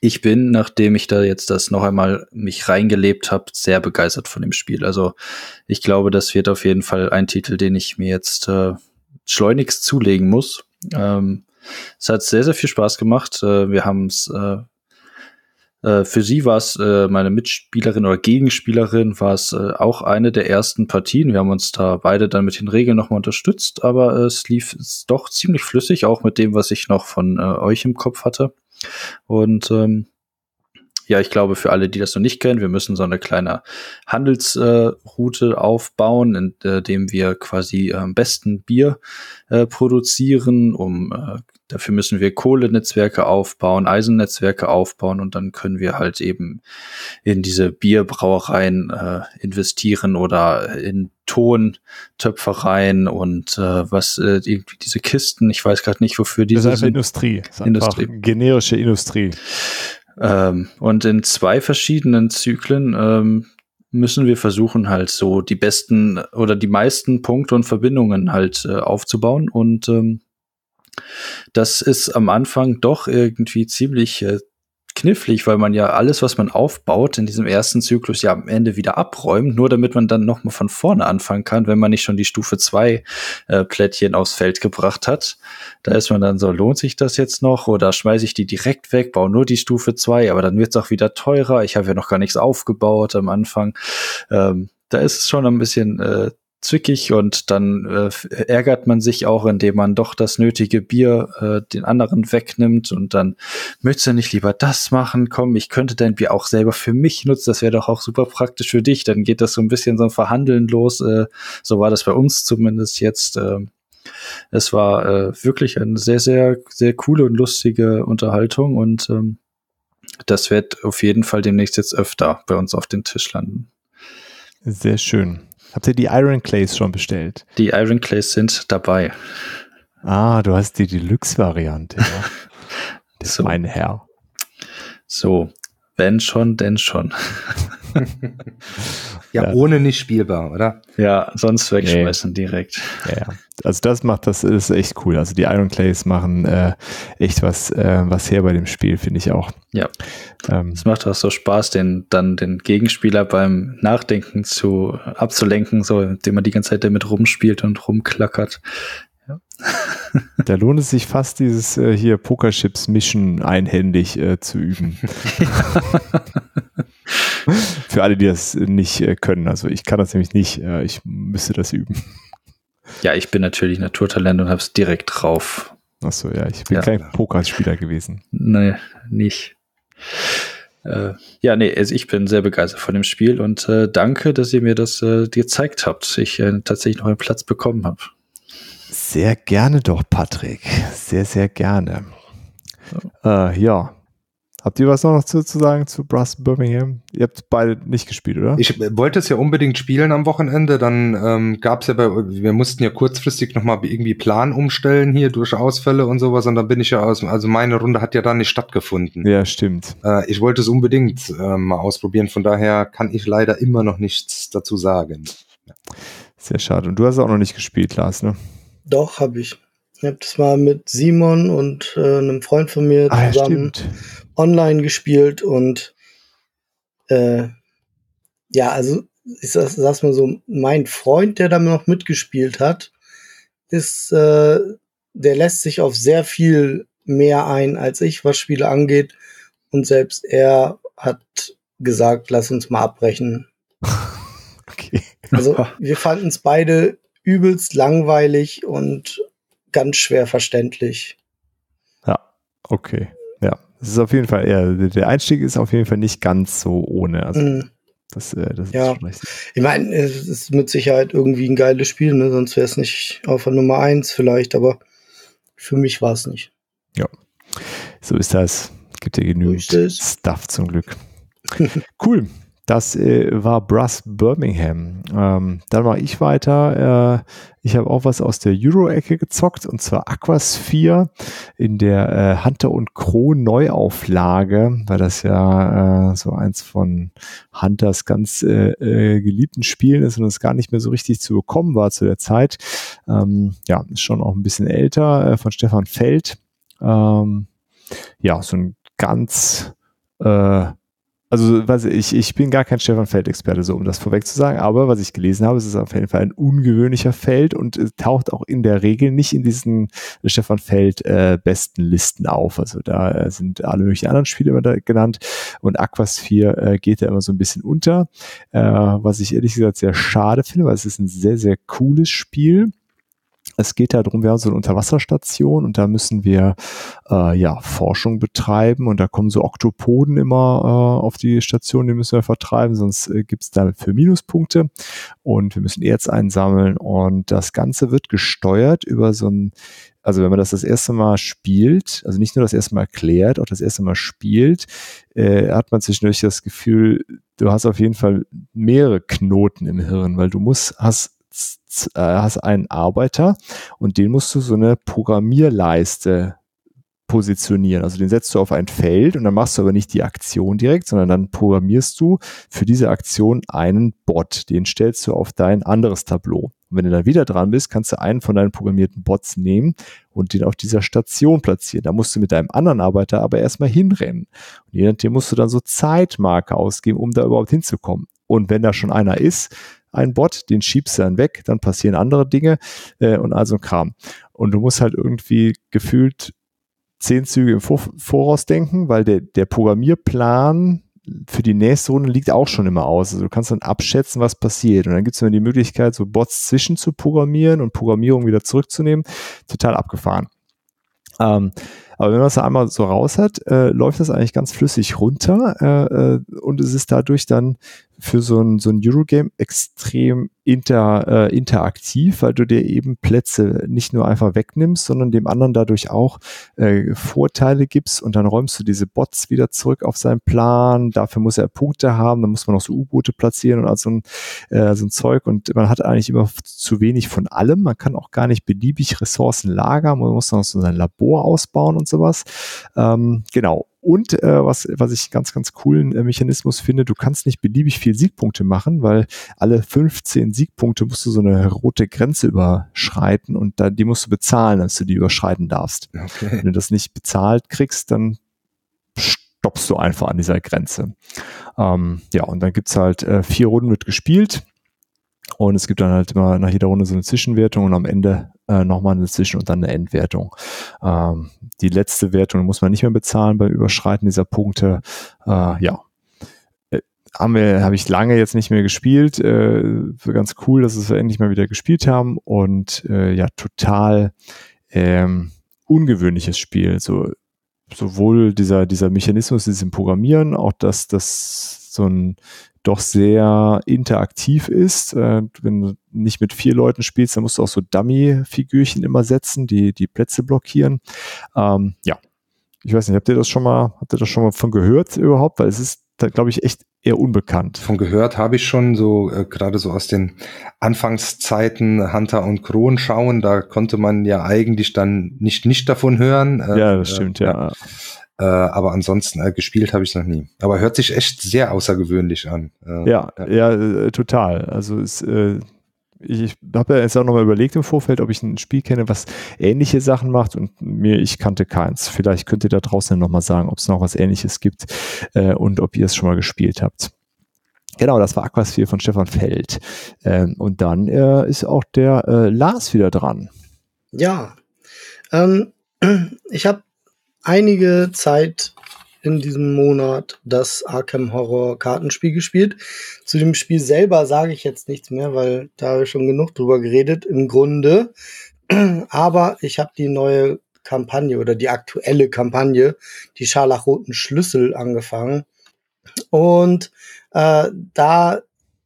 ich bin, nachdem ich da jetzt das noch einmal mich reingelebt habe, sehr begeistert von dem Spiel. Also ich glaube, das wird auf jeden Fall ein Titel, den ich mir jetzt äh, schleunigst zulegen muss. Ähm, es hat sehr, sehr viel Spaß gemacht. Äh, wir haben es äh, äh, für sie war es, äh, meine Mitspielerin oder Gegenspielerin, war es äh, auch eine der ersten Partien. Wir haben uns da beide dann mit den Regeln nochmal unterstützt, aber es lief doch ziemlich flüssig, auch mit dem, was ich noch von äh, euch im Kopf hatte. Und ähm, ja, ich glaube, für alle, die das noch nicht kennen, wir müssen so eine kleine Handelsroute äh, aufbauen, in äh, dem wir quasi am besten Bier äh, produzieren, um äh, Dafür müssen wir Kohlenetzwerke aufbauen, Eisennetzwerke aufbauen und dann können wir halt eben in diese Bierbrauereien äh, investieren oder in Tontöpfereien und äh, was äh, irgendwie diese Kisten, ich weiß gerade nicht, wofür diese das ist sind. Industrie. Das ist Industrie. Generische Industrie. Ähm, und in zwei verschiedenen Zyklen ähm, müssen wir versuchen, halt so die besten oder die meisten Punkte und Verbindungen halt äh, aufzubauen. Und ähm, das ist am Anfang doch irgendwie ziemlich äh, knifflig, weil man ja alles, was man aufbaut in diesem ersten Zyklus ja am Ende wieder abräumt, nur damit man dann noch mal von vorne anfangen kann, wenn man nicht schon die Stufe 2 äh, Plättchen aufs Feld gebracht hat. Da ist man dann so, lohnt sich das jetzt noch oder schmeiße ich die direkt weg, baue nur die Stufe 2, aber dann wird es auch wieder teurer. Ich habe ja noch gar nichts aufgebaut am Anfang. Ähm, da ist es schon ein bisschen äh, zwickig und dann äh, ärgert man sich auch, indem man doch das nötige Bier äh, den anderen wegnimmt und dann möchtest du nicht lieber das machen, komm, ich könnte dein Bier auch selber für mich nutzen, das wäre doch auch super praktisch für dich, dann geht das so ein bisschen so ein Verhandeln los, äh, so war das bei uns zumindest jetzt. Äh, es war äh, wirklich eine sehr, sehr, sehr coole und lustige Unterhaltung und ähm, das wird auf jeden Fall demnächst jetzt öfter bei uns auf den Tisch landen. Sehr schön. Habt ihr die Iron Clays schon bestellt? Die Iron Clays sind dabei. Ah, du hast die Deluxe-Variante. Ja. [laughs] so. mein Herr. So, wenn schon, denn schon. [laughs] ja, ja, ohne nicht spielbar, oder? Ja, sonst wegschmeißen nee. direkt. Ja, ja, also das macht, das ist echt cool. Also die Iron Clays machen äh, echt was, äh, was her bei dem Spiel, finde ich auch. Ja. Ähm, es macht auch so Spaß, den dann den Gegenspieler beim Nachdenken zu abzulenken, so indem man die ganze Zeit damit rumspielt und rumklackert. Ja. [laughs] Da lohnt es sich fast, dieses äh, hier Pokerchips mischen einhändig äh, zu üben. [laughs] Für alle, die das nicht äh, können. Also ich kann das nämlich nicht. Äh, ich müsste das üben. Ja, ich bin natürlich Naturtalent und habe es direkt drauf. Achso, ja, ich bin ja. kein Pokerspieler gewesen. Nee, nicht. Äh, ja, nee, also ich bin sehr begeistert von dem Spiel und äh, danke, dass ihr mir das äh, gezeigt habt. Ich äh, tatsächlich noch einen Platz bekommen habe. Sehr gerne doch, Patrick. Sehr, sehr gerne. Äh, ja, Habt ihr was noch zu, zu sagen zu Brass Birmingham? Ihr habt beide nicht gespielt, oder? Ich wollte es ja unbedingt spielen am Wochenende. Dann ähm, gab es ja bei, wir mussten ja kurzfristig nochmal irgendwie Plan umstellen hier durch Ausfälle und sowas. Und dann bin ich ja aus, also meine Runde hat ja dann nicht stattgefunden. Ja, stimmt. Äh, ich wollte es unbedingt äh, mal ausprobieren. Von daher kann ich leider immer noch nichts dazu sagen. Sehr schade. Und du hast auch noch nicht gespielt, Lars, ne? Doch, habe ich. Ich habe das mal mit Simon und äh, einem Freund von mir zusammen ah, ja, online gespielt und äh, ja, also ich sag, sag's mal so, mein Freund, der da noch mitgespielt hat, ist äh, der lässt sich auf sehr viel mehr ein als ich, was Spiele angeht. Und selbst er hat gesagt, lass uns mal abbrechen. [laughs] okay. Also [laughs] wir fanden es beide übelst langweilig und ganz schwer verständlich. Ja, okay. Ja, es ist auf jeden Fall, ja, der Einstieg ist auf jeden Fall nicht ganz so ohne. Also, mm. das, äh, das ja. Ich meine, es ist mit Sicherheit irgendwie ein geiles Spiel, ne? sonst wäre es nicht auf der Nummer eins vielleicht, aber für mich war es nicht. Ja, so ist das. Gibt ja genügend Stuff zum Glück. [laughs] cool. Das äh, war Brass Birmingham. Ähm, dann war ich weiter. Äh, ich habe auch was aus der Euro-Ecke gezockt und zwar Aquasphere in der äh, Hunter und Crow Neuauflage, weil das ja äh, so eins von Hunters ganz äh, äh, geliebten Spielen ist und es gar nicht mehr so richtig zu bekommen war zu der Zeit. Ähm, ja, ist schon auch ein bisschen älter von Stefan Feld. Ähm, ja, so ein ganz äh, also was ich, ich bin gar kein Stefan Feld-Experte, so um das vorweg zu sagen, aber was ich gelesen habe, es ist auf jeden Fall ein ungewöhnlicher Feld und taucht auch in der Regel nicht in diesen Stefan Feld äh, besten Listen auf. Also da äh, sind alle möglichen anderen Spiele immer da genannt und Aquasphere äh, geht da immer so ein bisschen unter, äh, was ich ehrlich gesagt sehr schade finde, weil es ist ein sehr, sehr cooles Spiel es geht darum, wir haben so eine Unterwasserstation und da müssen wir äh, ja Forschung betreiben und da kommen so Oktopoden immer äh, auf die Station, die müssen wir vertreiben, sonst äh, gibt es dafür Minuspunkte. Und wir müssen Erz einsammeln und das Ganze wird gesteuert über so ein also wenn man das das erste Mal spielt, also nicht nur das erste Mal erklärt, auch das erste Mal spielt, äh, hat man zwischendurch das Gefühl, du hast auf jeden Fall mehrere Knoten im Hirn, weil du musst, hast äh, hast einen Arbeiter und den musst du so eine Programmierleiste positionieren. Also den setzt du auf ein Feld und dann machst du aber nicht die Aktion direkt, sondern dann programmierst du für diese Aktion einen Bot. Den stellst du auf dein anderes Tableau. Und wenn du dann wieder dran bist, kannst du einen von deinen programmierten Bots nehmen und den auf dieser Station platzieren. Da musst du mit deinem anderen Arbeiter aber erstmal hinrennen. Und je nachdem musst du dann so Zeitmarke ausgeben, um da überhaupt hinzukommen. Und wenn da schon einer ist, ein Bot, den schiebst du dann weg, dann passieren andere Dinge äh, und also Kram. Und du musst halt irgendwie gefühlt zehn Züge im Vor Voraus denken, weil der, der Programmierplan für die nächste Runde liegt auch schon immer aus. Also du kannst dann abschätzen, was passiert. Und dann gibt es immer die Möglichkeit, so Bots zwischen zu programmieren und Programmierung wieder zurückzunehmen. Total abgefahren. Ähm, aber wenn man es einmal so raus hat, äh, läuft das eigentlich ganz flüssig runter äh, äh, und es ist dadurch dann für so ein, so ein Eurogame extrem inter, äh, interaktiv, weil du dir eben Plätze nicht nur einfach wegnimmst, sondern dem anderen dadurch auch äh, Vorteile gibst und dann räumst du diese Bots wieder zurück auf seinen Plan. Dafür muss er Punkte haben, dann muss man auch so U-Boote platzieren und also ein, äh, so ein Zeug und man hat eigentlich immer zu wenig von allem. Man kann auch gar nicht beliebig Ressourcen lagern, man muss dann auch so sein Labor ausbauen und sowas. Ähm, genau. Und äh, was, was ich ganz, ganz coolen äh, Mechanismus finde, du kannst nicht beliebig viel Siegpunkte machen, weil alle 15 Siegpunkte musst du so eine rote Grenze überschreiten und da, die musst du bezahlen, dass du die überschreiten darfst. Okay. Wenn du das nicht bezahlt kriegst, dann stoppst du einfach an dieser Grenze. Ähm, ja, und dann gibt's halt äh, vier Runden wird gespielt und es gibt dann halt immer nach jeder Runde so eine Zwischenwertung und am Ende äh, nochmal eine Zwischen- und dann eine Endwertung. Ähm, die letzte Wertung muss man nicht mehr bezahlen beim Überschreiten dieser Punkte. Äh, ja. Äh, haben habe ich lange jetzt nicht mehr gespielt. Äh, ganz cool, dass wir endlich mal wieder gespielt haben und äh, ja, total ähm, ungewöhnliches Spiel. So sowohl dieser, dieser Mechanismus, diesem Programmieren, auch dass das so ein doch sehr interaktiv ist. Äh, wenn du nicht mit vier Leuten spielst, dann musst du auch so Dummy-Figürchen immer setzen, die die Plätze blockieren. Ähm, ja, ich weiß nicht, habt ihr das schon mal, habt ihr das schon mal von gehört überhaupt? Weil es ist, da glaube ich, echt eher unbekannt. Von gehört habe ich schon so, äh, gerade so aus den Anfangszeiten Hunter und Kron schauen, da konnte man ja eigentlich dann nicht, nicht davon hören. Äh, ja, das stimmt, äh, ja. Äh, aber ansonsten äh, gespielt habe ich noch nie. Aber hört sich echt sehr außergewöhnlich an. Äh, ja, ja, äh, total. Also es, äh, ich habe ja jetzt auch nochmal überlegt im Vorfeld, ob ich ein Spiel kenne, was ähnliche Sachen macht und mir, ich kannte keins. Vielleicht könnt ihr da draußen nochmal sagen, ob es noch was ähnliches gibt äh, und ob ihr es schon mal gespielt habt. Genau, das war Aquasphere von Stefan Feld. Ähm, und dann äh, ist auch der äh, Lars wieder dran. Ja, Ähm, [clears throat] ich habe einige Zeit in diesem Monat das Arkham Horror Kartenspiel gespielt. Zu dem Spiel selber sage ich jetzt nichts mehr, weil da habe ich schon genug drüber geredet im Grunde. [clears throat] Aber ich habe die neue Kampagne oder die aktuelle Kampagne, die scharlachroten Schlüssel angefangen. Und äh, da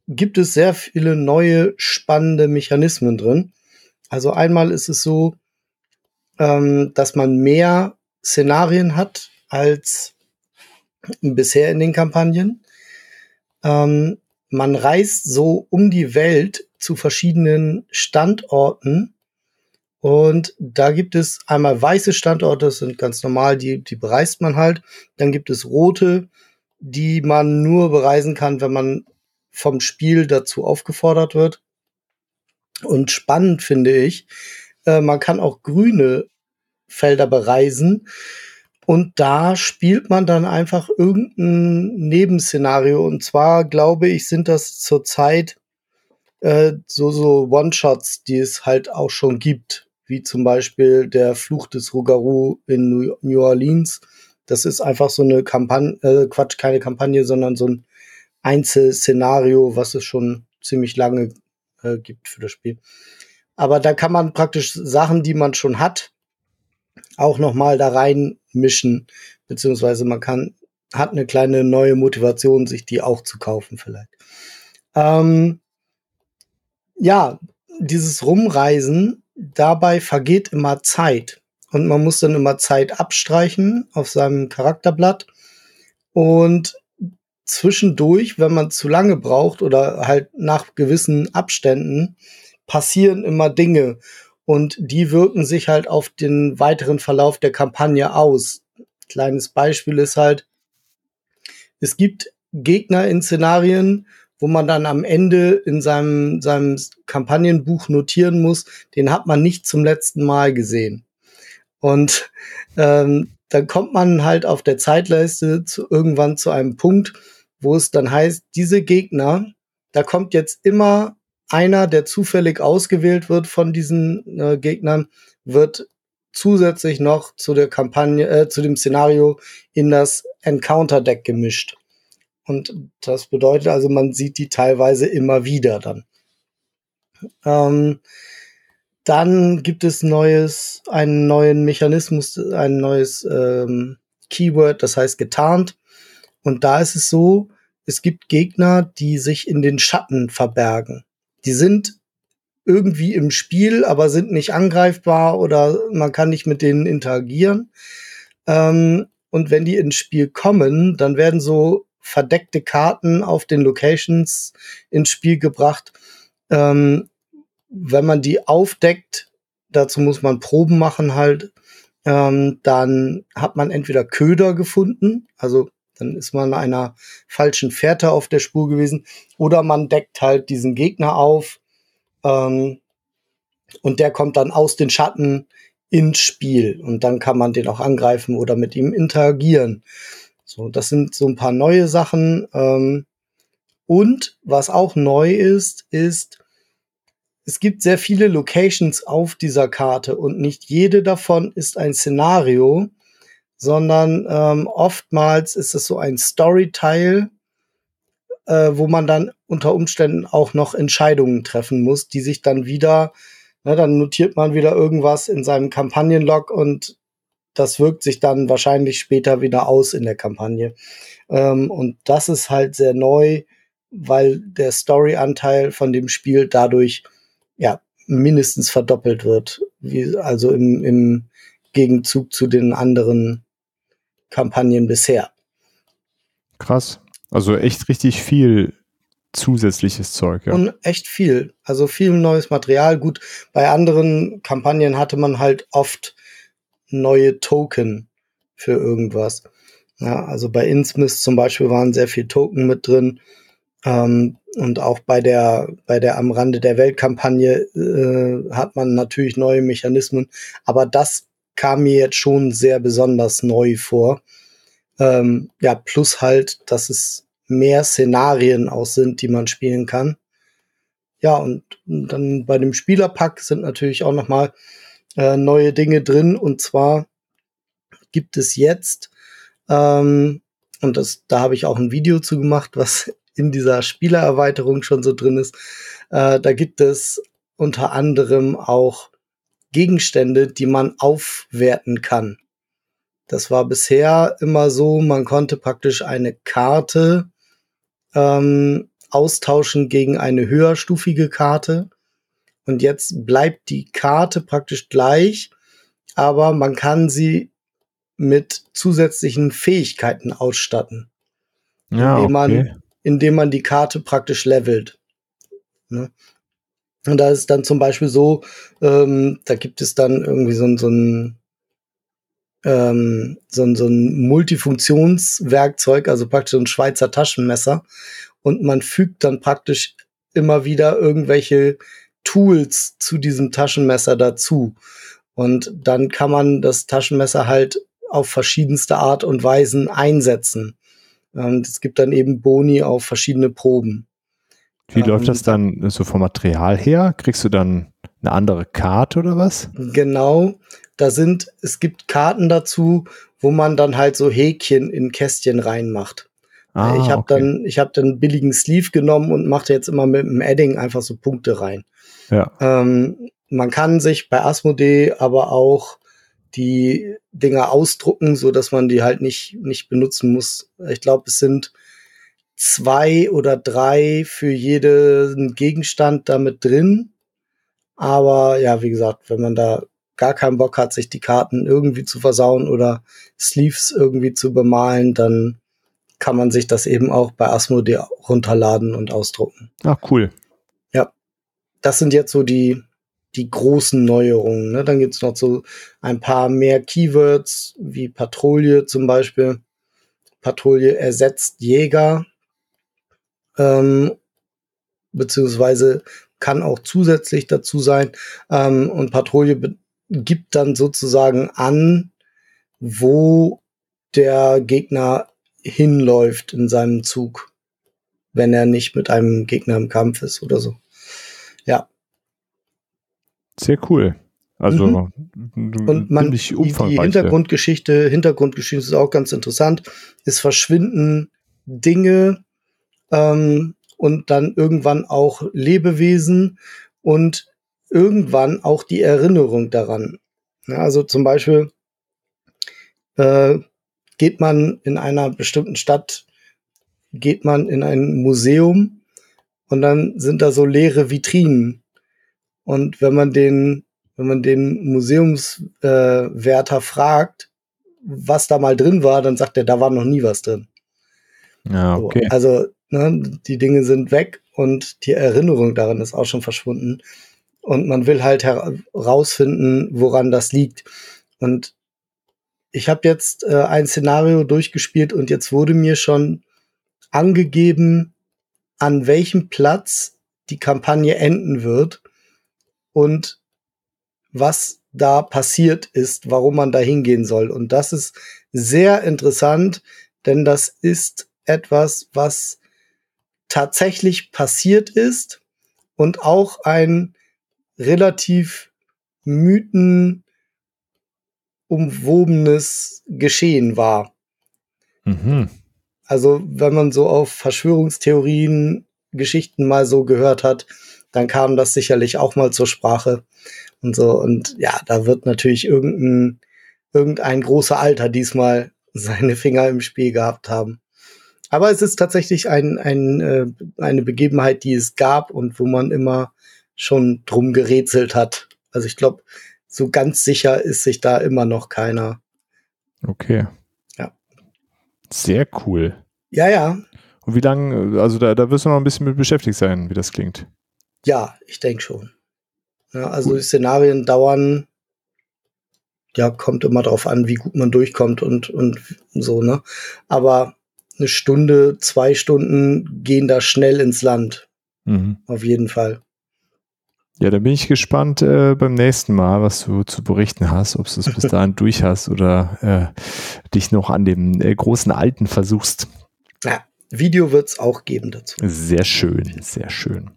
gibt es sehr viele neue spannende Mechanismen drin. Also einmal ist es so, ähm, dass man mehr Szenarien hat als bisher in den Kampagnen. Ähm, man reist so um die Welt zu verschiedenen Standorten und da gibt es einmal weiße Standorte, das sind ganz normal, die, die bereist man halt. Dann gibt es rote, die man nur bereisen kann, wenn man vom Spiel dazu aufgefordert wird. Und spannend finde ich, äh, man kann auch grüne Felder bereisen. Und da spielt man dann einfach irgendein Nebenszenario. Und zwar, glaube ich, sind das zurzeit äh, so, so One-Shots, die es halt auch schon gibt. Wie zum Beispiel der Fluch des Rougarou in New Orleans. Das ist einfach so eine Kampagne, äh, Quatsch, keine Kampagne, sondern so ein Einzelszenario, was es schon ziemlich lange äh, gibt für das Spiel. Aber da kann man praktisch Sachen, die man schon hat, auch noch mal da reinmischen, beziehungsweise man kann hat eine kleine neue Motivation, sich die auch zu kaufen vielleicht. Ähm, ja, dieses Rumreisen, dabei vergeht immer Zeit. Und man muss dann immer Zeit abstreichen auf seinem Charakterblatt. Und zwischendurch, wenn man zu lange braucht oder halt nach gewissen Abständen, passieren immer Dinge und die wirken sich halt auf den weiteren Verlauf der Kampagne aus. Kleines Beispiel ist halt, es gibt Gegner in Szenarien, wo man dann am Ende in seinem, seinem Kampagnenbuch notieren muss, den hat man nicht zum letzten Mal gesehen. Und ähm, dann kommt man halt auf der Zeitleiste zu, irgendwann zu einem Punkt, wo es dann heißt, diese Gegner, da kommt jetzt immer einer, der zufällig ausgewählt wird von diesen äh, Gegnern, wird zusätzlich noch zu der Kampagne, äh, zu dem Szenario in das Encounter Deck gemischt. Und das bedeutet also, man sieht die teilweise immer wieder dann. Ähm, dann gibt es neues, einen neuen Mechanismus, ein neues ähm, Keyword, das heißt getarnt. Und da ist es so, es gibt Gegner, die sich in den Schatten verbergen die sind irgendwie im Spiel, aber sind nicht angreifbar oder man kann nicht mit denen interagieren. Ähm, und wenn die ins Spiel kommen, dann werden so verdeckte Karten auf den Locations ins Spiel gebracht. Ähm, wenn man die aufdeckt, dazu muss man Proben machen halt, ähm, dann hat man entweder Köder gefunden, also dann ist man einer falschen Fährte auf der Spur gewesen. Oder man deckt halt diesen Gegner auf ähm, und der kommt dann aus den Schatten ins Spiel. Und dann kann man den auch angreifen oder mit ihm interagieren. So, das sind so ein paar neue Sachen. Ähm, und was auch neu ist, ist, es gibt sehr viele Locations auf dieser Karte und nicht jede davon ist ein Szenario, sondern ähm, oftmals ist es so ein Storyteil, äh, wo man dann unter Umständen auch noch Entscheidungen treffen muss, die sich dann wieder, ne, dann notiert man wieder irgendwas in seinem Kampagnenlog und das wirkt sich dann wahrscheinlich später wieder aus in der Kampagne. Ähm, und das ist halt sehr neu, weil der Story-Anteil von dem Spiel dadurch ja mindestens verdoppelt wird, wie, also im, im Gegenzug zu den anderen Kampagnen bisher. Krass. Also echt richtig viel zusätzliches Zeug, ja. Und echt viel. Also viel neues Material. Gut, bei anderen Kampagnen hatte man halt oft neue Token für irgendwas. Ja, also bei Innsmith zum Beispiel waren sehr viel Token mit drin. Ähm, und auch bei der, bei der am Rande der Weltkampagne äh, hat man natürlich neue Mechanismen. Aber das kam mir jetzt schon sehr besonders neu vor. Ähm, ja, plus halt, dass es mehr Szenarien auch sind, die man spielen kann. Ja, und dann bei dem Spielerpack sind natürlich auch noch mal äh, neue Dinge drin. Und zwar gibt es jetzt, ähm, und das, da habe ich auch ein Video zu gemacht, was [laughs] in dieser Spielererweiterung schon so drin ist. Äh, da gibt es unter anderem auch Gegenstände, die man aufwerten kann. Das war bisher immer so, man konnte praktisch eine Karte ähm, austauschen gegen eine höherstufige Karte. Und jetzt bleibt die Karte praktisch gleich, aber man kann sie mit zusätzlichen Fähigkeiten ausstatten. Ja, indem, okay. man, indem man die Karte praktisch levelt. Ne? Und da ist dann zum Beispiel so, ähm, da gibt es dann irgendwie so, ein so ein ähm, so, ein so ein Multifunktionswerkzeug, also praktisch so ein Schweizer Taschenmesser. Und man fügt dann praktisch immer wieder irgendwelche Tools zu diesem Taschenmesser dazu. Und dann kann man das Taschenmesser halt auf verschiedenste Art und Weisen einsetzen. Und es gibt dann eben Boni auf verschiedene Proben. Wie Ähm, läuft das dann so vom Material her? Kriegst du dann eine andere Karte oder was? Genau, da sind, es gibt Karten dazu, wo man dann halt so Häkchen in Kästchen reinmacht. Ah, ich habe okay. dann, ich habe dann einen billigen Sleeve genommen und machte jetzt immer mit dem Edding einfach so Punkte rein. Ja. Ähm, man kann sich bei Asmodee aber auch die Dinger ausdrucken, so dass man die halt nicht nicht benutzen muss. Ich glaube, es sind zwei oder drei für jeden Gegenstand damit drin. Aber ja, wie gesagt, wenn man da gar keinen Bock hat, sich die Karten irgendwie zu versauen oder Sleeves irgendwie zu bemalen, dann kann man sich das eben auch bei Asmodee runterladen und ausdrucken. Ah, cool. Das sind jetzt so die, die großen Neuerungen. Ne? Dann gibt's noch so ein paar mehr Keywords, wie Patrouille zum Beispiel. Patrouille ersetzt Jäger, ähm, beziehungsweise kann auch zusätzlich dazu sein. Ähm, und Patrouille gibt dann sozusagen an, wo der Gegner hinläuft in seinem Zug, wenn er nicht mit einem Gegner im Kampf ist oder so. Ja, Sehr cool. Also Mhm. und man die, die. Hintergrundgeschichte, Hintergrundgeschichte ist auch ganz interessant. Es verschwinden Dinge ähm, und dann irgendwann auch Lebewesen und irgendwann auch die Erinnerung daran. Ja, also zum Beispiel äh, geht man in einer bestimmten Stadt, geht man in ein Museum und dann sind da so leere Vitrinen. Und wenn man den, wenn man den Museumswärter äh, fragt, was da mal drin war, dann sagt er, da war noch nie was drin. Ja, So, okay. Also ne, die Dinge sind weg und die Erinnerung daran ist auch schon verschwunden. Und man will halt herausfinden, woran das liegt. Und ich habe jetzt äh, ein Szenario durchgespielt und jetzt wurde mir schon angegeben, an welchem Platz die Kampagne enden wird und was da passiert ist, warum man da hingehen soll. Und das ist sehr interessant, denn das ist etwas, was tatsächlich passiert ist und auch ein relativ mythenumwobenes Geschehen war. Mhm. Also wenn man so auf Verschwörungstheorien, Geschichten mal so gehört hat, dann kam das sicherlich auch mal zur Sprache und so. Und ja, da wird natürlich irgendein, irgendein großer Alter diesmal [laughs] seine Finger im Spiel gehabt haben. Aber es ist tatsächlich ein, ein, äh, eine Begebenheit, die es gab und wo man immer schon drum gerätselt hat. Also ich glaube, so ganz sicher ist sich da immer noch keiner. Okay. Ja. Sehr cool. Ja, ja, Und wie lange, also da, da wirst du noch ein bisschen mit beschäftigt sein, wie das klingt. ja, ich denke schon. Ja, also Cool. die Szenarien dauern, ja, kommt immer drauf an, wie gut man durchkommt und, und so, ne? Aber eine Stunde, zwei Stunden gehen da schnell ins Land. Mhm. Auf jeden Fall. Ja, da bin ich gespannt äh, beim nächsten Mal, was du zu berichten hast, ob du es bis [laughs] dahin durch hast oder äh, dich noch an dem äh, großen Alten versuchst. Ja, Video wird's auch geben dazu. Sehr schön, sehr schön.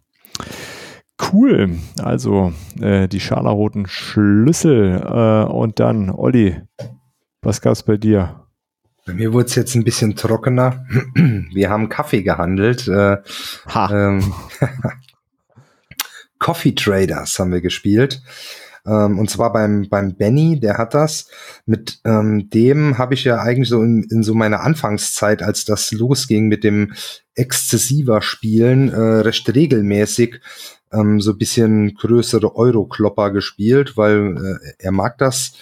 cool. Also äh, die scharlachroten Schlüssel äh, und dann, Olli, was gab's bei dir? Bei mir wurde es jetzt ein bisschen trockener. [clears throat] Wir haben Kaffee gehandelt. Äh, ähm, [laughs] Coffee Traders haben wir gespielt. Ähm, und zwar beim, beim Benny, der hat das. Mit ähm, dem habe ich ja eigentlich so in, in so meiner Anfangszeit, als das losging mit dem exzessiver Spielen, äh, recht regelmäßig ähm, so bisschen größere Euro-Klopper gespielt, weil äh, er mag das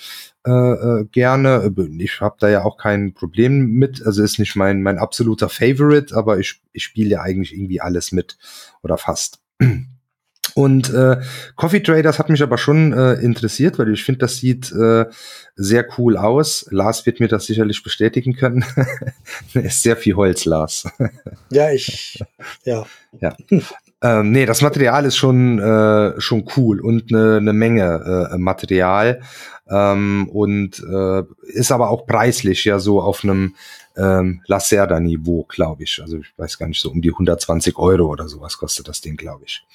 äh, äh, gerne. Ich habe da ja auch kein Problem mit. Also ist nicht mein, mein absoluter Favorite, aber ich, ich spiele ja eigentlich irgendwie alles mit oder fast. [clears throat] Und äh, Coffee Traders hat mich aber schon äh, interessiert, weil ich finde, das sieht äh, sehr cool aus. Lars wird mir das sicherlich bestätigen können. [laughs] ist sehr viel Holz, Lars. ja, ich, [laughs] ja. ja. Ähm, nee, das Material ist schon, äh, schon cool und eine ne Menge äh, Material. Ähm, und äh, ist aber auch preislich ja so auf einem ähm, Lacerda-Niveau, glaube ich. Also ich weiß gar nicht, so um die 120 Euro oder sowas kostet das Ding, glaube ich.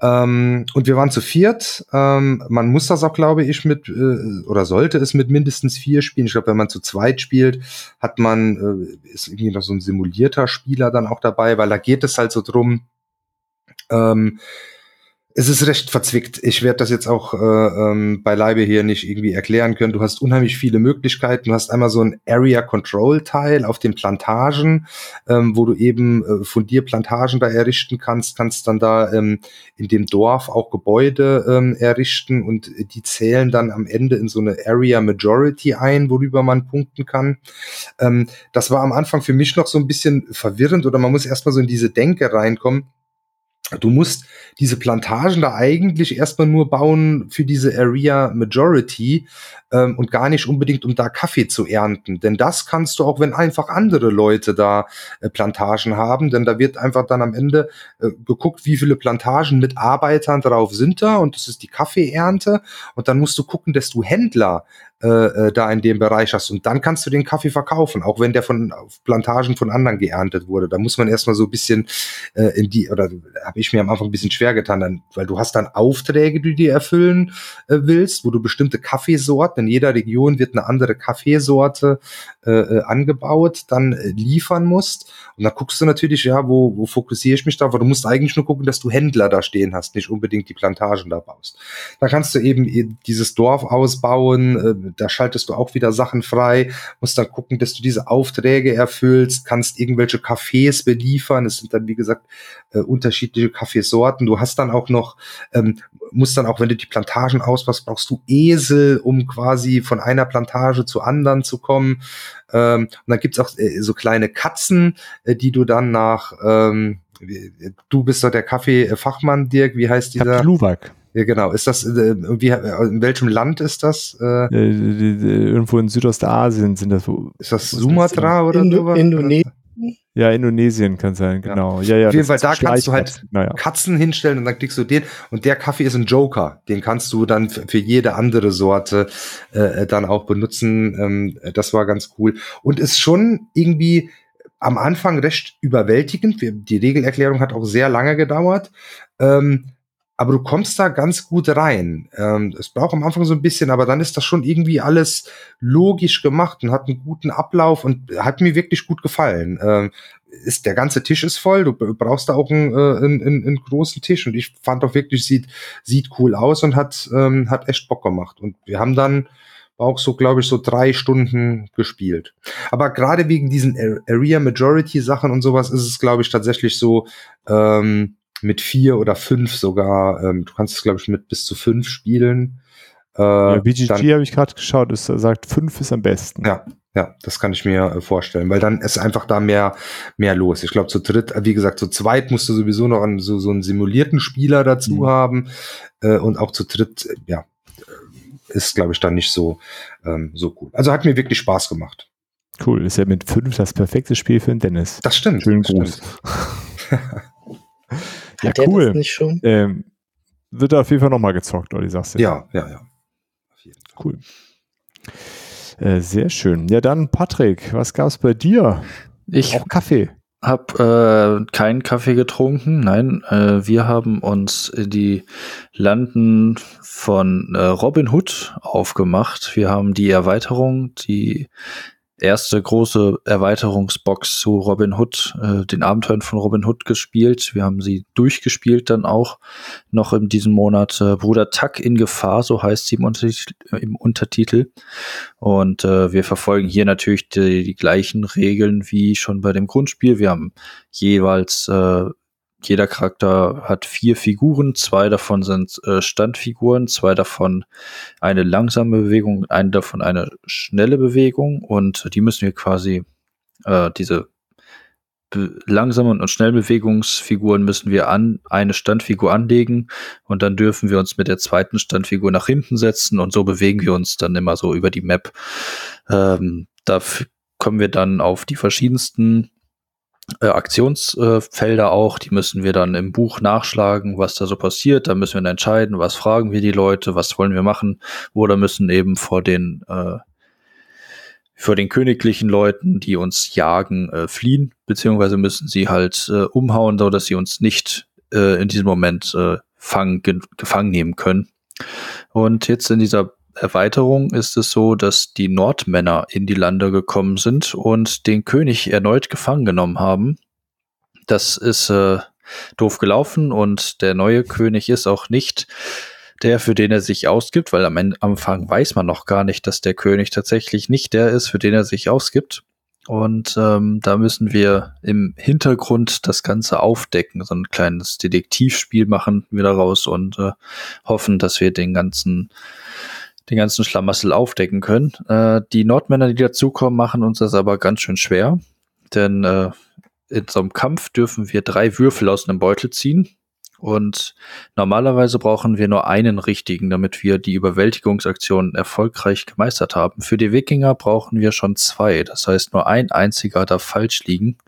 Ähm, und wir waren zu viert. Ähm, man muss das auch, glaube ich, mit äh, oder sollte es mit mindestens vier spielen. Ich glaube, wenn man zu zweit spielt, hat man äh, ist irgendwie noch so ein simulierter Spieler dann auch dabei, weil da geht es halt so drum. Ähm, es ist recht verzwickt. Ich werde das jetzt auch äh, ähm, beileibe hier nicht irgendwie erklären können. Du hast unheimlich viele Möglichkeiten. Du hast einmal so ein Area Control Teil auf den Plantagen, ähm, wo du eben äh, von dir Plantagen da errichten kannst, kannst dann da ähm, in dem Dorf auch Gebäude ähm, errichten und die zählen dann am Ende in so eine Area Majority ein, worüber man punkten kann. Ähm, das war am Anfang für mich noch so ein bisschen verwirrend oder man muss erstmal so in diese Denke reinkommen Du musst diese Plantagen da eigentlich erstmal nur bauen für diese Area Majority ähm, und gar nicht unbedingt, um da Kaffee zu ernten. Denn das kannst du auch, wenn einfach andere Leute da äh, Plantagen haben, denn da wird einfach dann am Ende äh, geguckt, wie viele Plantagen mit Arbeitern drauf sind da. Und das ist die Kaffeeernte. Und dann musst du gucken, dass du Händler äh, äh, da in dem Bereich hast. Und dann kannst du den Kaffee verkaufen, auch wenn der von Plantagen von anderen geerntet wurde. Da muss man erstmal so ein bisschen äh, in die, oder habe ich mir am Anfang ein bisschen schwer getan, dann, weil du hast dann Aufträge, die du dir erfüllen äh, willst, wo du bestimmte Kaffeesorten, in jeder Region wird eine andere Kaffeesorte äh, äh angebaut, dann äh, liefern musst. Und dann guckst du natürlich, ja, wo, wo fokussiere ich mich da? Aber du musst eigentlich nur gucken, dass du Händler da stehen hast, nicht unbedingt die Plantagen da baust. Da kannst du eben dieses Dorf ausbauen, da schaltest du auch wieder Sachen frei, musst dann gucken, dass du diese Aufträge erfüllst, kannst irgendwelche Cafés beliefern. Es sind dann, wie gesagt, äh, unterschiedliche Kaffeesorten. Du hast dann auch noch, ähm, musst dann auch, wenn du die Plantagen ausbaust, brauchst du Esel, um quasi von einer Plantage zu anderen zu kommen. Ähm, und dann gibt's auch äh, so kleine Katzen, äh, die du dann nach ähm, du bist doch der Kaffeefachmann, Dirk, wie heißt dieser? Kapiluwak. Ja, genau. Ist das, äh, wie, in welchem Land ist das? Äh, irgendwo in Südostasien sind das. Ist das Sumatra oder Indo sowas? Indonesien. Ja, Indonesien kann sein, genau. Ja, ja, Auf jeden Fall, da kannst du halt naja. Katzen hinstellen und dann kriegst du den. Und der Kaffee ist ein Joker. Den kannst du dann für jede andere Sorte äh, dann auch benutzen. Ähm, das war ganz cool. Und ist schon irgendwie am Anfang recht überwältigend. Die Regelerklärung hat auch sehr lange gedauert. Ähm, aber du kommst da ganz gut rein. Ähm, es braucht am Anfang so ein bisschen, aber dann ist das schon irgendwie alles logisch gemacht und hat einen guten Ablauf und hat mir wirklich gut gefallen. Ähm, ist der ganze Tisch ist voll, du brauchst da auch einen, äh, einen, einen großen Tisch und ich fand auch wirklich sieht sieht cool aus und hat ähm, hat echt Bock gemacht und wir haben dann auch so glaube ich so drei Stunden gespielt. Aber gerade wegen diesen Area Majority Sachen und sowas ist es glaube ich tatsächlich so ähm, mit vier oder fünf sogar. Ähm, du kannst es, glaube ich, mit bis zu fünf spielen. Äh, ja, BGG habe ich gerade geschaut, es sagt, fünf ist am besten. Ja, ja, das kann ich mir äh, vorstellen, weil dann ist einfach da mehr, mehr los. Ich glaube, zu dritt, wie gesagt, zu zweit musst du sowieso noch einen, so, so einen simulierten Spieler dazu mhm. haben äh, und auch zu dritt, äh, ja, äh, ist, glaube ich, dann nicht so, ähm, so gut. Also hat mir wirklich Spaß gemacht. Cool, ist ja mit fünf das perfekte Spiel für den Dennis. Das stimmt. Schönen das Gruß. Stimmt. [laughs] Hat ja, cool. nicht schon? Ähm, wird auf jeden Fall nochmal gezockt, oder sagst du? Ja, ja, ja. Cool. Äh, sehr schön. Ja, dann Patrick, was gab es bei dir? Ich, Auch Kaffee. habe äh, keinen Kaffee getrunken. Nein, äh, wir haben uns die Landen von äh, Robin Hood aufgemacht. Wir haben die Erweiterung, die erste große Erweiterungsbox zu Robin Hood, äh, den Abenteuern von Robin Hood gespielt. Wir haben sie durchgespielt dann auch noch in diesem Monat. Äh, Bruder Tuck in Gefahr, so heißt sie im Untertitel. Im Untertitel. Und äh, wir verfolgen hier natürlich die, die, gleichen Regeln wie schon bei dem Grundspiel. Wir haben jeweils äh, jeder Charakter hat vier Figuren, zwei davon sind äh, Standfiguren, zwei davon eine langsame Bewegung, eine davon eine schnelle Bewegung und die müssen wir quasi äh, diese langsamen und schnellen Bewegungsfiguren müssen wir an eine Standfigur anlegen und dann dürfen wir uns mit der zweiten Standfigur nach hinten setzen und so bewegen wir uns dann immer so über die Map. Ähm, da kommen wir dann auf die verschiedensten äh, Aktionsfelder auch, die müssen wir dann im Buch nachschlagen, was da so passiert. Da müssen wir dann entscheiden, was fragen wir die Leute, was wollen wir machen, oder müssen eben vor den äh, vor den königlichen Leuten, die uns jagen, äh, fliehen, beziehungsweise müssen sie halt äh, umhauen, so dass sie uns nicht äh, in diesem Moment äh, fangen, ge gefangen nehmen können. Und jetzt in dieser Erweiterung ist es so, dass die Nordmänner in die Lande gekommen sind und den König erneut gefangen genommen haben. Das ist äh, doof gelaufen und der neue König ist auch nicht der, für den er sich ausgibt, weil am Anfang weiß man noch gar nicht, dass der König tatsächlich nicht der ist, für den er sich ausgibt. Und ähm, da müssen wir im Hintergrund das Ganze aufdecken, so ein kleines Detektivspiel machen wir daraus und äh, hoffen, dass wir den ganzen den ganzen Schlamassel aufdecken können. Äh, die Nordmänner, die dazukommen, machen uns das aber ganz schön schwer, denn äh, in so einem Kampf dürfen wir drei Würfel aus einem Beutel ziehen. Und normalerweise brauchen wir nur einen richtigen, damit wir die Überwältigungsaktion erfolgreich gemeistert haben. Für die Wikinger brauchen wir schon zwei. Das heißt, nur ein einziger darf falsch liegen,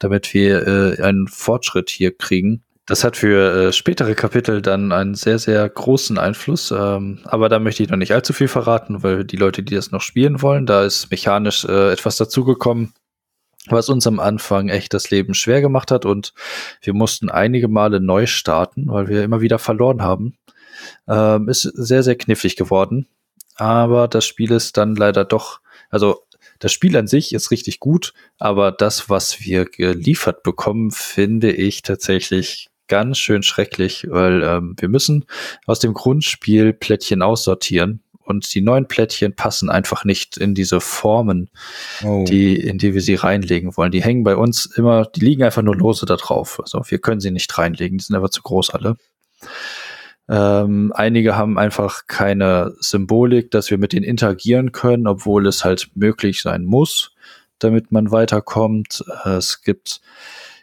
damit wir äh, einen Fortschritt hier kriegen. Das hat für äh, spätere Kapitel dann einen sehr, sehr großen Einfluss. Ähm, aber da möchte ich noch nicht allzu viel verraten, weil die Leute, die das noch spielen wollen, da ist mechanisch äh, etwas dazugekommen, was uns am Anfang echt das Leben schwer gemacht hat. Und wir mussten einige Male neu starten, weil wir immer wieder verloren haben. Ähm, ist sehr, sehr knifflig geworden. Aber das Spiel ist dann leider doch, also das Spiel an sich ist richtig gut, aber das, was wir geliefert bekommen, finde ich tatsächlich ganz schön schrecklich, weil ähm, wir müssen aus dem Grundspiel Plättchen aussortieren und die neuen Plättchen passen einfach nicht in diese Formen, oh. die, in die wir sie reinlegen wollen. Die hängen bei uns immer, die liegen einfach nur lose da drauf. Also wir können sie nicht reinlegen, die sind aber zu groß alle. Ähm, einige haben einfach keine Symbolik, dass wir mit denen interagieren können, obwohl es halt möglich sein muss, damit man weiterkommt. Äh, es gibt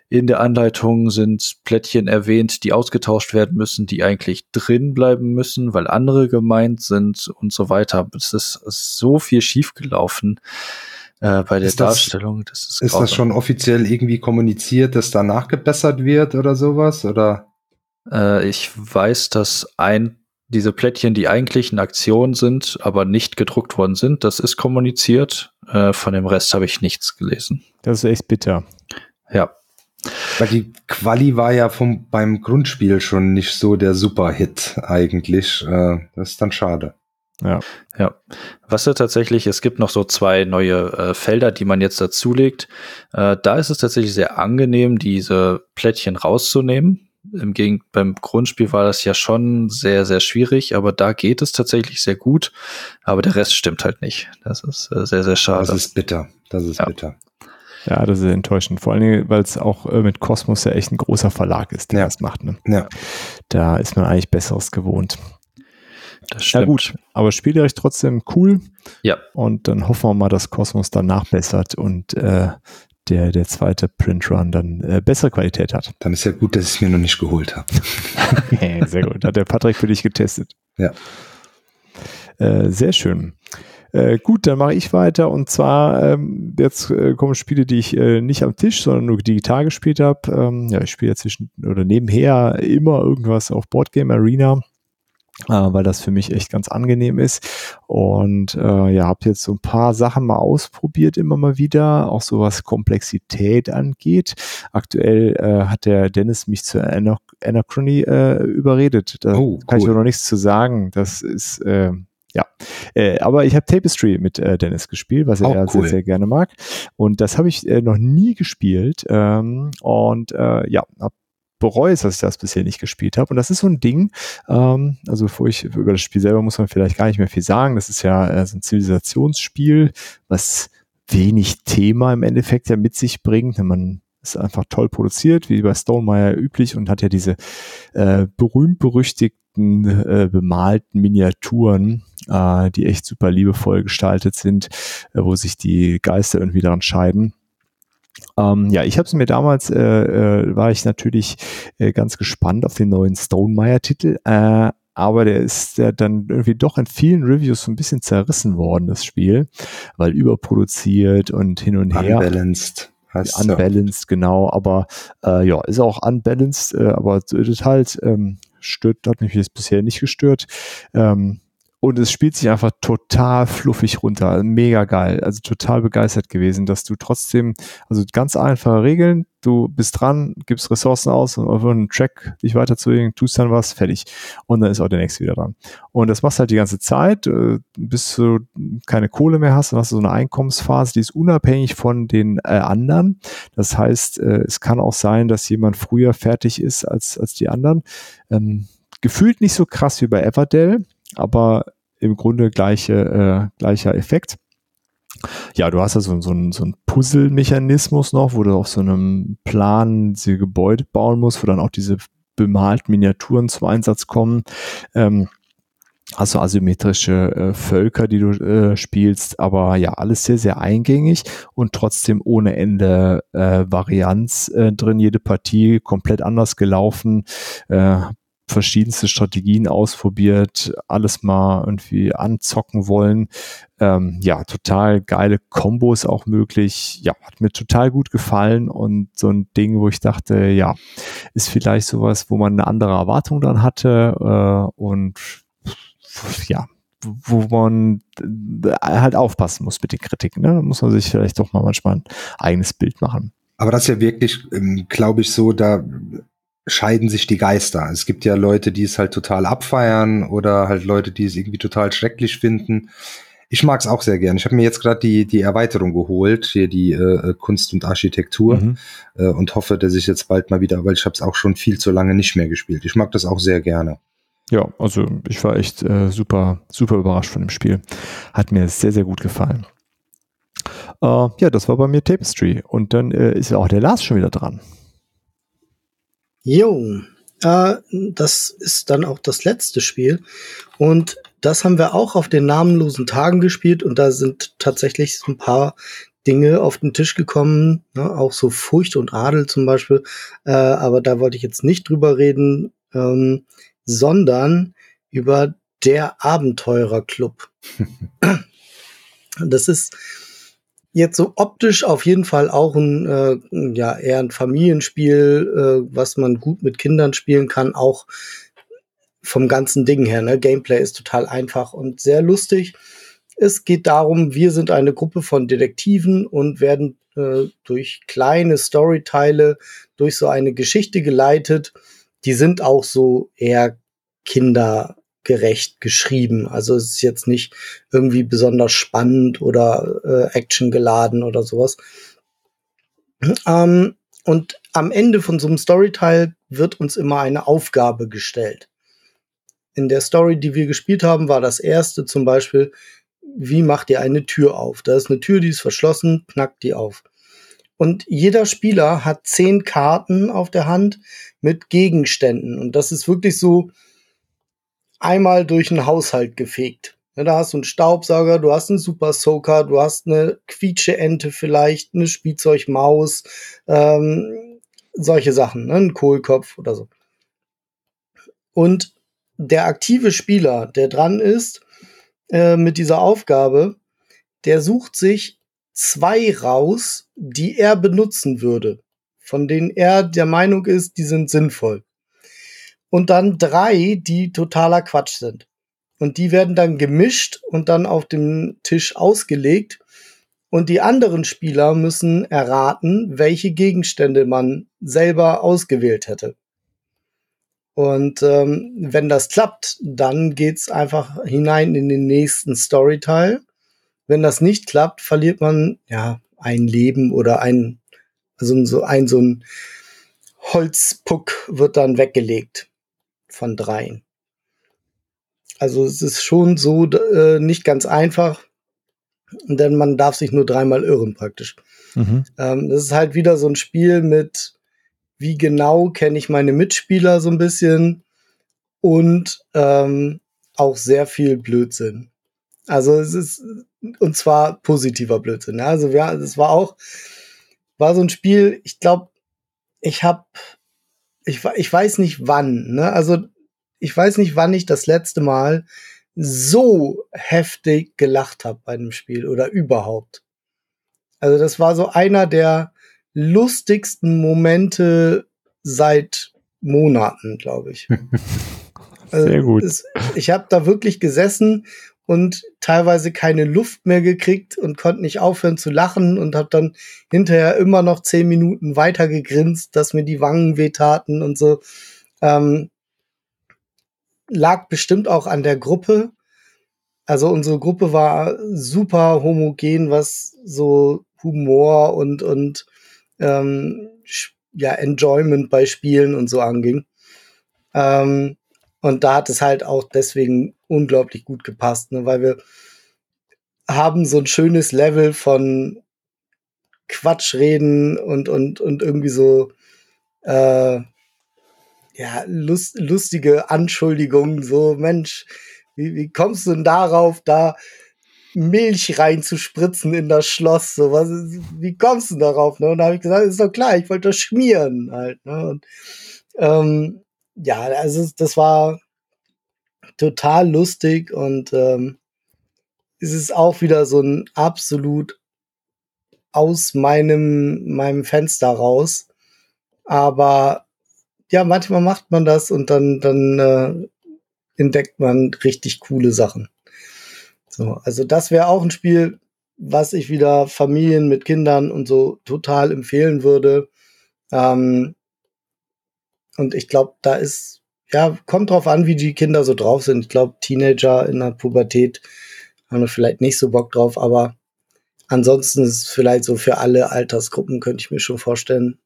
in der Anleitung sind Plättchen erwähnt, die ausgetauscht werden müssen, die eigentlich drin bleiben müssen, weil andere gemeint sind und so weiter. Es ist so viel schiefgelaufen äh, bei der ist Darstellung. Das, das ist ist das schon offiziell irgendwie kommuniziert, dass danach gebessert wird oder sowas? Oder? Äh, ich weiß, dass ein diese Plättchen, die eigentlich in Aktion sind, aber nicht gedruckt worden sind, das ist kommuniziert. Äh, von dem Rest habe ich nichts gelesen. Das ist echt bitter. Ja. Weil die Quali war ja vom, beim Grundspiel schon nicht so der Super-Hit eigentlich. Äh, das ist dann schade. Ja. Ja. Was ja tatsächlich, es gibt noch so zwei neue äh, Felder, die man jetzt dazulegt. Äh, da ist es tatsächlich sehr angenehm, diese Plättchen rauszunehmen. Im Gegen beim Grundspiel war das ja schon sehr, sehr schwierig, aber da geht es tatsächlich sehr gut. Aber der Rest stimmt halt nicht. Das ist äh, sehr, sehr schade. Das ist bitter. Das ist ja. bitter. Ja, das ist enttäuschend. Vor allen Dingen, weil es auch äh, mit Kosmos ja echt ein großer Verlag ist, der ja. das macht. Ne? Ja. Da ist man eigentlich Besseres gewohnt. Das stimmt. Ja gut, aber spielerisch trotzdem cool. Ja. Und dann hoffen wir mal, dass Kosmos dann nachbessert und äh, der, der zweite Printrun dann äh, bessere Qualität hat. Dann ist ja gut, dass ich es mir noch nicht geholt habe. [laughs] sehr gut. Hat der Patrick für dich getestet. Ja. Äh, sehr schön. Äh, gut, dann mache ich weiter und zwar ähm, jetzt äh, kommen Spiele, die ich äh, nicht am Tisch, sondern nur digital gespielt habe. Ähm, ja, ich spiele ja zwischen oder nebenher immer irgendwas auf Boardgame Arena. äh, weil das für mich echt ganz angenehm ist. Und äh, ja, habe jetzt so ein paar Sachen mal ausprobiert, immer mal wieder, auch so was Komplexität angeht. Aktuell äh, hat der Dennis mich zu Anachrony äh, überredet. Da oh, cool. kann ich noch nichts zu sagen. Das ist äh, ja, äh, aber ich habe Tapestry mit äh, Dennis gespielt, was er cool. sehr, sehr gerne mag. Und das habe ich äh, noch nie gespielt. Ähm, und äh, ja, habe bereue es, dass ich das bisher nicht gespielt habe. Und das ist so ein Ding, ähm, also bevor ich über das Spiel selber muss man vielleicht gar nicht mehr viel sagen. Das ist ja äh, so ein Zivilisationsspiel, was wenig Thema im Endeffekt ja mit sich bringt. Man ist einfach toll produziert, wie bei Stonemeyer üblich und hat ja diese äh, berühmt-berüchtigten äh, bemalten Miniaturen, äh, die echt super liebevoll gestaltet sind, äh, wo sich die Geister irgendwie daran scheiden. Ähm, ja, ich habe es mir damals, äh, äh, war ich natürlich äh, ganz gespannt auf den neuen Stonemeyer-Titel, äh, aber der ist ja dann irgendwie doch in vielen Reviews so ein bisschen zerrissen worden, das Spiel, weil überproduziert und hin und her. Unbalanced. Heißt unbalanced, ja. genau, aber äh, ja, ist auch unbalanced, äh, aber das halt ähm, stört, hat mich jetzt bisher nicht gestört. Ähm, und es spielt sich einfach total fluffig runter. Mega geil. Also total begeistert gewesen, dass du trotzdem, also ganz einfache Regeln, du bist dran, gibst Ressourcen aus und auf einen Track dich weiterzulegen, tust dann was, fertig. Und dann ist auch der nächste wieder dran. Und das machst du halt die ganze Zeit, äh, bis du keine Kohle mehr hast, dann hast du so eine Einkommensphase, die ist unabhängig von den äh, anderen. Das heißt, äh, es kann auch sein, dass jemand früher fertig ist als, als die anderen. Ähm, gefühlt nicht so krass wie bei Everdell aber im Grunde gleiche, äh, gleicher Effekt. Ja, du hast ja so, so, ein, so ein Puzzle-Mechanismus noch, wo du auf so einem Plan diese Gebäude bauen musst, wo dann auch diese bemalten Miniaturen zum Einsatz kommen. Ähm, hast du asymmetrische äh, Völker, die du äh, spielst, aber ja, alles sehr, sehr eingängig und trotzdem ohne Ende äh, Varianz äh, drin. Jede Partie komplett anders gelaufen. Äh, verschiedenste Strategien ausprobiert, alles mal irgendwie anzocken wollen. Ähm, ja, total geile Kombos auch möglich. Ja, hat mir total gut gefallen und so ein Ding, wo ich dachte, ja, ist vielleicht sowas, wo man eine andere Erwartung dann hatte äh, und ja, wo man halt aufpassen muss mit den Kritiken. Ne? Da muss man sich vielleicht doch mal manchmal ein eigenes Bild machen. Aber das ist ja wirklich, ähm, glaube ich, so, da scheiden sich die Geister. Es gibt ja Leute, die es halt total abfeiern oder halt Leute, die es irgendwie total schrecklich finden. Ich mag es auch sehr gern. Ich habe mir jetzt gerade die, die Erweiterung geholt, hier die äh, Kunst und Architektur mhm. äh, und hoffe, dass ich jetzt bald mal wieder, weil ich habe es auch schon viel zu lange nicht mehr gespielt. Ich mag das auch sehr gerne. Ja, also ich war echt äh, super, super überrascht von dem Spiel. Hat mir sehr, sehr gut gefallen. Äh, ja, das war bei mir Tapestry. Und dann äh, ist ja auch der Lars schon wieder dran. Jo, äh, das ist dann auch das letzte Spiel. Und das haben wir auch auf den namenlosen Tagen gespielt und da sind tatsächlich so ein paar Dinge auf den Tisch gekommen, ne? auch so Furcht und Adel zum Beispiel. Äh, aber da wollte ich jetzt nicht drüber reden, ähm, sondern über der Abenteurerclub. [laughs] das ist jetzt so optisch auf jeden Fall auch ein, äh, ja, eher ein Familienspiel, äh, was man gut mit Kindern spielen kann, auch vom ganzen Ding her. Ne? Gameplay ist total einfach und sehr lustig. Es geht darum, wir sind eine Gruppe von Detektiven und werden äh, durch kleine Storyteile, durch so eine Geschichte geleitet. Die sind auch so eher Kinder gerecht geschrieben. Also es ist jetzt nicht irgendwie besonders spannend oder äh, actiongeladen oder sowas. Ähm, und am Ende von so einem Storyteil wird uns immer eine Aufgabe gestellt. In der Story, die wir gespielt haben, war das erste zum Beispiel, wie macht ihr eine Tür auf? Da ist eine Tür, die ist verschlossen, knackt die auf. Und jeder Spieler hat zehn Karten auf der Hand mit Gegenständen. Und das ist wirklich so, einmal durch einen Haushalt gefegt. Da hast du einen Staubsauger, du hast einen Super Soaker, du hast eine Quietsche-Ente vielleicht, eine Spielzeugmaus, ähm, solche Sachen, ne? ein Kohlkopf oder so. Und der aktive Spieler, der dran ist äh, mit dieser Aufgabe, der sucht sich zwei raus, die er benutzen würde, von denen er der Meinung ist, die sind sinnvoll. Und dann drei, die totaler Quatsch sind. Und die werden dann gemischt und dann auf dem Tisch ausgelegt. Und die anderen Spieler müssen erraten, welche Gegenstände man selber ausgewählt hätte. Und ähm, wenn das klappt, dann geht's einfach hinein in den nächsten Storyteil. Wenn das nicht klappt, verliert man ja ein Leben oder ein also so ein so ein Holzpuck wird dann weggelegt von dreien. Also es ist schon so äh, nicht ganz einfach, denn man darf sich nur dreimal irren praktisch. Mhm. Ähm, das ist halt wieder so ein Spiel mit, wie genau kenne ich meine Mitspieler so ein bisschen und ähm, auch sehr viel Blödsinn. Also es ist und zwar positiver Blödsinn. Also ja, es war auch war so ein Spiel. Ich glaube, ich habe ich, ich weiß nicht wann. Ne? Also ich weiß nicht, wann ich das letzte Mal so heftig gelacht habe bei einem Spiel oder überhaupt. Also das war so einer der lustigsten Momente seit Monaten, glaube ich. [laughs] Sehr also gut. Es, ich habe da wirklich gesessen und teilweise keine Luft mehr gekriegt und konnte nicht aufhören zu lachen und habe dann hinterher immer noch zehn Minuten weiter gegrinst, dass mir die Wangen wehtaten und so. Ähm, lag bestimmt auch an der Gruppe. Also unsere Gruppe war super homogen, was so Humor und, und ähm, ja, Enjoyment bei Spielen und so anging. Ähm, und da hat es halt auch deswegen unglaublich gut gepasst, ne, weil wir haben so ein schönes Level von Quatschreden und, und, und irgendwie so äh, ja, lust, lustige Anschuldigungen, so, Mensch, wie, wie kommst du denn darauf, da Milch reinzuspritzen in das Schloss? So, was, wie kommst du darauf? Ne? Und da habe ich gesagt, ist doch klar, ich wollte das schmieren halt. Ne? Und, ähm, ja, also das war total lustig und ähm, es ist auch wieder so ein absolut aus meinem, meinem Fenster raus. Aber ja, manchmal macht man das und dann, dann äh, entdeckt man richtig coole Sachen. So, also das wäre auch ein Spiel, was ich wieder Familien mit Kindern und so total empfehlen würde. Ähm, und ich glaube, da ist, ja, kommt drauf an, wie die Kinder so drauf sind. Ich glaube, Teenager in der Pubertät haben vielleicht nicht so Bock drauf, aber ansonsten ist es vielleicht so für alle Altersgruppen, könnte ich mir schon vorstellen,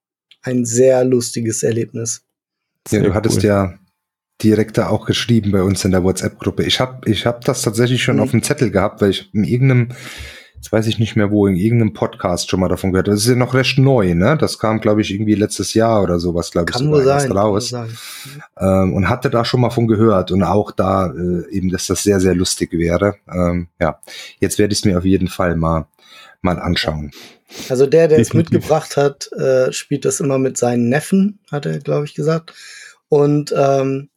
ein sehr lustiges Erlebnis. Ja, du hattest cool. ja direkt da auch geschrieben bei uns in der WhatsApp-Gruppe. Ich habe ich hab das tatsächlich schon mhm. auf dem Zettel gehabt, weil ich in irgendeinem, jetzt weiß ich nicht mehr wo, in irgendeinem Podcast schon mal davon gehört. Das ist ja noch recht neu, ne? Das kam, glaube ich, irgendwie letztes Jahr oder sowas, glaube ich, sogar sein, raus. Kann ähm, und hatte da schon mal von gehört und auch da äh, eben, dass das sehr, sehr lustig wäre. Ähm, ja, jetzt werde ich es mir auf jeden Fall mal mal anschauen. Also der, der es mitgebracht hat, äh, spielt das immer mit seinen Neffen, hat er, glaube ich, gesagt. Und ähm,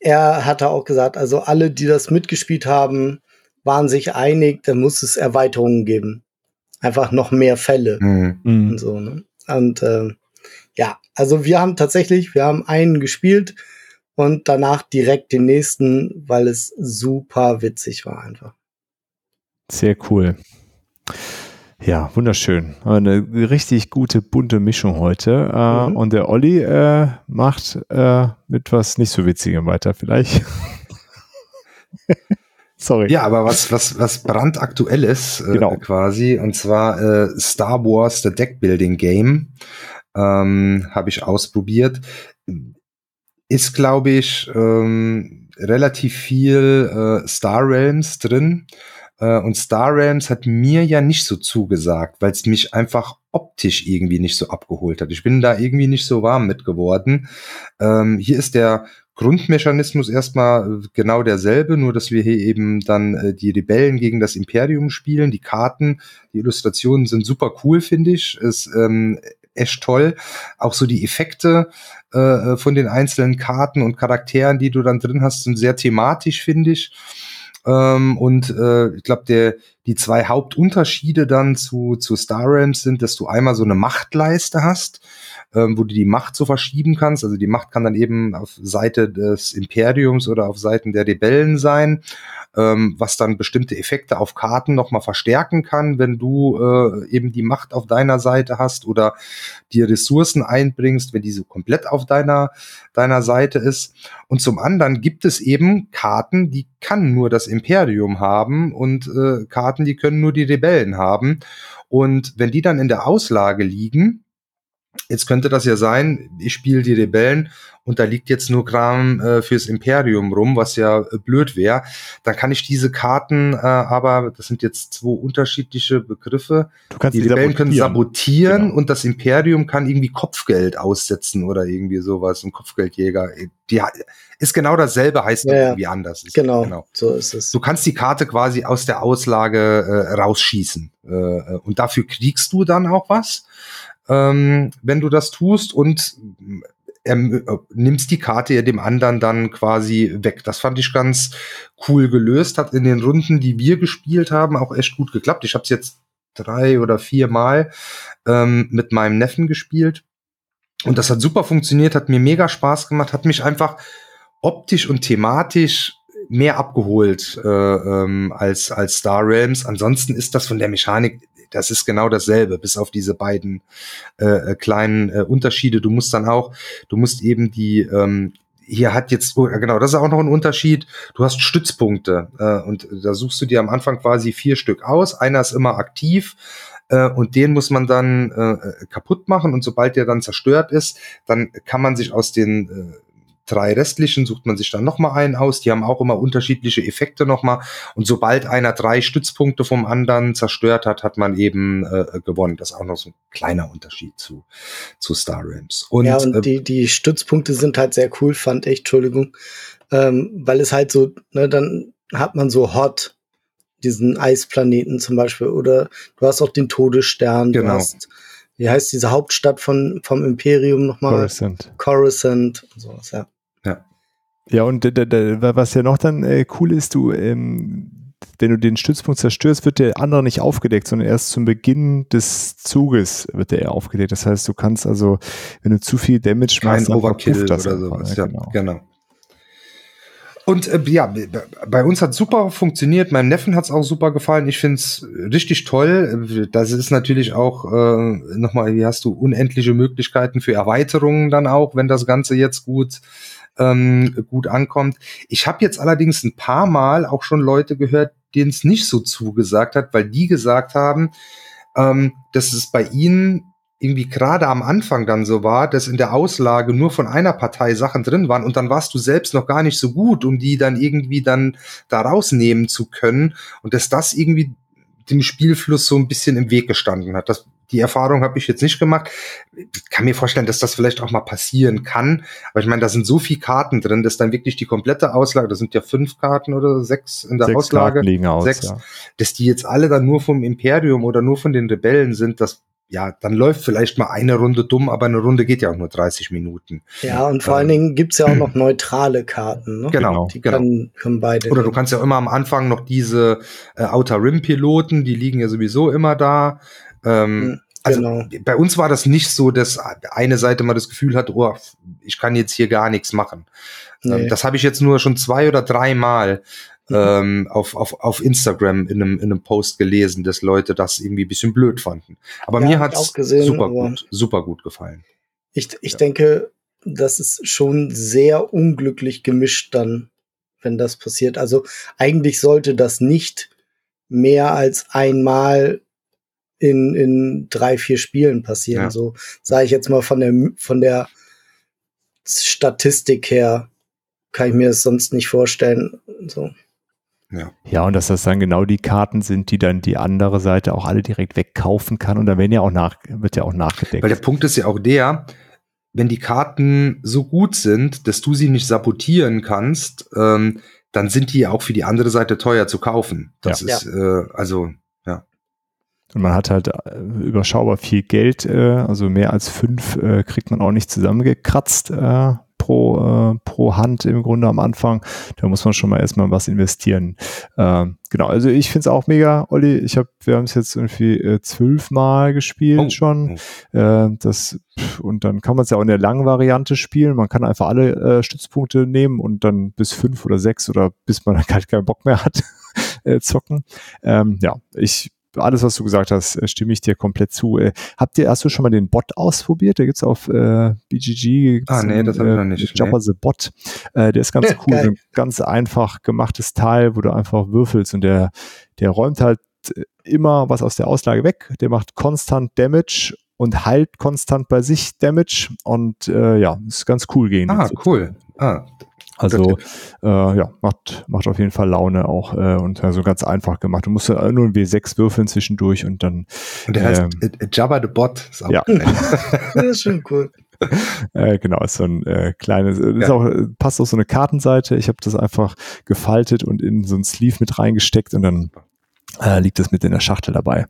er hatte auch gesagt, also alle, die das mitgespielt haben, waren sich einig, da muss es Erweiterungen geben. Einfach noch mehr Fälle mhm. und so. Ne? Und äh, ja, also wir haben tatsächlich, wir haben einen gespielt und danach direkt den nächsten, weil es super witzig war einfach. Sehr cool. Ja, wunderschön. Eine richtig gute, bunte Mischung heute. Äh, mhm. Und der Olli äh, macht äh, mit was nicht so Witzigem weiter, vielleicht. [laughs] Sorry. Ja, aber was, was, was brandaktuell ist, äh, genau. quasi, und zwar äh, Star Wars The Deckbuilding Game, ähm, habe ich ausprobiert. Ist, glaube ich, ähm, relativ viel äh, Star Realms drin. Äh, und Star Realms hat mir ja nicht so zugesagt, weil es mich einfach optisch irgendwie nicht so abgeholt hat. Ich bin da irgendwie nicht so warm mit geworden. Ähm, hier ist der Grundmechanismus erstmal genau derselbe, nur dass wir hier eben dann äh, die Rebellen gegen das Imperium spielen. Die Karten, die Illustrationen sind super cool, finde ich. Ist ähm, echt toll. Auch so die Effekte äh, von den einzelnen Karten und Charakteren, die du dann drin hast, sind sehr thematisch, finde ich. Ähm, und äh, ich glaube, der die zwei Hauptunterschiede dann zu, zu Star Realms sind, dass du einmal so eine Machtleiste hast, ähm, wo du die Macht so verschieben kannst. Also die Macht kann dann eben auf Seite des Imperiums oder auf Seiten der Rebellen sein, ähm, was dann bestimmte Effekte auf Karten nochmal verstärken kann, wenn du äh, eben die Macht auf deiner Seite hast oder dir Ressourcen einbringst, wenn diese komplett auf deiner, deiner Seite ist. Und zum anderen gibt es eben Karten, die kann nur das Imperium haben und äh, Karten, die können nur die Rebellen haben. Und wenn die dann in der Auslage liegen, Jetzt könnte das ja sein, ich spiele die Rebellen und da liegt jetzt nur Kram äh, fürs Imperium rum, was ja äh, blöd wäre. Dann kann ich diese Karten, äh, aber das sind jetzt zwei unterschiedliche Begriffe. Du kannst die die Rebellen können sabotieren Genau. und das Imperium kann irgendwie Kopfgeld aussetzen oder irgendwie sowas, ein Kopfgeldjäger. Die ist genau dasselbe, heißt Ja, irgendwie anders. Ist, Genau, so ist es. Du kannst die Karte quasi aus der Auslage äh, rausschießen. Äh, äh, und dafür kriegst du dann auch was, ähm, wenn du das tust und ähm, äh, nimmst die Karte ja dem anderen dann quasi weg. Das fand ich ganz cool gelöst, hat in den Runden, die wir gespielt haben, auch echt gut geklappt. Ich habe es jetzt drei oder vier Mal ähm, mit meinem Neffen gespielt. Und das hat super funktioniert, hat mir mega Spaß gemacht, hat mich einfach optisch und thematisch mehr abgeholt äh, ähm, als, als Star Realms. Ansonsten ist das von der Mechanik, das ist genau dasselbe, bis auf diese beiden äh, äh, kleinen äh, Unterschiede. Du musst dann auch, du musst eben die, ähm, hier hat jetzt, oh, genau, das ist auch noch ein Unterschied. Du hast Stützpunkte äh, und da suchst du dir am Anfang quasi vier Stück aus. Einer ist immer aktiv äh, und den muss man dann äh, kaputt machen und sobald der dann zerstört ist, dann kann man sich aus den äh, drei restlichen sucht man sich dann noch mal einen aus. Die haben auch immer unterschiedliche Effekte noch mal. Und sobald einer drei Stützpunkte vom anderen zerstört hat, hat man eben äh, gewonnen. Das ist auch noch so ein kleiner Unterschied zu, zu Star Realms. Und, ja, und äh, die, die Stützpunkte sind halt sehr cool, fand ich, Entschuldigung. Ähm, weil es halt so, ne, dann hat man so Hot, diesen Eisplaneten zum Beispiel, oder du hast auch den Todesstern, du Genau. hast, wie heißt diese Hauptstadt von, vom Imperium nochmal? Coruscant. Coruscant und sowas, ja. Ja, und was ja noch dann äh, cool ist, du, ähm, wenn du den Stützpunkt zerstörst, wird der andere nicht aufgedeckt, sondern erst zum Beginn des Zuges wird der eher aufgedeckt. Das heißt, du kannst also, wenn du zu viel Damage kein machst, Overkill oder sowas. ja, Ja, genau. genau. Und äh, ja, bei uns hat super funktioniert. Meinem Neffen hat es auch super gefallen. Ich finde es richtig toll. Das ist natürlich auch äh, nochmal, hier hast du unendliche Möglichkeiten für Erweiterungen dann auch, wenn das Ganze jetzt gut ähm, gut ankommt. Ich habe jetzt allerdings ein paar Mal auch schon Leute gehört, denen es nicht so zugesagt hat, weil die gesagt haben, ähm, dass es bei ihnen irgendwie gerade am Anfang dann so war, dass in der Auslage nur von einer Partei Sachen drin waren und dann warst du selbst noch gar nicht so gut, um die dann irgendwie dann da rausnehmen zu können und dass das irgendwie dem Spielfluss so ein bisschen im Weg gestanden hat. Das, die Erfahrung habe ich jetzt nicht gemacht. Ich kann mir vorstellen, dass das vielleicht auch mal passieren kann. Aber ich meine, da sind so viele Karten drin, dass dann wirklich die komplette Auslage, das sind ja fünf Karten oder sechs in der Sechs Auslage, Karten liegen aus, sechs, ja. dass die jetzt alle dann nur vom Imperium oder nur von den Rebellen sind, das ja, dann läuft vielleicht mal eine Runde dumm, aber eine Runde geht ja auch nur 30 Minuten. Ja, und vor allen Ähm, Dingen gibt's ja auch noch neutrale Karten, ne? Genau, Die genau. können, können beide. Oder du kannst ja immer am Anfang noch diese äh, Outer Rim Piloten, die liegen ja sowieso immer da. Ähm, Hm, also genau. bei uns war das nicht so, dass eine Seite mal das Gefühl hat, oh, ich kann jetzt hier gar nichts machen. Nee. Ähm, das habe ich jetzt nur schon zwei oder dreimal Mhm. ähm, auf, auf, auf Instagram in einem, in einem Post gelesen, dass Leute das irgendwie ein bisschen blöd fanden. Aber Ja, mir auch gesehen, super gut, super gut gefallen. Ich, ich Ja. denke, das ist schon sehr unglücklich gemischt dann, wenn das passiert. Also eigentlich sollte das nicht mehr als einmal in, in drei, vier Spielen passieren. Ja. So sage ich jetzt mal von der, von der Statistik her, kann ich mir das sonst nicht vorstellen. So. Ja. Ja, und dass das dann genau die Karten sind, die dann die andere Seite auch alle direkt wegkaufen kann. Und da werden ja auch nach, wird ja auch nachgedeckt. Weil der Punkt ist ja auch der, wenn die Karten so gut sind, dass du sie nicht sabotieren kannst, ähm, dann sind die ja auch für die andere Seite teuer zu kaufen. Das Ja. ist äh, also Und man hat halt äh, überschaubar viel Geld, äh, also mehr als fünf äh, kriegt man auch nicht zusammengekratzt äh, pro äh, pro Hand im Grunde am Anfang. Da muss man schon mal erstmal was investieren. Ähm, genau, also ich finde es auch mega, Olli. Ich habe, wir haben es jetzt irgendwie äh, zwölfmal gespielt oh. schon. Äh, das, und dann kann man es ja auch in der langen Variante spielen. Man kann einfach alle äh, Stützpunkte nehmen und dann bis fünf oder sechs oder bis man dann [laughs] halt keinen Bock mehr hat, [laughs] äh, zocken. Ähm, ja, ich alles, was du gesagt hast, äh, stimme ich dir komplett zu. Äh, habt ihr, hast du schon mal den Bot ausprobiert? Der gibt's auf äh, BGG. Ah, nee, das habe ich noch nicht. Jabba nee. the Bot. Äh, der ist ganz [laughs] cool. ein ganz einfach gemachtes Teil, wo du einfach würfelst und der, der räumt halt immer was aus der Auslage weg. Der macht konstant Damage und heilt konstant bei sich Damage und äh, ja, ist ganz cool gegen. Ah, cool. Ah, also äh, ja, macht, macht auf jeden Fall Laune auch äh, und also ganz einfach gemacht. Du musst ja nur ein W6 würfeln zwischendurch und dann. Und der heißt ähm, Jabba the Bot. Ist auch ja. [laughs] das ist schon cool. [laughs] äh, genau, ist so ein äh, kleines, ja. ist auch, passt auf so eine Kartenseite. Ich habe das einfach gefaltet und in so ein Sleeve mit reingesteckt und dann äh, liegt das mit in der Schachtel dabei.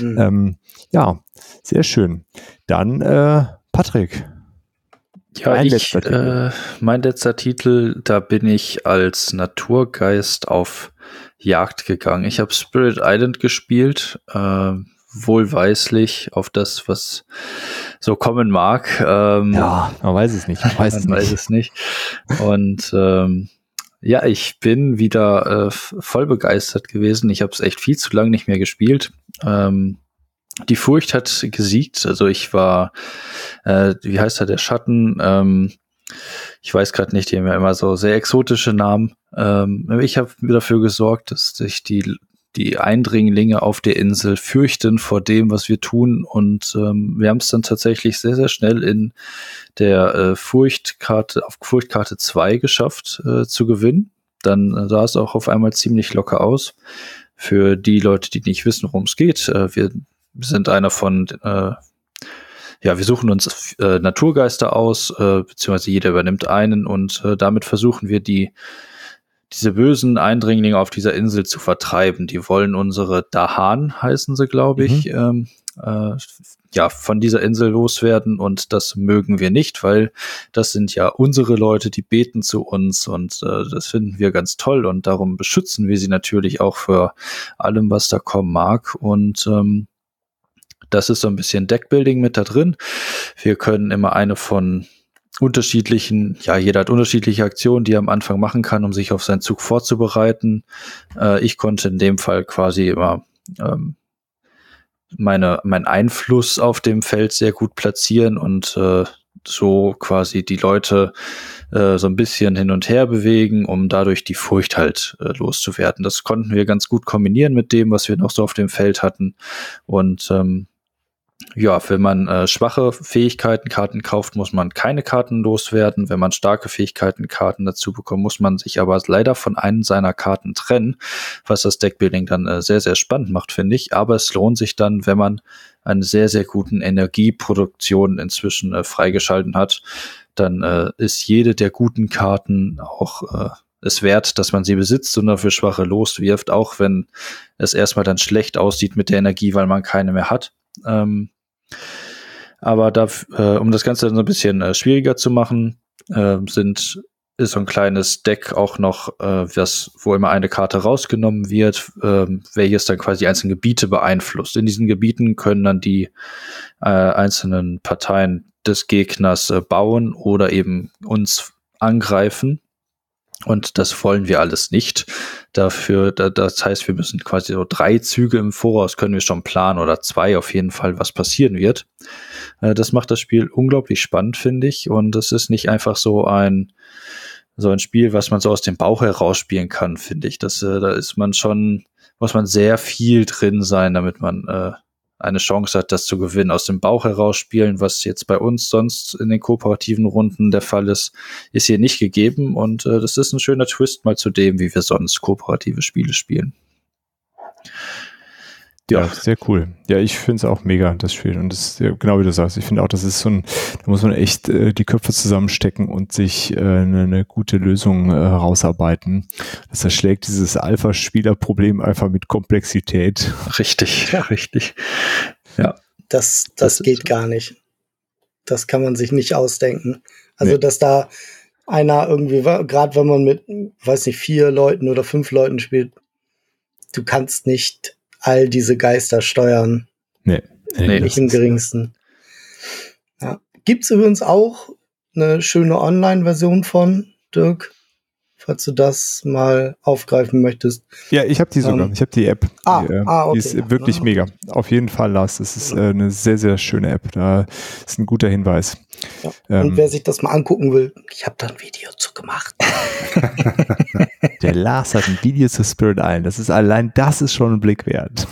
Mhm. Ähm, ja, sehr schön. Dann äh, Patrick, ja, mein, ich, letzter äh, mein letzter Titel, da bin ich als Naturgeist auf Jagd gegangen. Ich habe Spirit Island gespielt, äh, wohlweislich auf das, was so kommen mag. Ähm, ja, man weiß es nicht. Man [laughs] weiß, man es, weiß nicht. es nicht. Und ähm, ja, ich bin wieder äh, voll begeistert gewesen. Ich habe es echt viel zu lange nicht mehr gespielt. Ähm, die Furcht hat gesiegt. Also ich war, äh, wie heißt er, der Schatten? Ähm, ich weiß gerade nicht, die haben ja immer so sehr exotische Namen. Ähm, ich habe dafür gesorgt, dass sich die die Eindringlinge auf der Insel fürchten vor dem, was wir tun. Und ähm, wir haben es dann tatsächlich sehr, sehr schnell in der äh, Furchtkarte, auf Furchtkarte 2 geschafft äh, zu gewinnen. Dann äh, sah es auch auf einmal ziemlich locker aus. Für die Leute, die nicht wissen, worum es geht, äh, wir sind einer von, äh, ja, wir suchen uns äh, Naturgeister aus, äh, beziehungsweise jeder übernimmt einen und äh, damit versuchen wir die diese bösen Eindringlinge auf dieser Insel zu vertreiben. Die wollen unsere Dahan, heißen sie, glaube ich, mhm. ähm, äh, ja, von dieser Insel loswerden und das mögen wir nicht, weil das sind ja unsere Leute, die beten zu uns und äh, das finden wir ganz toll und darum beschützen wir sie natürlich auch für allem, was da kommen mag und ähm, das ist so ein bisschen Deckbuilding mit da drin. Wir können immer eine von unterschiedlichen, ja, jeder hat unterschiedliche Aktionen, die er am Anfang machen kann, um sich auf seinen Zug vorzubereiten. Äh, ich konnte in dem Fall quasi immer ähm, meine, meinen Einfluss auf dem Feld sehr gut platzieren und äh, so quasi die Leute äh, so ein bisschen hin und her bewegen, um dadurch die Furcht halt äh, loszuwerden. Das konnten wir ganz gut kombinieren mit dem, was wir noch so auf dem Feld hatten. Und ähm, ja, wenn man äh, schwache Fähigkeitenkarten kauft, muss man keine Karten loswerden. Wenn man starke Fähigkeitenkarten dazu bekommt, muss man sich aber leider von einem seiner Karten trennen, was das Deckbuilding dann äh, sehr, sehr spannend macht, finde ich. Aber es lohnt sich dann, wenn man eine sehr, sehr guten Energieproduktion inzwischen äh, freigeschalten hat, dann äh, ist jede der guten Karten auch äh, es wert, dass man sie besitzt und dafür schwache loswirft, auch wenn es erstmal dann schlecht aussieht mit der Energie, weil man keine mehr hat. Ähm, aber da, äh, um das Ganze dann so ein bisschen äh, schwieriger zu machen, äh, sind ist so ein kleines Deck auch noch, äh, das, wo immer eine Karte rausgenommen wird, äh, welches dann quasi einzelne Gebiete beeinflusst. In diesen Gebieten können dann die äh, einzelnen Parteien des Gegners äh, bauen oder eben uns angreifen. Und das wollen wir alles nicht. Dafür, das heißt, wir müssen quasi so drei Züge im Voraus können wir schon planen oder zwei auf jeden Fall, was passieren wird. Äh, das macht das Spiel unglaublich spannend, finde ich. Und es ist nicht einfach so ein, so ein Spiel, was man so aus dem Bauch heraus spielen kann, finde ich. Das, äh, da ist man schon, muss man sehr viel drin sein, damit man äh, eine Chance hat, das zu gewinnen. Aus dem Bauch heraus spielen, was jetzt bei uns sonst in den kooperativen Runden der Fall ist, ist hier nicht gegeben. Und äh, das ist ein schöner Twist mal zu dem, wie wir sonst kooperative Spiele spielen. Ja, ja, sehr cool. Ja, ich finde es auch mega, das Spiel. Und das ja, genau wie du sagst, ich finde auch, das ist so ein, da muss man echt äh, die Köpfe zusammenstecken und sich äh, eine, eine gute Lösung äh, herausarbeiten. Das erschlägt dieses Alpha-Spieler-Problem einfach mit Komplexität. Richtig, ja, richtig. Ja. Das, das, das geht gar nicht. Das kann man sich nicht ausdenken. Also, nee. dass da einer irgendwie, gerade wenn man mit, weiß nicht, vier Leuten oder fünf Leuten spielt, du kannst nicht all diese Geister steuern. Nee. Nee, nicht im geringsten. Ja. Gibt's übrigens auch eine schöne Online-Version von, Dirk? Falls du das mal aufgreifen möchtest. Ja, ich habe die sogar. Ähm, ich habe die App. ah, die, äh, ah, okay. die ist wirklich Ah, mega. Auf jeden Fall, Lars. Das ist äh, eine sehr, sehr schöne App. Da ist ein guter Hinweis. Ja. Ähm, Und wer sich das mal angucken will, ich habe da ein Video zu gemacht. [laughs] der Lars hat ein Video zu Spirit Island. Das ist allein, das ist schon ein Blick wert.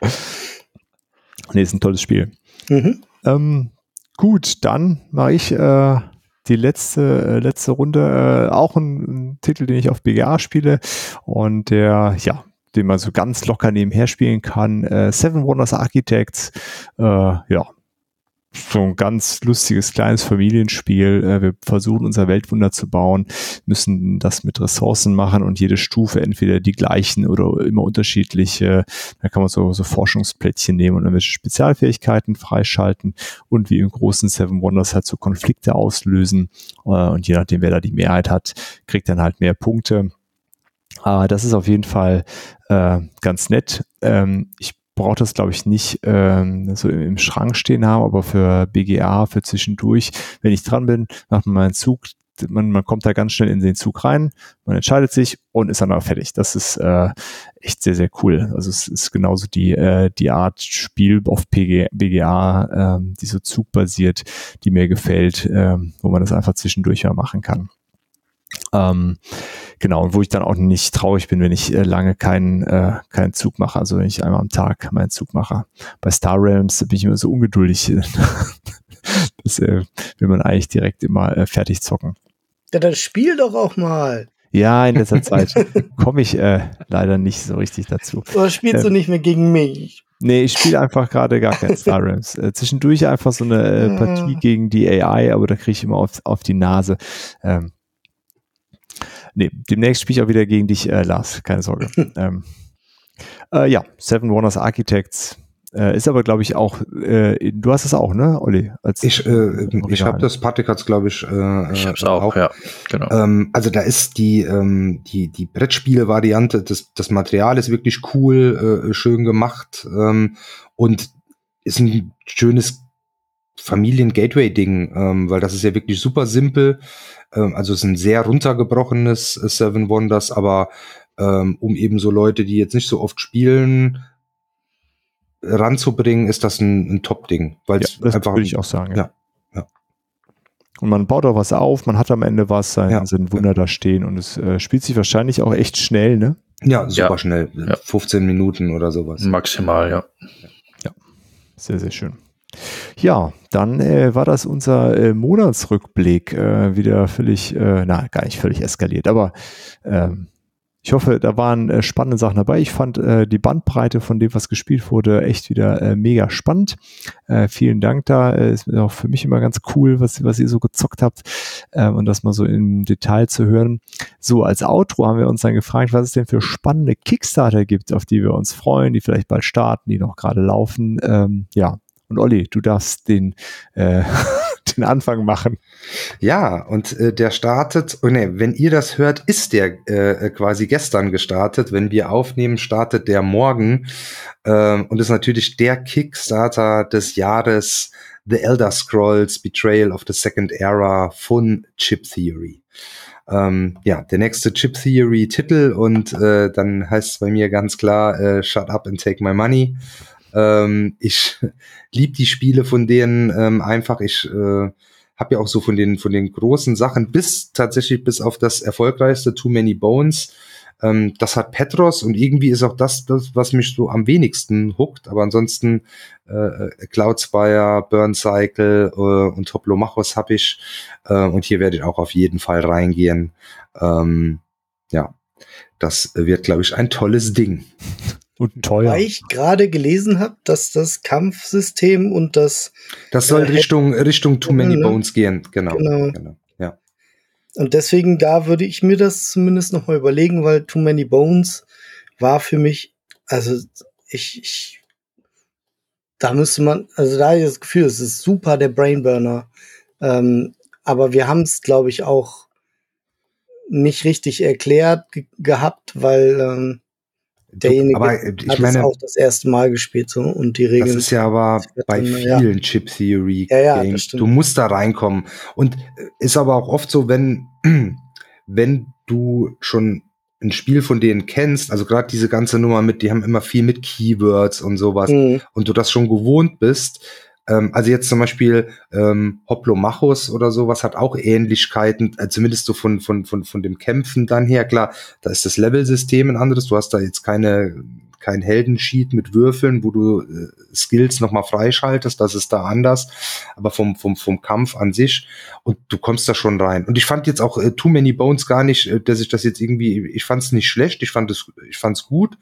[laughs] nee, ist ein tolles Spiel. Mhm. Ähm, gut, dann mache ich äh, die letzte, äh, letzte Runde. Äh, auch ein, ein Titel, den ich auf BGA spiele und der, ja, den man so ganz locker nebenher spielen kann. Äh, Seven Wonders Architects. Äh, ja, so ein ganz lustiges kleines Familienspiel. Äh, wir versuchen unser Weltwunder zu bauen, müssen das mit Ressourcen machen und jede Stufe entweder die gleichen oder immer unterschiedliche. Da kann man so, so Forschungsplättchen nehmen und irgendwelche Spezialfähigkeiten freischalten und wie im großen Seven Wonders halt so Konflikte auslösen. Äh, und je nachdem, wer da die Mehrheit hat, kriegt dann halt mehr Punkte. Aber das ist auf jeden Fall äh, ganz nett. Ähm, ich brauche das, glaube ich, nicht ähm, so im, im Schrank stehen haben, aber für BGA, für zwischendurch, wenn ich dran bin, macht man meinen Zug, man, man kommt da ganz schnell in den Zug rein, man entscheidet sich und ist dann auch fertig. Das ist äh, echt sehr, sehr cool. Also es ist genauso die, äh, die Art Spiel auf PG, BGA, ähm, die so zugbasiert, die mir gefällt, ähm, wo man das einfach zwischendurch mal machen kann. Ähm, genau, und wo ich dann auch nicht traurig bin, wenn ich äh, lange keinen, äh, keinen Zug mache, also wenn ich einmal am Tag meinen Zug mache. Bei Star Realms bin ich immer so ungeduldig. [laughs] das äh, will man eigentlich direkt immer äh, fertig zocken. Ja, dann spiel doch auch mal. Ja, in letzter [laughs] Zeit komme ich äh, leider nicht so richtig dazu. Oder spielst du Ähm, nicht mehr gegen mich? Nee, ich spiele einfach gerade gar kein Star [laughs] Realms. Äh, zwischendurch einfach so eine äh, Partie Ah. gegen die AI, aber da kriege ich immer auf, auf die Nase. Ähm, nee, demnächst spiele ich auch wieder gegen dich, äh, Lars, keine Sorge. [laughs] ähm, äh, ja, Seven Wonders Architects äh, ist aber, glaube ich, auch, äh, du hast es auch, ne, Olli? Als Ich, äh, ich habe das, Patrick hat's, glaube ich, äh, Ich hab's äh, auch, ja, genau. Ähm, also da ist die, ähm, die, die Brettspiele-Variante, das, das Material ist wirklich cool, äh, schön gemacht ähm, und ist ein schönes Familien-Gateway-Ding, ähm, weil das ist ja wirklich super simpel. Ähm, also es ist ein sehr runtergebrochenes äh, Seven Wonders, aber ähm, um eben so Leute, die jetzt nicht so oft spielen, ranzubringen, ist das ein, ein Top-Ding, weil ja, es das einfach würde ich auch sagen. ja, ja. Und man baut auch was auf, man hat am Ende was, sein, Ja. sind Wunder da stehen und es äh, spielt sich wahrscheinlich auch echt schnell, ne? ja, super Ja. schnell, Ja. 15 Minuten oder sowas. Maximal, ja. Sehr, sehr schön. Ja, dann äh, war das unser äh, Monatsrückblick äh, wieder völlig, äh, na, gar nicht völlig eskaliert, aber ähm, ich hoffe, da waren äh, spannende Sachen dabei. Ich fand äh, die Bandbreite von dem, was gespielt wurde, echt wieder äh, mega spannend. Äh, vielen Dank da. Äh, ist auch für mich immer ganz cool, was, was ihr so gezockt habt äh, und das mal so im Detail zu hören. So, als Outro haben wir uns dann gefragt, was es denn für spannende Kickstarter gibt, auf die wir uns freuen, die vielleicht bald starten, die noch gerade laufen. Ähm, ja, und Olli, du darfst den, äh, [laughs] den Anfang machen. Ja, und äh, der startet, oh nee, wenn ihr das hört, ist der äh, quasi gestern gestartet. Wenn wir aufnehmen, startet der morgen ähm, und ist natürlich der Kickstarter des Jahres The Elder Scrolls Betrayal of the Second Era von Chip Theory. Ähm, ja, der nächste Chip Theory Titel und äh, dann heißt es bei mir ganz klar, äh, Shut up and take my money. Ähm, ich [laughs] lieb die Spiele von denen ähm, einfach. Ich äh, habe ja auch so von den von den großen Sachen bis tatsächlich bis auf das erfolgreichste Too Many Bones. Ähm, das hat Petros und irgendwie ist auch das das was mich so am wenigsten huckt. Aber ansonsten äh, Cloudspire, Burn Cycle äh, und Toplomachos habe ich äh, und hier werde ich auch auf jeden Fall reingehen. Ähm, ja, das wird glaube ich ein tolles Ding. [laughs] Und teuer. Weil ich gerade gelesen habe, dass das Kampfsystem und das Das soll Äh, Richtung Richtung Too Many ne? Bones gehen. Genau. Genau. genau. Ja. und deswegen da würde ich mir das zumindest noch mal überlegen, weil Too Many Bones war für mich, also ich, ich da müsste man, also da habe ich das Gefühl, es ist super der Brainburner. Ähm, aber wir haben es, glaube ich, auch nicht richtig erklärt gehabt, weil ähm, derjenige aber ich hat meine, es auch das erste Mal gespielt so und die Regeln. Das ist ja aber bei ja. vielen Chip Theory Ja, ja, du musst da reinkommen. Und äh, ist aber auch oft so, wenn, [clears throat] wenn du schon ein Spiel von denen kennst, also gerade diese ganze Nummer mit, die haben immer viel mit Keywords und sowas, Mhm. und du das schon gewohnt bist, ähm, also jetzt zum Beispiel ähm, Hoplomachus oder sowas hat auch Ähnlichkeiten, äh, zumindest so von, von, von, von dem Kämpfen dann her. Klar, da ist das Level-System ein anderes. Du hast da jetzt keine kein Heldensheet mit Würfeln, wo du äh, Skills nochmal freischaltest, das ist da anders, aber vom, vom, vom Kampf an sich und du kommst da schon rein. Und ich fand jetzt auch äh, Too Many Bones gar nicht, äh, dass ich das jetzt irgendwie, ich fand es nicht schlecht, ich fand es, ich fand es gut.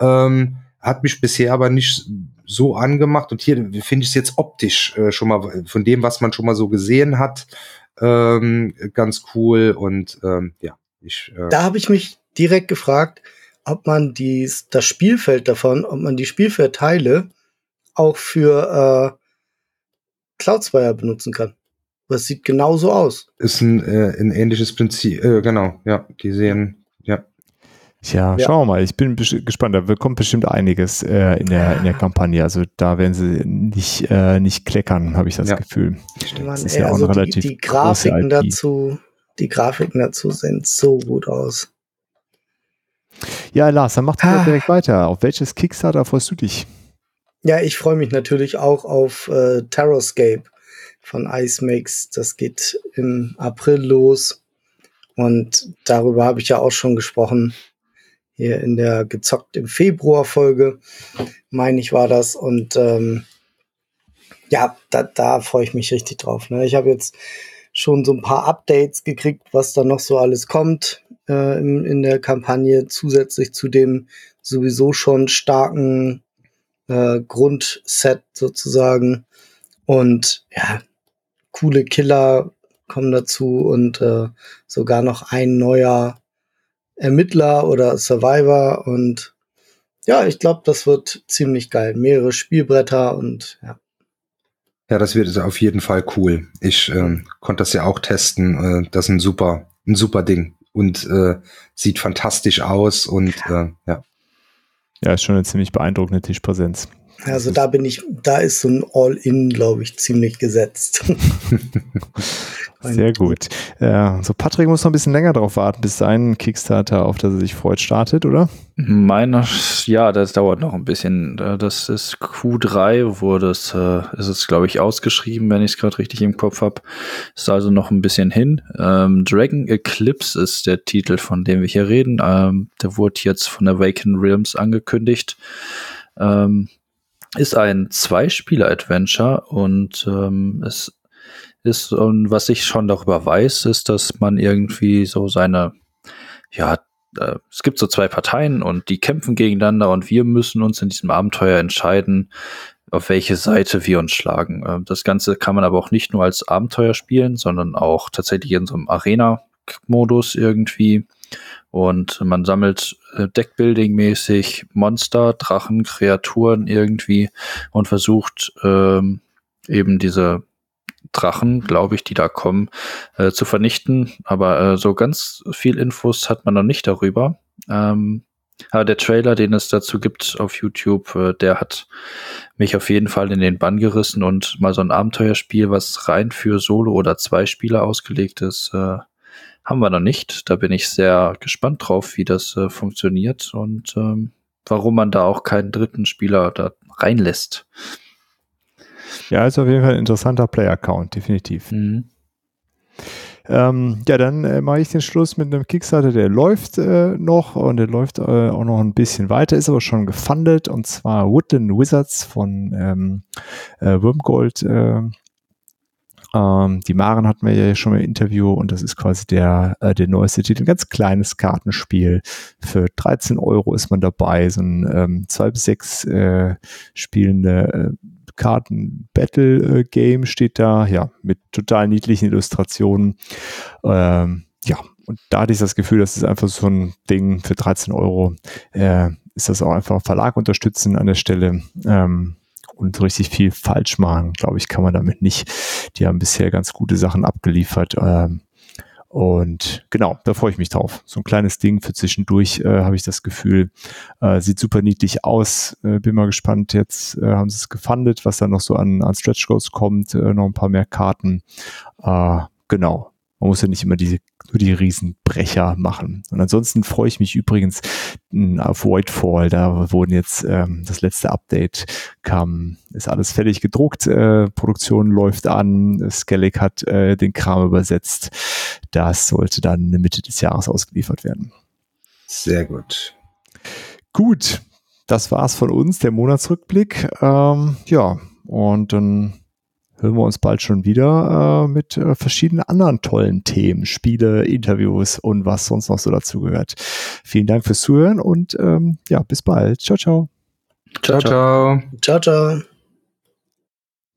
Ähm, hat mich bisher aber nicht so angemacht und hier finde ich es jetzt optisch äh, schon mal von dem, was man schon mal so gesehen hat, ähm, ganz cool und ähm, ja, ich äh, Da habe ich mich direkt gefragt, ob man dies, das Spielfeld davon, ob man die Spielfeldteile auch für äh, Cloudspire benutzen kann. Das sieht genauso aus. ist ein, äh, ein ähnliches Prinzip, äh, genau, ja, die sehen. Tja, Ja. schauen wir mal. Ich bin gespannt. Da kommt bestimmt einiges äh, in, der, in der Kampagne. Also da werden sie nicht, äh, nicht kleckern, habe ich das Ja. Gefühl. Man, Das ist ey, ja auch also eine die, relativ die große Grafiken dazu, die Grafiken dazu sehen so gut aus. Ja, Lars, dann mach doch Ah. direkt weiter. Auf welches Kickstarter freust du dich? Ja, ich freue mich natürlich auch auf äh, Terrorscape von Ice Makes. Das geht im April los. Und darüber habe ich ja auch schon gesprochen. Hier in der gezockt im Februar Folge, meine ich, war das. Und ähm, ja, da, da freue ich mich richtig drauf. Ne? Ich habe jetzt schon so ein paar Updates gekriegt, was da noch so alles kommt äh, in, in der Kampagne, zusätzlich zu dem sowieso schon starken äh, Grundset sozusagen. Und ja, coole Killer kommen dazu und äh, sogar noch ein neuer Ermittler oder Survivor. Und ja, ich glaube, das wird ziemlich geil. Mehrere Spielbretter und ja. Ja, das wird auf jeden Fall cool. Ich ähm, konnte das ja auch testen. Äh, das ist ein super, ein super Ding und äh, sieht fantastisch aus und äh, ja. Ja, ist schon eine ziemlich beeindruckende Tischpräsenz. Also da bin ich, da ist so ein All-In, glaube ich, ziemlich gesetzt. [laughs] Sehr gut. Äh, so, Patrick muss noch ein bisschen länger drauf warten, bis sein Kickstarter, auf das er sich freut, startet, oder? Meiner, ja, das dauert noch ein bisschen. Äh, Das ist Q3, wurde es, äh, ist es, glaube ich, ausgeschrieben, wenn ich es gerade richtig im Kopf habe. Ist also noch ein bisschen hin. Ähm, Dragon Eclipse ist der Titel, von dem wir hier reden. Ähm, der wurde jetzt von Awaken Realms angekündigt. Ähm, ist ein Zwei-Spieler-Adventure und ähm, es ist, und was ich schon darüber weiß, ist, dass man irgendwie so seine, ja, äh, es gibt so zwei Parteien und die kämpfen gegeneinander und wir müssen uns in diesem Abenteuer entscheiden, auf welche Seite wir uns schlagen. Ähm, das Ganze kann man aber auch nicht nur als Abenteuer spielen, sondern auch tatsächlich in so einem Arena-Modus irgendwie. Und man sammelt Deckbuilding-mäßig Monster, Drachen, Kreaturen irgendwie und versucht ähm, eben diese Drachen, glaube ich, die da kommen, äh, zu vernichten. Aber äh, so ganz viel Infos hat man noch nicht darüber. Ähm, aber der Trailer, den es dazu gibt auf YouTube, äh, der hat mich auf jeden Fall in den Bann gerissen und mal so ein Abenteuerspiel, was rein für Solo- oder zwei Spieler ausgelegt ist, äh, haben wir noch nicht. Da bin ich sehr gespannt drauf, wie das äh, funktioniert und ähm, warum man da auch keinen dritten Spieler da reinlässt. Ja, ist auf jeden Fall ein interessanter Player-Account, definitiv. Mhm. Ähm, ja, dann äh, mache ich den Schluss mit einem Kickstarter, der läuft äh, noch und der läuft äh, auch noch ein bisschen weiter, ist aber schon gefundet und zwar Woodland Wizards von ähm, äh, Wormgold. Äh, ähm, die Maren hatten wir ja schon im Interview und das ist quasi der, äh, der neueste Titel. Ein ganz kleines Kartenspiel. Für 13 Euro ist man dabei, so ein ähm, zwei bis sechs äh, spielende äh, Karten-Battle-Game steht da, ja, mit total niedlichen Illustrationen. Ähm, ja, und da hatte ich das Gefühl, das ist einfach so ein Ding für 13 Euro. Äh, ist das auch einfach Verlag unterstützen an der Stelle. Ähm, und richtig viel falsch machen, glaube ich, kann man damit nicht. Die haben bisher ganz gute Sachen abgeliefert. Ähm, und genau, da freue ich mich drauf. So ein kleines Ding für zwischendurch, äh, habe ich das Gefühl. Äh, sieht super niedlich aus. Äh, bin mal gespannt. Jetzt äh, haben sie es gefundet, was da noch so an, an Stretch Goals kommt. Äh, noch ein paar mehr Karten. Äh, genau. Man muss ja nicht immer diese, nur die Riesenbrecher machen. Und ansonsten freue ich mich übrigens auf Voidfall. Da wurden jetzt ähm, das letzte Update kam, ist alles fertig gedruckt, äh, Produktion läuft an, Skellig hat äh, den Kram übersetzt. Das sollte dann in der Mitte des Jahres ausgeliefert werden. Sehr gut. Gut, das war's von uns, der Monatsrückblick. Ähm, ja, und dann hören wir uns bald schon wieder äh, mit äh, verschiedenen anderen tollen Themen, Spiele, Interviews und was sonst noch so dazu gehört. Vielen Dank fürs Zuhören und ähm, ja, bis bald. Ciao, ciao. Ciao, ciao. Ciao, ciao.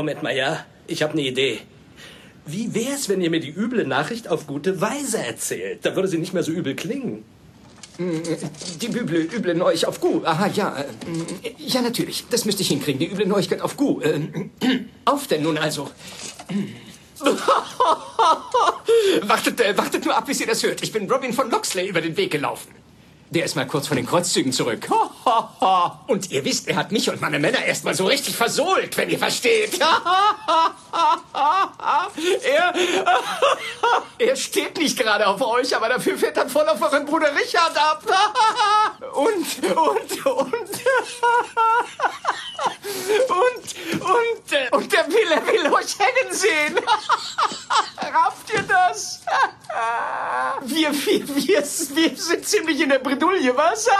Moment mal, ja? Ich habe eine Idee. Wie wär's, wenn ihr mir die üble Nachricht auf gute Weise erzählt? Da würde sie nicht mehr so übel klingen. Die üble, üble Neuigkeit auf Gu. Aha, ja. äh, Ja, natürlich. Das müsste ich hinkriegen. Die üble Neuigkeit auf Gu. Äh, Auf denn nun also. [laughs] wartet, äh, wartet nur ab, bis ihr das hört. Ich bin Robin von Loxley über den Weg gelaufen. Der ist mal kurz von den Kreuzzügen zurück. Und ihr wisst, er hat mich und meine Männer erst mal so richtig versohlt, wenn ihr versteht. er, [laughs] er steht nicht gerade auf euch, aber dafür fährt er voll auf euren Bruder Richard ab. Und, und, und. Und, und, äh, und der will, will euch hängen sehen. Rafft ihr das? Wir, wir, wir, wir sind ziemlich in der Bredouille, 都别犯傻！